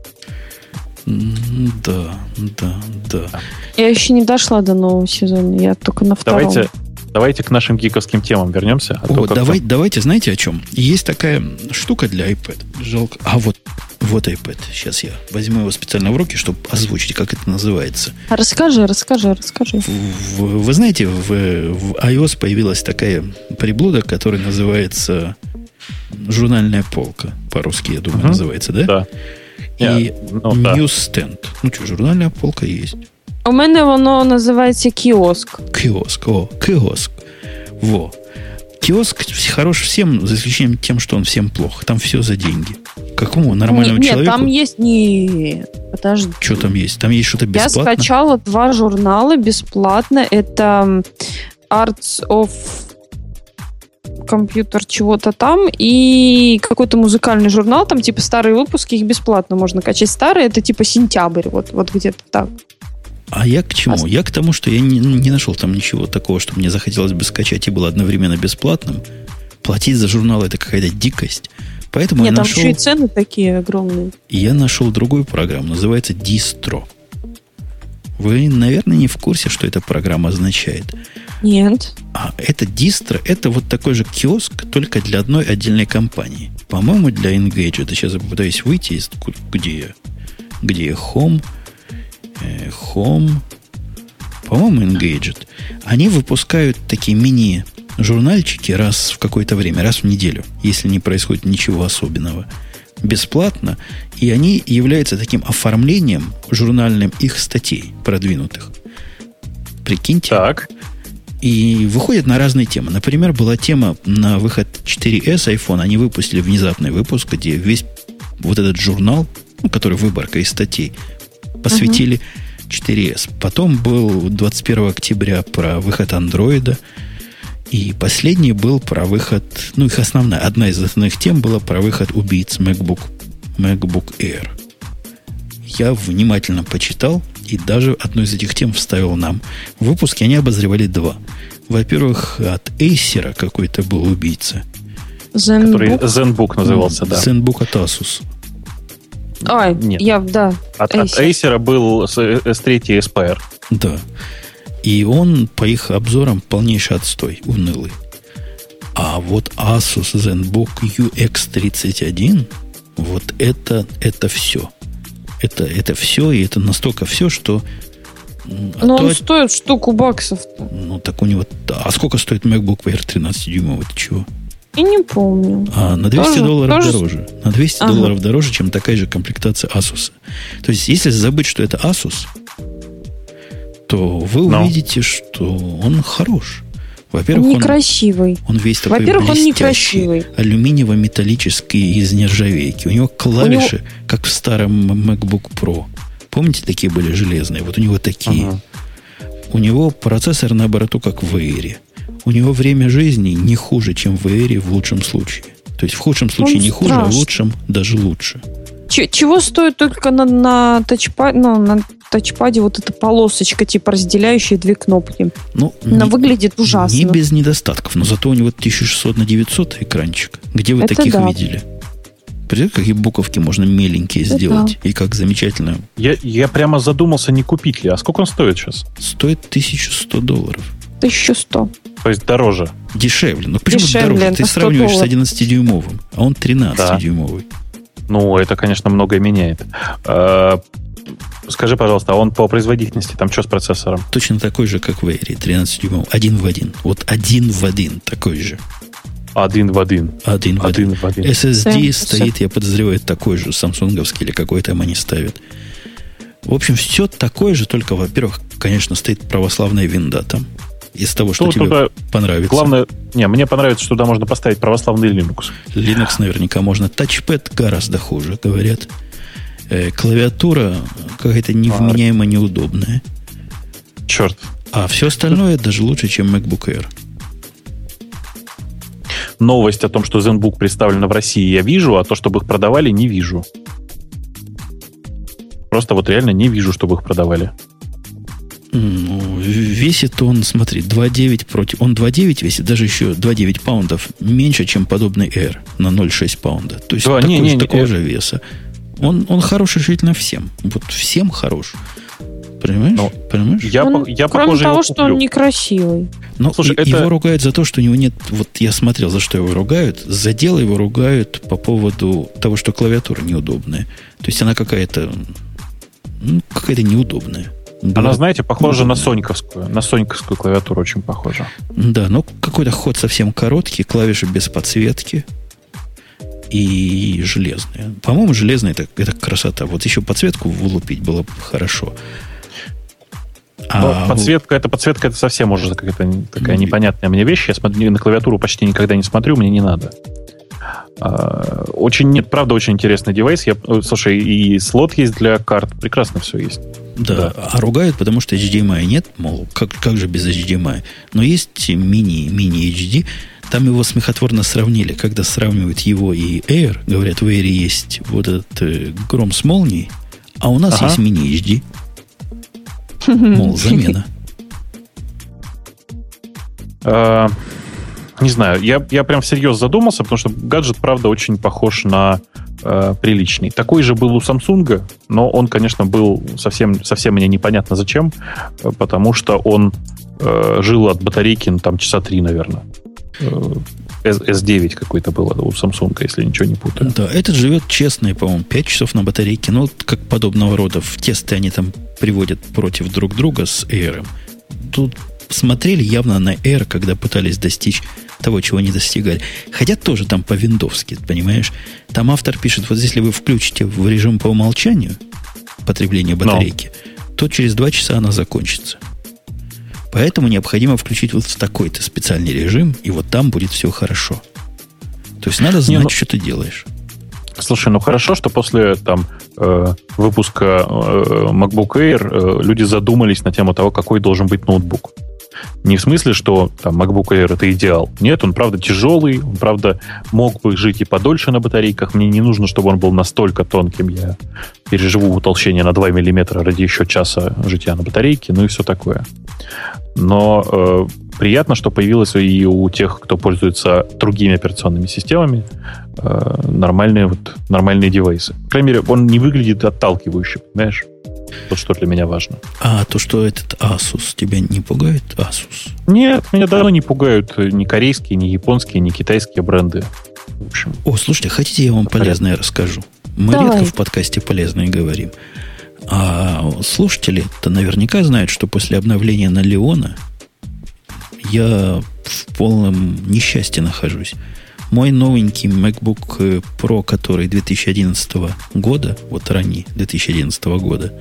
Speaker 1: Да, да, да.
Speaker 3: Я еще не дошла до нового сезона, я только на втором.
Speaker 2: Давайте, давайте к нашим гиковским темам вернемся.
Speaker 1: А О, давай, давайте, знаете о чем? Есть такая штука для iPad. Жалко. А вот, вот iPad. Сейчас я возьму его специально в руки, чтобы озвучить, как это называется.
Speaker 3: Расскажи, расскажи, расскажи.
Speaker 1: В, в, вы знаете, в, в iOS появилась такая приблуда, которая называется журнальная полка. По-русски, я думаю, uh называется, да?
Speaker 2: Да
Speaker 1: І yeah, ну, Newsstand. Ну що, журнальна полка есть.
Speaker 3: У мене воно називається кіоск.
Speaker 1: Киоск, о, киоск. Во. Киоск хорош всем, за исключением тем, что он всем плох. Там все за деньги. Какому нормальному
Speaker 3: нет,
Speaker 1: человеку?
Speaker 3: Нет, там есть... не. подожди.
Speaker 1: Что там есть? Там есть что-то бесплатно?
Speaker 3: Я скачала два журнала бесплатно. Это Arts of компьютер чего-то там и какой-то музыкальный журнал, там типа старые выпуски, их бесплатно можно качать. Старые это типа сентябрь, вот, вот где-то так.
Speaker 1: А я к чему? А... Я к тому, что я не, не нашел там ничего такого, что мне захотелось бы скачать и было одновременно бесплатным. Платить за журнал это какая-то дикость. Поэтому
Speaker 3: Нет,
Speaker 1: я
Speaker 3: там
Speaker 1: нашел...
Speaker 3: еще и цены такие огромные.
Speaker 1: Я нашел другую программу, называется Distro. Вы, наверное, не в курсе, что эта программа означает.
Speaker 3: Нет.
Speaker 1: А это дистро, это вот такой же киоск, только для одной отдельной компании. По-моему, для Engage. Это сейчас я попытаюсь выйти из... Где я? Где я? Home. Э, home. По-моему, Engaged. Они выпускают такие мини журнальчики раз в какое-то время, раз в неделю, если не происходит ничего особенного бесплатно, и они являются таким оформлением журнальным их статей продвинутых. Прикиньте.
Speaker 2: Так.
Speaker 1: И выходят на разные темы. Например, была тема на выход 4S iPhone. Они выпустили внезапный выпуск, где весь вот этот журнал, ну, который выборка из статей, посвятили uh-huh. 4S. Потом был 21 октября про выход андроида. И последний был про выход, ну, их основная, одна из основных тем была про выход убийц MacBook, MacBook Air. Я внимательно почитал и даже одну из этих тем вставил нам. В выпуске они обозревали два. Во-первых, от Acer какой-то был убийца.
Speaker 2: Zenbook? Который Zenbook назывался, да.
Speaker 1: Zenbook от Asus.
Speaker 3: Ой, Нет. я, да.
Speaker 2: От Acer, от Acer был S3 Aspire.
Speaker 1: Да. И он, по их обзорам, полнейший отстой, унылый. А вот Asus ZenBook UX31, вот это, это все. Это, это все, и это настолько все, что...
Speaker 3: А Но то, он стоит штуку баксов. -то.
Speaker 1: Ну, так у него... А сколько стоит MacBook Air 13-дюймовый? Ты чего?
Speaker 3: И не помню.
Speaker 1: А, на 200 тоже, долларов тоже... дороже. На 200 ага. долларов дороже, чем такая же комплектация Asus. То есть, если забыть, что это Asus, то вы Но. увидите, что он хорош. Во-первых,
Speaker 3: он некрасивый.
Speaker 1: Он, он весь такой
Speaker 3: Во-первых, он некрасивый.
Speaker 1: Алюминиево-металлический из нержавейки. У него клавиши, у него... как в старом MacBook Pro. Помните, такие были железные? Вот у него такие. Ага. У него процессор на борту, как в Air. У него время жизни не хуже, чем в Air в лучшем случае. То есть в худшем случае он не страшный. хуже, а в лучшем даже лучше.
Speaker 3: Чего стоит только на, на тачпаде, ну, на тачпаде вот эта полосочка, типа разделяющая две кнопки.
Speaker 1: Ну,
Speaker 3: Она не, выглядит ужасно.
Speaker 1: Не без недостатков, но зато у него 1600 на 900 экранчик. Где вы Это таких да. видели? Представляете, какие буковки можно меленькие Это сделать? Да. И как замечательно.
Speaker 2: Я, я прямо задумался, не купить ли. А сколько он стоит сейчас?
Speaker 1: Стоит 1100 долларов.
Speaker 3: 1100.
Speaker 2: То есть дороже?
Speaker 1: Дешевле. Ну почему Дешевле, дороже? Ты сравниваешь долларов. с 11-дюймовым, а он 13-дюймовый.
Speaker 2: Да. Ну, это, конечно, многое меняет. А, скажи, пожалуйста, а он по производительности, там что с процессором?
Speaker 1: Точно такой же, как в Air, 13 дюймов. Один в один. Вот один в один такой же.
Speaker 2: Один в один.
Speaker 1: Один в один.
Speaker 2: Один в один.
Speaker 1: SSD
Speaker 3: Да,
Speaker 1: стоит, я подозреваю, такой же, самсунговский или какой там они ставят. В общем, все такое же, только, во-первых, конечно, стоит православная винда там. Из того, что
Speaker 2: Ну,
Speaker 1: тебе понравится.
Speaker 2: Главное, не, мне понравится, что туда можно поставить православный Linux.
Speaker 1: Linux наверняка можно. Тачпэд гораздо хуже, говорят. Э, клавиатура какая-то невменяемо неудобная.
Speaker 2: Черт.
Speaker 1: А все остальное даже лучше, чем MacBook Air.
Speaker 2: Новость о том, что ZenBook представлена в России, я вижу, а то, чтобы их продавали, не вижу. Просто вот реально не вижу, чтобы их продавали.
Speaker 1: Ну, весит он, смотри, 2,9 против... Он 2,9 весит, даже еще 2,9 паундов меньше, чем подобный Air на 0,6 паунда. То есть
Speaker 2: Да,
Speaker 1: такой,
Speaker 2: не, не, не,
Speaker 1: такого же веса. Он, он хороший решительно всем. Вот всем хорош. Понимаешь?
Speaker 2: Ну,
Speaker 1: Понимаешь?
Speaker 2: Я,
Speaker 3: Он,
Speaker 2: я
Speaker 3: кроме
Speaker 2: похоже,
Speaker 3: того,
Speaker 2: его
Speaker 3: что он некрасивый.
Speaker 1: Но
Speaker 2: Слушай,
Speaker 1: и-
Speaker 2: это-
Speaker 1: его ругают за то, что у него нет... Вот я смотрел, за что его ругают. За дело его ругают по поводу того, что клавиатура неудобная. То есть она какая-то... ну, какая-то неудобная.
Speaker 2: Она,
Speaker 1: Говорят,
Speaker 2: знаете, похожа на
Speaker 1: неудобная.
Speaker 2: соньковскую. На соньковскую клавиатуру очень похожа.
Speaker 1: Да, но какой-то ход совсем короткий, клавиши без подсветки и железные. По-моему, железные это, это красота. Вот еще подсветку вылупить было бы хорошо. А
Speaker 2: подсветка, это подсветка, это совсем уже какая-то такая
Speaker 1: Ну,
Speaker 2: непонятная мне вещь. Я смотрю, на клавиатуру почти никогда не смотрю, мне не надо. А, Очень, нет, правда, очень интересный девайс. Я, э, слушай, и слот есть для карт. Прекрасно все есть.
Speaker 1: да,
Speaker 2: да.
Speaker 1: а ругают, потому что HDMI нет, мол, как, как же без HDMI? Но есть мини, мини HD, там его смехотворно сравнили, когда сравнивают его и Air, говорят, в Air есть вот этот э, гром с молнией, а у нас
Speaker 2: Ага.
Speaker 1: есть мини HD. Мол, замена.
Speaker 2: Не знаю, я, я прям всерьез задумался, потому что гаджет, правда, очень похож на э, приличный. Такой же был у Samsung, но он, конечно, был совсем, совсем мне непонятно зачем, э, потому что он э, жил от батарейки, ну, там, часа три, наверное. Э, S- S9 какой-то был у Samsung, если ничего не путаю.
Speaker 1: Да, этот живет честно, по-моему, 5 часов на батарейке. Ну, как подобного рода в тесты они там приводят против друг друга с Air. Тут смотрели явно на Air, когда пытались достичь того, чего не достигали. Хотя тоже там по-виндовски, понимаешь? Там автор пишет, вот если вы включите в режим по умолчанию потребление батарейки, то через 2 часа она закончится. Поэтому необходимо включить вот в такой-то специальный режим, и вот там будет все хорошо. То есть надо знать,
Speaker 2: ну-
Speaker 1: что ты делаешь.
Speaker 2: Слушай, ну хорошо, что после там э, выпуска э, MacBook Air э, люди задумались на тему того, какой должен быть ноутбук. Не в смысле, что там MacBook Air это идеал. Нет, он правда тяжелый, он правда мог бы жить и подольше на батарейках. Мне не нужно, чтобы он был настолько тонким. Я переживу утолщение на 2 мм ради еще часа житья на батарейке, ну и все такое. Но э, приятно, что появилось и у тех, кто пользуется другими операционными системами, э, нормальные, вот, нормальные девайсы. По крайней мере, он не выглядит отталкивающе, понимаешь? Вот что для меня важно.
Speaker 1: А то, что этот Asus тебя не пугает? Asus.
Speaker 2: Нет, меня давно не пугают ни корейские, ни японские, ни китайские бренды. В общем,
Speaker 1: О, слушайте, хотите, я вам полезное расскажу? Мы
Speaker 3: Давай.
Speaker 1: редко в подкасте полезное говорим. А слушатели-то наверняка знают, что после обновления на Леона я в полном несчастье нахожусь. Мой новенький MacBook Pro, который 2011 года, вот ранний 2011 года,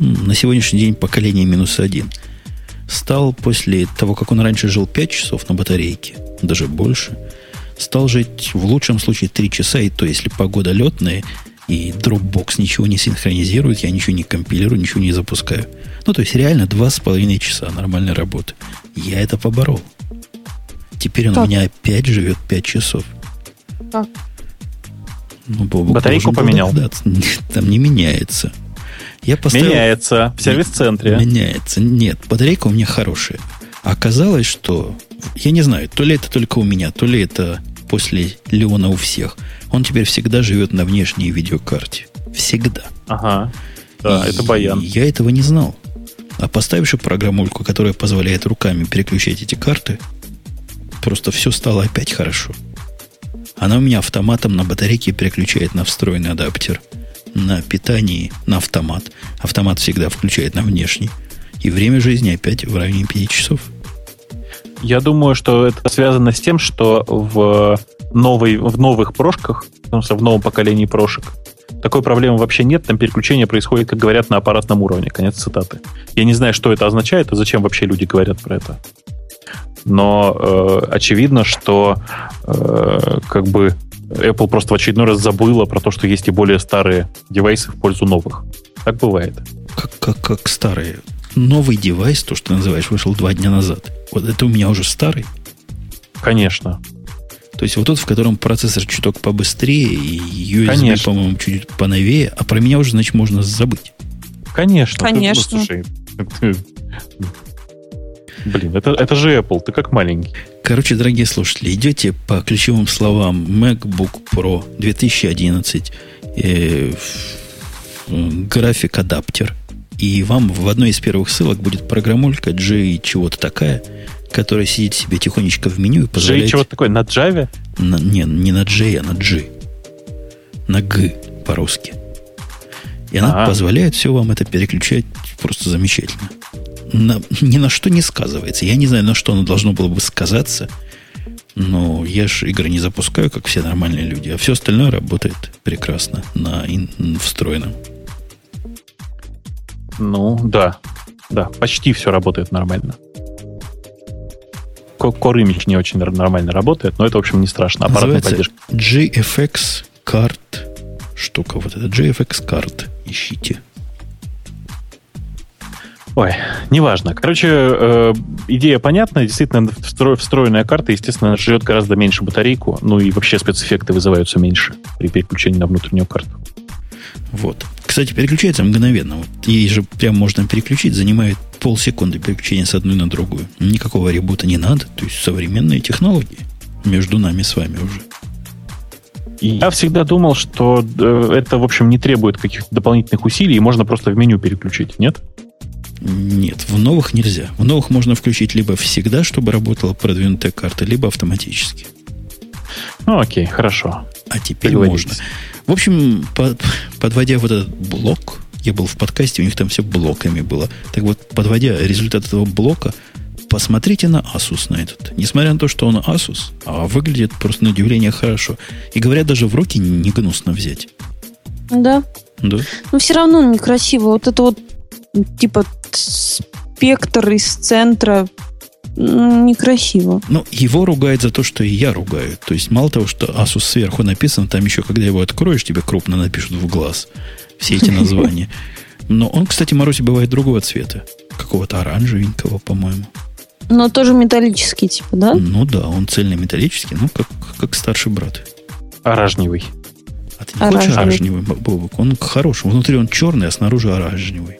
Speaker 1: на сегодняшний день поколение минус один, стал после того, как он раньше жил 5 часов на батарейке, даже больше, стал жить в лучшем случае 3 часа, и то, если погода летная, и Dropbox ничего не синхронизирует, я ничего не компилирую, ничего не запускаю. Ну, то есть реально 2,5 часа нормальной работы. Я это поборол. Теперь он
Speaker 3: Как?
Speaker 1: у меня опять живет 5 часов.
Speaker 3: Как?
Speaker 1: Ну, Бобук
Speaker 2: Батарейку поменял?
Speaker 1: там не меняется. Я поставил...
Speaker 2: меняется в сервис-центре.
Speaker 1: Меняется. Нет, батарейка у меня хорошая. Оказалось, что... Я не знаю, то ли это только у меня, то ли это после Леона у всех. Он теперь всегда живет на внешней видеокарте. Всегда.
Speaker 2: Ага. Да,
Speaker 1: И
Speaker 2: это баян.
Speaker 1: Я этого не знал. А поставивши программульку, которая позволяет руками переключать эти карты, просто все стало опять хорошо. Она у меня автоматом на батарейке переключает на встроенный адаптер на питании на автомат. Автомат всегда включает на внешний. И время жизни опять в районе 5 часов.
Speaker 2: Я думаю, что это связано с тем, что в, новой, в новых прошках, в новом поколении прошек, такой проблемы вообще нет, там переключение происходит, как говорят, на аппаратном уровне. Конец цитаты. Я не знаю, что это означает и зачем вообще люди говорят про это. Но э, очевидно, что э, как бы Apple просто в очередной раз забыла про то, что есть и более старые девайсы в пользу новых. Так бывает.
Speaker 1: Как, как, как старые? Новый девайс, то, что ты называешь, вышел два дня назад. Вот это у меня уже старый.
Speaker 2: Конечно.
Speaker 1: То есть вот тот, в котором процессор чуток побыстрее и USB, по-моему, чуть поновее, а про меня уже, значит, можно забыть.
Speaker 2: Конечно.
Speaker 3: Конечно.
Speaker 2: Ты, слушай, Блин, это, это же Apple, ты как маленький.
Speaker 1: Короче, дорогие слушатели, идете по ключевым словам MacBook Pro 2011, э, график адаптер, и вам в одной из первых ссылок будет программулька G чего-то такая, которая сидит себе тихонечко в меню и позволяет...
Speaker 2: G чего-то такое? На Java?
Speaker 1: На, не, не на J, а на G. На G по-русски. И она А-а. позволяет все вам это переключать просто замечательно на, ни на что не сказывается. Я не знаю, на что оно должно было бы сказаться, но я же игры не запускаю, как все нормальные люди, а все остальное работает прекрасно на ин, встроенном.
Speaker 2: Ну, да. Да, почти все работает нормально. Image не очень нормально работает, но это, в общем, не страшно.
Speaker 1: Аппаратная поддержка. GFX Card штука. Вот это GFX Card. Ищите.
Speaker 2: Ой, неважно. Короче, э, идея понятна. Действительно, встроенная карта, естественно, жрет гораздо меньше батарейку. Ну и вообще спецэффекты вызываются меньше при переключении на внутреннюю карту.
Speaker 1: Вот. Кстати, переключается мгновенно. Вот ей же прям можно переключить, занимает полсекунды переключения с одной на другую. Никакого ребута не надо. То есть современные технологии между нами с вами уже.
Speaker 2: Я всегда думал, что э, это, в общем, не требует каких-то дополнительных усилий, и можно просто в меню переключить, нет?
Speaker 1: Нет, в новых нельзя. В новых можно включить либо всегда, чтобы работала продвинутая карта, либо автоматически.
Speaker 2: Ну, окей, хорошо.
Speaker 1: А теперь можно. В общем, под, подводя вот этот блок, я был в подкасте, у них там все блоками было. Так вот, подводя результат этого блока, посмотрите на Asus на этот. Несмотря на то, что он Asus, а выглядит просто на удивление хорошо. И говорят, даже в руки не гнусно взять.
Speaker 3: Да.
Speaker 1: Да.
Speaker 3: Но все равно некрасиво. Вот это вот типа спектр из центра некрасиво.
Speaker 1: Ну, его ругают за то, что и я ругаю. То есть, мало того, что Asus сверху написан, там еще, когда его откроешь, тебе крупно напишут в глаз все эти названия. Но он, кстати, Маруси бывает другого цвета. Какого-то оранжевенького, по-моему.
Speaker 3: Но тоже металлический, типа, да?
Speaker 1: Ну да, он цельно-металлический, ну, как, как старший брат.
Speaker 2: Оранжевый.
Speaker 1: А ты не оранжевый. хочешь оранжевый, Бобок? Он хороший. Внутри он черный, а снаружи оранжевый.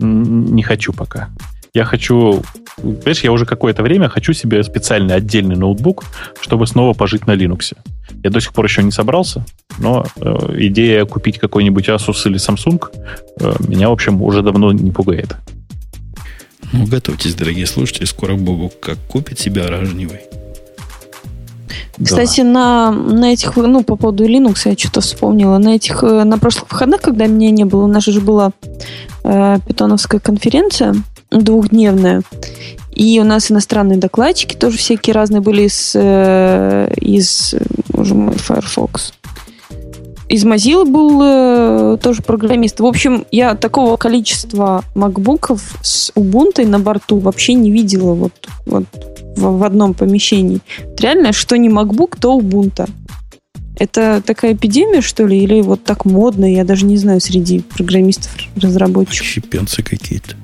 Speaker 2: Не хочу пока. Я хочу, понимаешь, я уже какое-то время хочу себе специальный отдельный ноутбук, чтобы снова пожить на Linux. Я до сих пор еще не собрался, но э, идея купить какой-нибудь Asus или Samsung э, меня, в общем, уже давно не пугает.
Speaker 1: Ну, готовьтесь, дорогие слушатели, скоро Богу как купит себе оранжевый.
Speaker 3: Кстати, да. на, на этих, ну, по поводу Linux я что-то вспомнила. На этих, э, на прошлых выходных, когда меня не было, у нас же была э, питоновская конференция двухдневная. И у нас иностранные докладчики тоже всякие разные были из, э, из уже мой Firefox. Из Mozilla был э, тоже программист. В общем, я такого количества макбуков с Ubuntu на борту вообще не видела вот, вот в, в одном помещении. Реально, что не MacBook, то Ubuntu. Это такая эпидемия, что ли, или вот так модно, я даже не знаю, среди программистов, разработчиков.
Speaker 1: Щепенцы какие-то.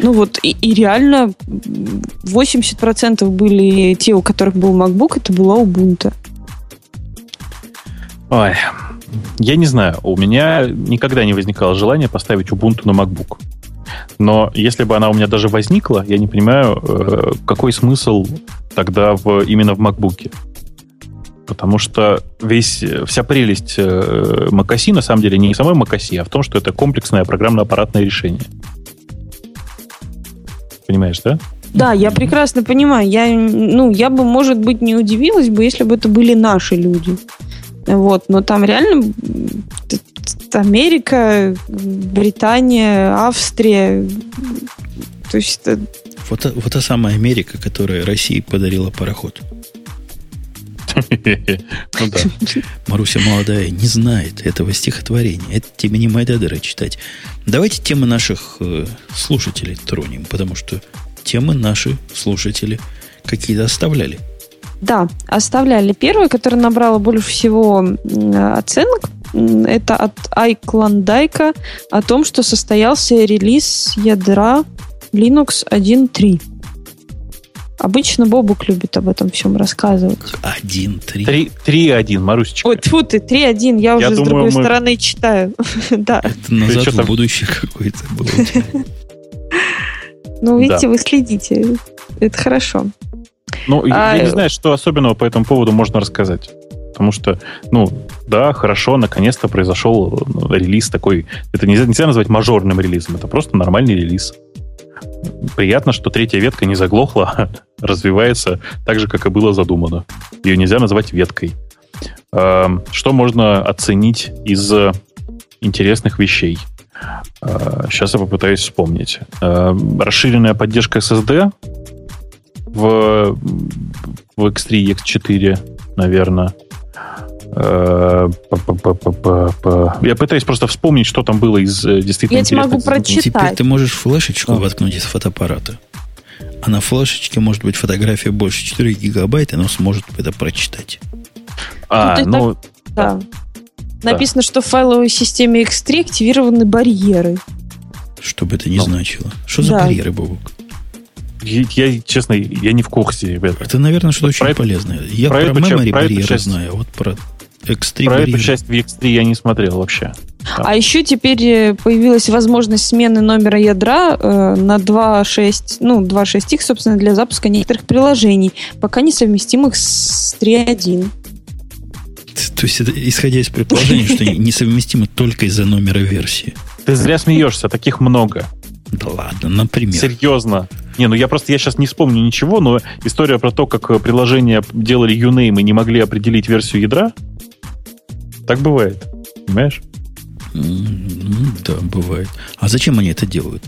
Speaker 3: Ну вот, и, и реально 80% были те, у которых был MacBook, это была Ubuntu.
Speaker 2: Ой, я не знаю, у меня никогда не возникало желания поставить Ubuntu на MacBook. Но если бы она у меня даже возникла, я не понимаю, э, какой смысл тогда в, именно в MacBook. Потому что весь, вся прелесть э, macOS на самом деле не в самой macOS, а в том, что это комплексное программно-аппаратное решение. Понимаешь, да?
Speaker 3: Да, я прекрасно понимаю. Я, ну, я бы, может быть, не удивилась бы, если бы это были наши люди. Вот, но там реально Америка, Британия, Австрия. То есть это...
Speaker 1: Вот, вот та самая Америка, которая России подарила пароход. Ну да. Маруся молодая не знает этого стихотворения. Это тебе не Майдадера читать. Давайте темы наших э, слушателей тронем, потому что темы наши слушатели какие-то оставляли.
Speaker 3: Да, оставляли. Первая, которая набрала больше всего оценок, это от iClondike о том, что состоялся релиз ядра Linux 1.3. Обычно Бобук любит об этом всем рассказывать.
Speaker 1: 1.3?
Speaker 2: 3.1, Марусечка.
Speaker 3: Ой, тьфу ты, 3.1, я, я уже думаю, с другой мы... стороны читаю. да.
Speaker 1: Это назад в будущее какое-то было.
Speaker 3: Ну, видите, вы следите. Это хорошо.
Speaker 2: Ну, а... я не знаю, что особенного по этому поводу можно рассказать. Потому что, ну, да, хорошо, наконец-то произошел ну, релиз такой. Это нельзя, нельзя назвать мажорным релизом, это просто нормальный релиз. Приятно, что третья ветка не заглохла, а развивается так же, как и было задумано. Ее нельзя назвать веткой. Что можно оценить из интересных вещей? Сейчас я попытаюсь вспомнить. Расширенная поддержка SSD в, в X3 и X4, наверное. Э, Я пытаюсь просто вспомнить, что там было из э, действительно Я тебе
Speaker 3: могу прочитать.
Speaker 1: Теперь ты можешь флешечку воткнуть из фотоаппарата. А на флешечке может быть фотография больше 4 гигабайт, и оно сможет это прочитать.
Speaker 3: А, ну... Так, да. Написано, что в файловой системе X3 активированы барьеры.
Speaker 1: Что бы это ни ну. значило. Что да. за барьеры, Бобок?
Speaker 2: Я, честно, я не в курсе, ребят.
Speaker 1: Это, наверное, что очень про полезное. Я про, про memory барьеры часть, знаю, вот про X3
Speaker 2: Про барьеры. эту часть в X3 я не смотрел вообще.
Speaker 3: Да. А еще теперь э, появилась возможность смены номера ядра э, на 2.6, ну, 2.6x, собственно, для запуска некоторых приложений, пока не совместимых с 3.1.
Speaker 1: То есть, это, исходя из предположения, что несовместимы только из-за номера версии.
Speaker 2: Ты зря смеешься, таких много.
Speaker 1: Да ладно, например.
Speaker 2: Серьезно. Не, ну я просто, я сейчас не вспомню ничего, но история про то, как приложения делали Uname и не могли определить версию ядра, так бывает. Понимаешь?
Speaker 1: Да, бывает. А зачем они это делают?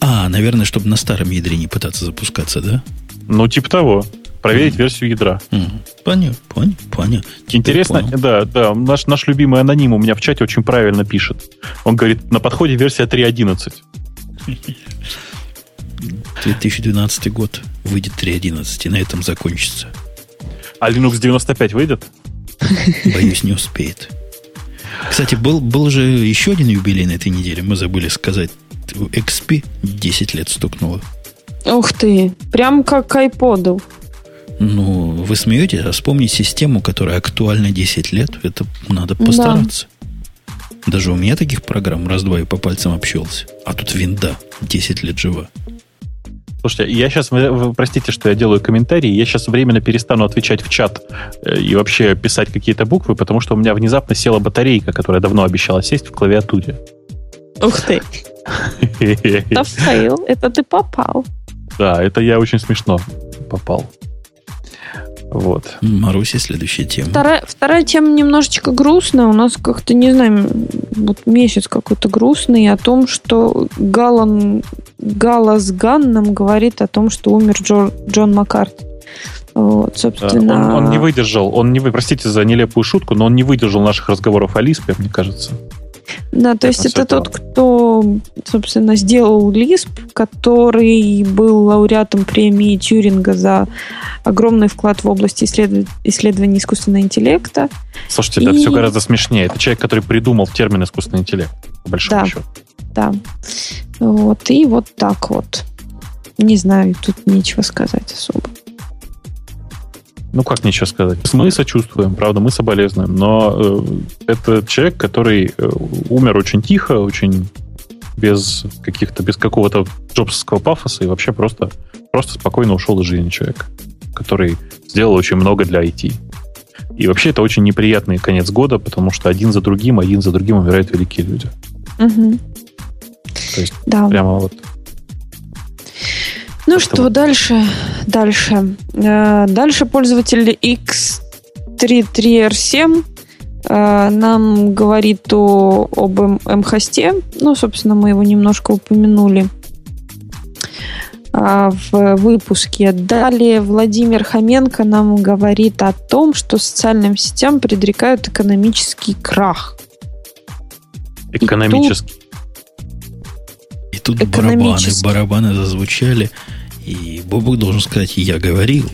Speaker 1: А, наверное, чтобы на старом ядре не пытаться запускаться, да?
Speaker 2: Ну, типа того. Проверить mm. версию ядра.
Speaker 1: Mm. Понятно, понятно, понятно.
Speaker 2: Интересно, понял. да, да, наш, наш любимый аноним у меня в чате очень правильно пишет. Он говорит, на подходе версия 3.11.
Speaker 1: 2012 год выйдет 3.11, и на этом закончится.
Speaker 2: А Linux 95 выйдет?
Speaker 1: Боюсь, не успеет. Кстати, был, был же еще один юбилей на этой неделе, мы забыли сказать. XP 10 лет стукнуло.
Speaker 3: Ух ты, прям как iPod.
Speaker 1: Ну, вы смеетесь, а вспомнить систему, которая актуальна 10 лет, это надо постараться. Да. Даже у меня таких программ раз-два и по пальцам общался. А тут винда 10 лет жива.
Speaker 2: Слушайте, я сейчас, простите, что я делаю комментарии, я сейчас временно перестану отвечать в чат э, и вообще писать какие-то буквы, потому что у меня внезапно села батарейка, которая давно обещала сесть в клавиатуре.
Speaker 3: Ух ты! Это fail, это ты попал.
Speaker 2: Да, это я очень смешно попал. Вот.
Speaker 1: Маруси, следующая тема.
Speaker 3: Вторая, вторая тема немножечко грустная. У нас как-то, не знаю, вот месяц какой-то грустный о том, что Галан, Галас Ган нам говорит о том, что умер Джо, Джон Маккарти. Вот, собственно...
Speaker 2: Да, он, он не выдержал, он не вы, простите за нелепую шутку, но он не выдержал наших разговоров о Лиспе, мне кажется.
Speaker 3: Да, то есть это тот, кто, собственно, сделал Lisp, который был лауреатом премии Тьюринга за огромный вклад в области исследов... исследования искусственного интеллекта.
Speaker 2: Слушайте, и... это все гораздо смешнее. Это человек, который придумал термин искусственный интеллект, по большому
Speaker 3: да,
Speaker 2: счету.
Speaker 3: Да. Вот, и вот так вот. Не знаю, тут нечего сказать особо.
Speaker 2: Ну, как ничего сказать. Мы сочувствуем, правда, мы соболезнуем, но э, это человек, который э, умер очень тихо, очень без каких-то, без какого-то джобсовского пафоса и вообще просто, просто спокойно ушел из жизни человек, который сделал очень много для IT. И вообще это очень неприятный конец года, потому что один за другим, один за другим умирают великие люди.
Speaker 3: Угу.
Speaker 2: То есть да. прямо вот
Speaker 3: ну что, дальше, дальше. Э, дальше пользователь X33R7 э, нам говорит о, об МХосте. Ну, собственно, мы его немножко упомянули а, в выпуске. Далее Владимир Хоменко нам говорит о том, что социальным сетям предрекают экономический крах.
Speaker 2: Экономический.
Speaker 1: И тут, и тут барабаны, барабаны зазвучали, и Бобок должен сказать, я говорил.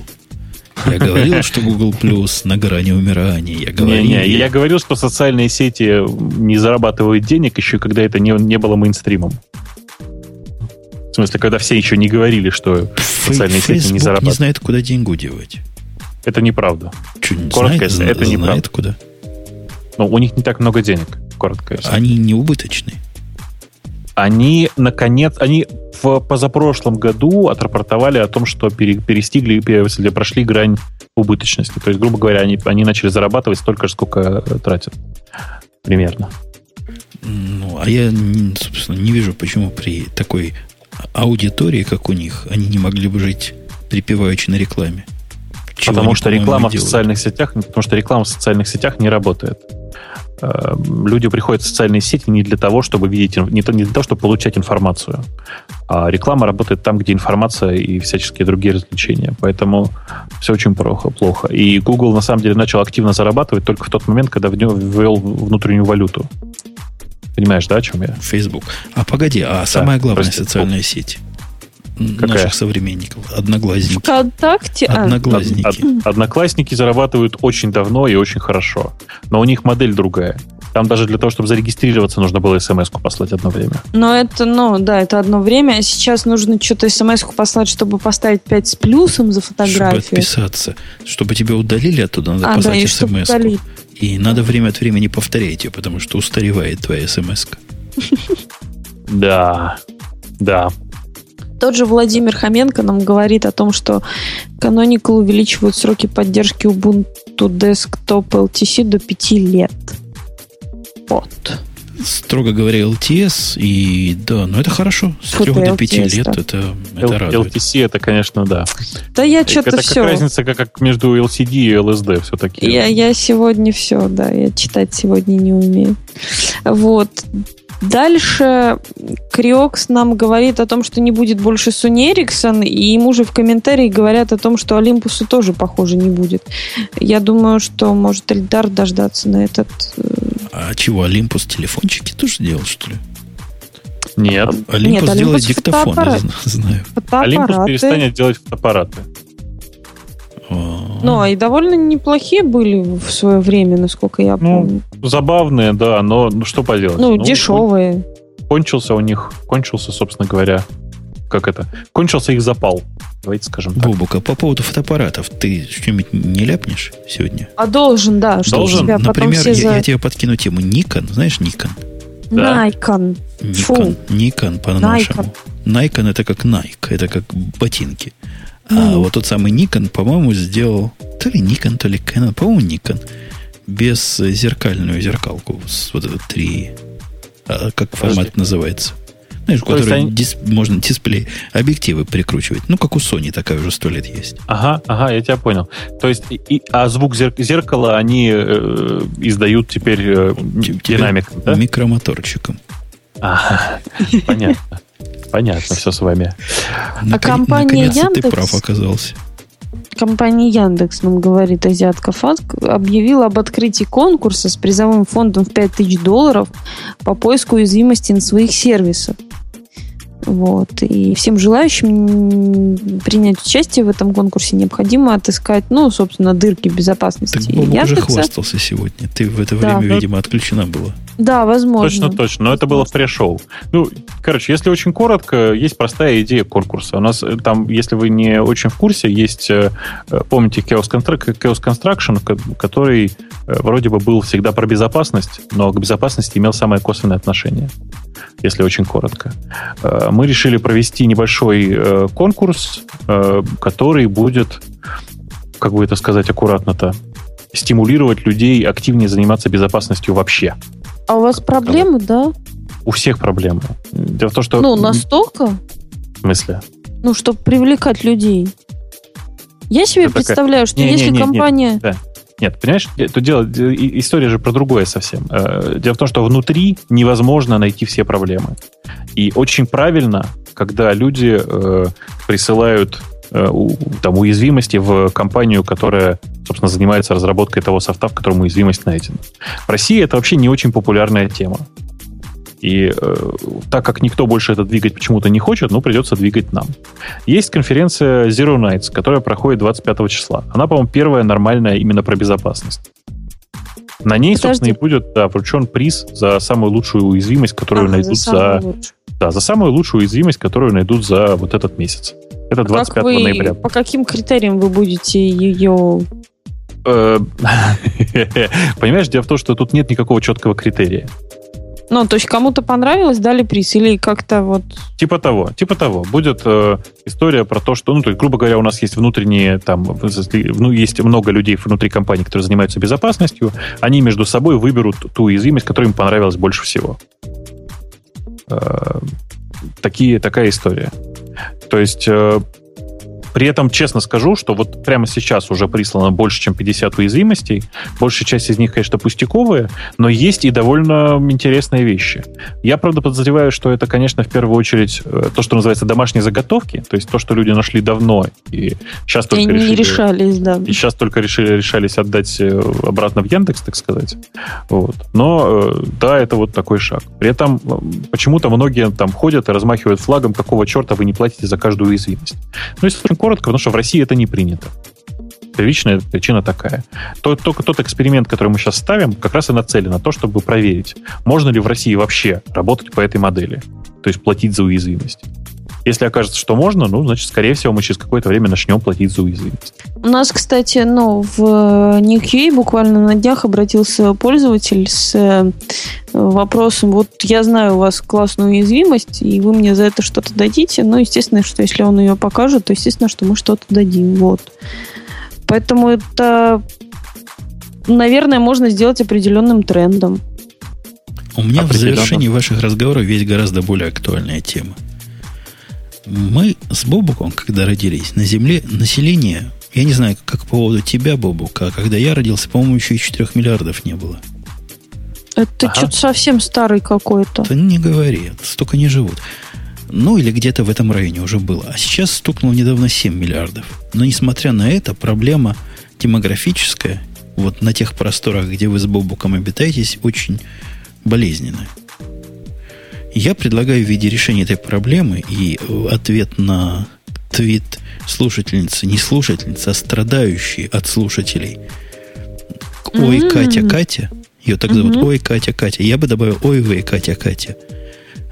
Speaker 1: Я говорил, что Google Plus на грани умирания. Я говорил, не,
Speaker 2: не, я говорил, что социальные сети не зарабатывают денег еще, когда это не, не было мейнстримом. В смысле, когда все еще не говорили, что социальные
Speaker 1: Facebook
Speaker 2: сети
Speaker 1: не зарабатывают. не знает, куда деньгу девать.
Speaker 2: Это неправда.
Speaker 1: Что, не коротко, знает, это знает неправда. куда?
Speaker 2: Ну, у них не так много денег, коротко.
Speaker 1: Они не убыточные.
Speaker 2: Они, наконец, они в позапрошлом году отрапортовали о том, что пере, перестигли, пере, прошли грань убыточности. То есть, грубо говоря, они, они начали зарабатывать столько же, сколько тратят. Примерно.
Speaker 1: Ну, а я, собственно, не вижу, почему при такой аудитории, как у них, они не могли бы жить припеваючи на рекламе.
Speaker 2: Чего потому они, что реклама в социальных сетях, потому что реклама в социальных сетях не работает. Э, люди приходят в социальные сети не для того, чтобы видеть, не, для того, чтобы получать информацию. А реклама работает там, где информация и всяческие другие развлечения. Поэтому все очень плохо. плохо. И Google на самом деле начал активно зарабатывать только в тот момент, когда ввел внутреннюю валюту. Понимаешь, да, о чем я?
Speaker 1: Facebook. А погоди, а да, самая главная прости, социальная сеть Какая? наших современников? Одноглазники.
Speaker 3: ВКонтакте?
Speaker 1: А. Одноглазники. Од,
Speaker 2: од, одноклассники зарабатывают очень давно и очень хорошо. Но у них модель другая. Там даже для того, чтобы зарегистрироваться, нужно было смс-ку послать одно время.
Speaker 3: Но это, ну, да, это одно время. А сейчас нужно что-то смс-ку послать, чтобы поставить 5 с плюсом за фотографию.
Speaker 1: Чтобы отписаться. Чтобы тебя удалили оттуда, надо а, послать да, смс-ку. И надо время от времени повторять ее, потому что устаревает твоя смс -ка.
Speaker 2: Да, да.
Speaker 3: Тот же Владимир Хоменко нам говорит о том, что Canonical увеличивают сроки поддержки Ubuntu Desktop LTC до 5 лет. Вот
Speaker 1: строго говоря, LTS, и да, но это хорошо. С 3 до 5 лет да. это, это радует.
Speaker 2: LTC это, конечно, да.
Speaker 3: Да я что-то
Speaker 2: это
Speaker 3: все.
Speaker 2: Это разница как, как между LCD и LSD все-таки.
Speaker 3: Я, я сегодня все, да, я читать сегодня не умею. Вот. Дальше Криокс нам говорит о том, что не будет больше Ericsson, и ему же в комментарии говорят о том, что Олимпусу тоже, похоже, не будет. Я думаю, что может Эльдар дождаться на этот... Э,
Speaker 1: а чего, Олимпус телефончики тоже делал, что ли?
Speaker 2: Нет.
Speaker 1: Олимпус Нет, делает диктофон, я знаю.
Speaker 2: Олимпус перестанет делать фотоаппараты.
Speaker 3: Ну, а и довольно неплохие были в свое время, насколько я ну, помню.
Speaker 2: Забавные, да, но ну, что поделать?
Speaker 3: Ну, ну дешевые.
Speaker 2: Кончился у них, кончился, собственно говоря, как это? Кончился их запал. Давайте скажем так.
Speaker 1: Бобука, по поводу фотоаппаратов, ты что-нибудь не ляпнешь сегодня?
Speaker 3: А должен, да.
Speaker 2: Что должен. Тебя
Speaker 1: Например, я, за... я тебе подкину тему Nikon. Знаешь Nikon?
Speaker 3: Да. Nikon.
Speaker 1: Nikon, Nikon по-нашему. Nikon. Nikon это как Nike, это как ботинки. А mm. вот тот самый Nikon, по-моему, сделал то ли Nikon, то ли Canon, по-моему, Nikon, без зеркальную зеркалку с вот этот три, а, как формат Подожди. называется. Знаешь, в который они... дис, можно дисплей, объективы прикручивать. Ну, как у Sony такая уже сто лет есть.
Speaker 2: Ага, ага, я тебя понял. То есть, и, а звук зер, зеркала они э, издают теперь э, динамиком,
Speaker 1: да? Микромоторчиком.
Speaker 2: Ага, понятно. Понятно все с вами.
Speaker 3: А компания Яндекс...
Speaker 1: ты прав оказался.
Speaker 3: Компания Яндекс, нам говорит Азиатка Фаск, объявила об открытии конкурса с призовым фондом в 5000 долларов по поиску уязвимости на своих сервисах. Вот. И всем желающим принять участие в этом конкурсе необходимо отыскать, ну, собственно, дырки безопасности. Так
Speaker 1: Бобок уже хвастался сегодня. Ты в это время, да, видимо, отключена была.
Speaker 3: Да, возможно.
Speaker 2: Точно, точно. Но это было в пресс-шоу. Ну, короче, если очень коротко, есть простая идея конкурса. У нас э, там, если вы не очень в курсе, есть, э, э, помните, Chaos, Construction, который вроде бы был всегда про безопасность, но к безопасности имел самое косвенное отношение, если очень коротко. Мы решили провести небольшой конкурс, который будет, как бы это сказать аккуратно-то, стимулировать людей активнее заниматься безопасностью вообще.
Speaker 3: А у вас проблемы, да?
Speaker 2: У всех проблемы. Дело в том, что...
Speaker 3: Ну, настолько?
Speaker 2: В смысле?
Speaker 3: Ну, чтобы привлекать людей. Я себе Это представляю, как... что не, если не, не, компания... Не, да.
Speaker 2: Нет, понимаешь, это дело, история же про другое совсем. Э, дело в том, что внутри невозможно найти все проблемы. И очень правильно, когда люди э, присылают э, там, уязвимости в компанию, которая, собственно, занимается разработкой того софта, в котором уязвимость найдена. В России это вообще не очень популярная тема. И э, так как никто больше это двигать почему-то не хочет, ну, придется двигать нам. Есть конференция Zero Nights, которая проходит 25 числа. Она, по-моему, первая нормальная именно про безопасность. На ней, Подожди. собственно, и будет да, вручен приз за самую лучшую уязвимость, которую а, найдут за, за да, за самую лучшую уязвимость, которую найдут за вот этот месяц. Это 25
Speaker 3: как вы,
Speaker 2: ноября.
Speaker 3: По каким критериям вы будете ее
Speaker 2: э, Понимаешь, дело в том, что тут нет никакого четкого критерия.
Speaker 3: Ну, то есть кому-то понравилось, дали приз, или как-то вот...
Speaker 2: Типа того, типа того. Будет э, история про то, что, ну, то есть, грубо говоря, у нас есть внутренние, там, ну, есть много людей внутри компании, которые занимаются безопасностью, они между собой выберут ту уязвимость, которая им понравилась больше всего. Э, такие, такая история. То есть э, при этом честно скажу, что вот прямо сейчас уже прислано больше, чем 50 уязвимостей. Большая часть из них, конечно, пустяковые, но есть и довольно интересные вещи. Я, правда, подозреваю, что это, конечно, в первую очередь э, то, что называется домашние заготовки, то есть то, что люди нашли давно и сейчас только и решили,
Speaker 3: не решались, да.
Speaker 2: И сейчас только решили, решались отдать э, обратно в Яндекс, так сказать. Вот. Но э, да, это вот такой шаг. При этом почему-то многие там ходят и размахивают флагом, какого черта вы не платите за каждую уязвимость. Ну, если очень коротко, потому что в России это не принято. Первичная причина такая. Только тот эксперимент, который мы сейчас ставим, как раз и нацелен на то, чтобы проверить, можно ли в России вообще работать по этой модели, то есть платить за уязвимость. Если окажется, что можно, ну, значит, скорее всего, мы через какое-то время начнем платить за уязвимость.
Speaker 3: У нас, кстати, ну, в NewQA буквально на днях обратился пользователь с э, вопросом, вот я знаю у вас классную уязвимость, и вы мне за это что-то дадите. Ну, естественно, что если он ее покажет, то, естественно, что мы что-то дадим. Вот. Поэтому это, наверное, можно сделать определенным трендом.
Speaker 1: У меня в завершении ваших разговоров есть гораздо более актуальная тема. Мы с Бобуком, когда родились, на Земле население, я не знаю, как по поводу тебя, Бобук, а когда я родился, по-моему, еще и 4 миллиардов не было.
Speaker 3: Это ага. что-то совсем старый какой-то.
Speaker 1: Да не говори, столько не живут. Ну, или где-то в этом районе уже было. А сейчас стукнуло недавно 7 миллиардов. Но, несмотря на это, проблема демографическая, вот на тех просторах, где вы с Бобуком обитаетесь, очень болезненная. Я предлагаю в виде решения этой проблемы и ответ на твит слушательницы, не слушательницы, а страдающие от слушателей. Ой, mm-hmm. Катя, Катя. Ее так зовут. Mm-hmm. Ой, Катя, Катя. Я бы добавил, ой, вы, Катя, Катя.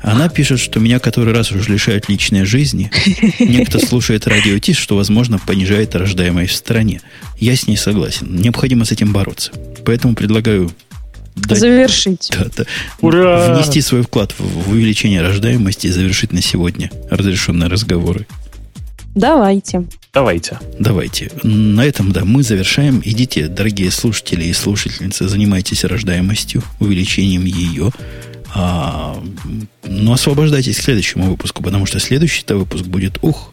Speaker 1: Она пишет, что меня который раз уже лишают личной жизни. Некто слушает радио ТИС, что, возможно, понижает рождаемость в стране. Я с ней согласен. Необходимо с этим бороться. Поэтому предлагаю
Speaker 3: дать, завершить.
Speaker 1: Да, да, Ура! Внести свой вклад в, в увеличение рождаемости и завершить на сегодня разрешенные разговоры.
Speaker 3: Давайте.
Speaker 2: Давайте.
Speaker 1: Давайте. На этом, да, мы завершаем. Идите, дорогие слушатели и слушательницы, занимайтесь рождаемостью, увеличением ее. А, ну, освобождайтесь к следующему выпуску, потому что следующий-то выпуск будет, ух,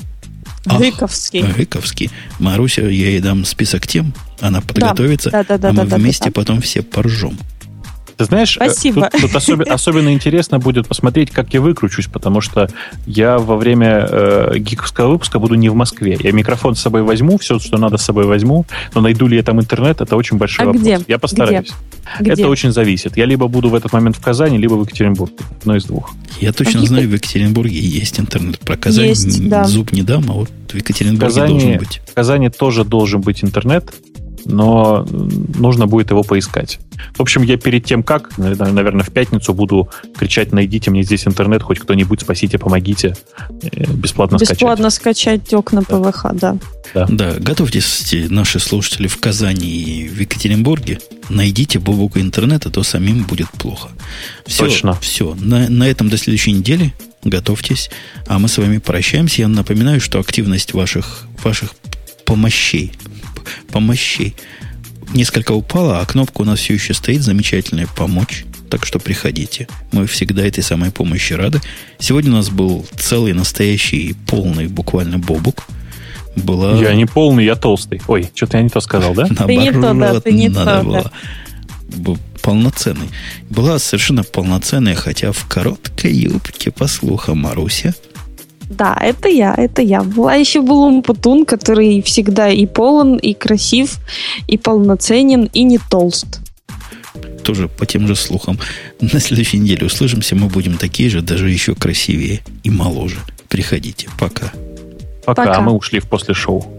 Speaker 3: Ах, Гыковский.
Speaker 1: Гыковский. Маруся, я ей дам список тем, она подготовится, да, да, да, а мы да, вместе да, да. потом все поржем.
Speaker 2: Ты знаешь, э, Спасибо. тут, тут особенно, особенно интересно будет посмотреть, как я выкручусь, потому что я во время э, гиковского выпуска буду не в Москве. Я микрофон с собой возьму, все, что надо с собой возьму, но найду ли я там интернет, это очень большой а вопрос. Где? Я постараюсь. Где? Это очень зависит. Я либо буду в этот момент в Казани, либо в Екатеринбурге. Одно из двух.
Speaker 1: Я точно а знаю, в Екатеринбурге есть интернет. Про Казань есть, да. зуб не дам, а вот в Екатеринбурге в Казани, должен быть.
Speaker 2: В Казани тоже должен быть интернет но нужно будет его поискать. В общем, я перед тем, как, наверное, в пятницу буду кричать, найдите мне здесь интернет, хоть кто-нибудь, спасите, помогите, э, бесплатно, скачать.
Speaker 3: Бесплатно скачать окна да. ПВХ, да.
Speaker 1: да. Да, готовьтесь, наши слушатели в Казани и в Екатеринбурге, найдите Бобука интернет, а то самим будет плохо. Все,
Speaker 2: Точно.
Speaker 1: Все, на, на этом до следующей недели готовьтесь. А мы с вами прощаемся. Я напоминаю, что активность ваших, ваших помощей помощей несколько упала, а кнопка у нас все еще стоит замечательная «Помочь». Так что приходите. Мы всегда этой самой помощи рады. Сегодня у нас был целый, настоящий, полный буквально бобук. была...
Speaker 2: Я не полный, я толстый. Ой, что-то я не то сказал, да?
Speaker 3: Ты не то, да, ты не
Speaker 1: надо
Speaker 3: то,
Speaker 1: было. Полноценный. Была совершенно полноценная, хотя в короткой юбке, по слухам, Маруся.
Speaker 3: Да, это я, это я. Была еще был Умпутун, который всегда и полон, и красив, и полноценен, и не толст.
Speaker 1: Тоже по тем же слухам. На следующей неделе услышимся, мы будем такие же, даже еще красивее и моложе. Приходите. Пока.
Speaker 2: Пока,
Speaker 3: Пока.
Speaker 2: мы ушли в после шоу.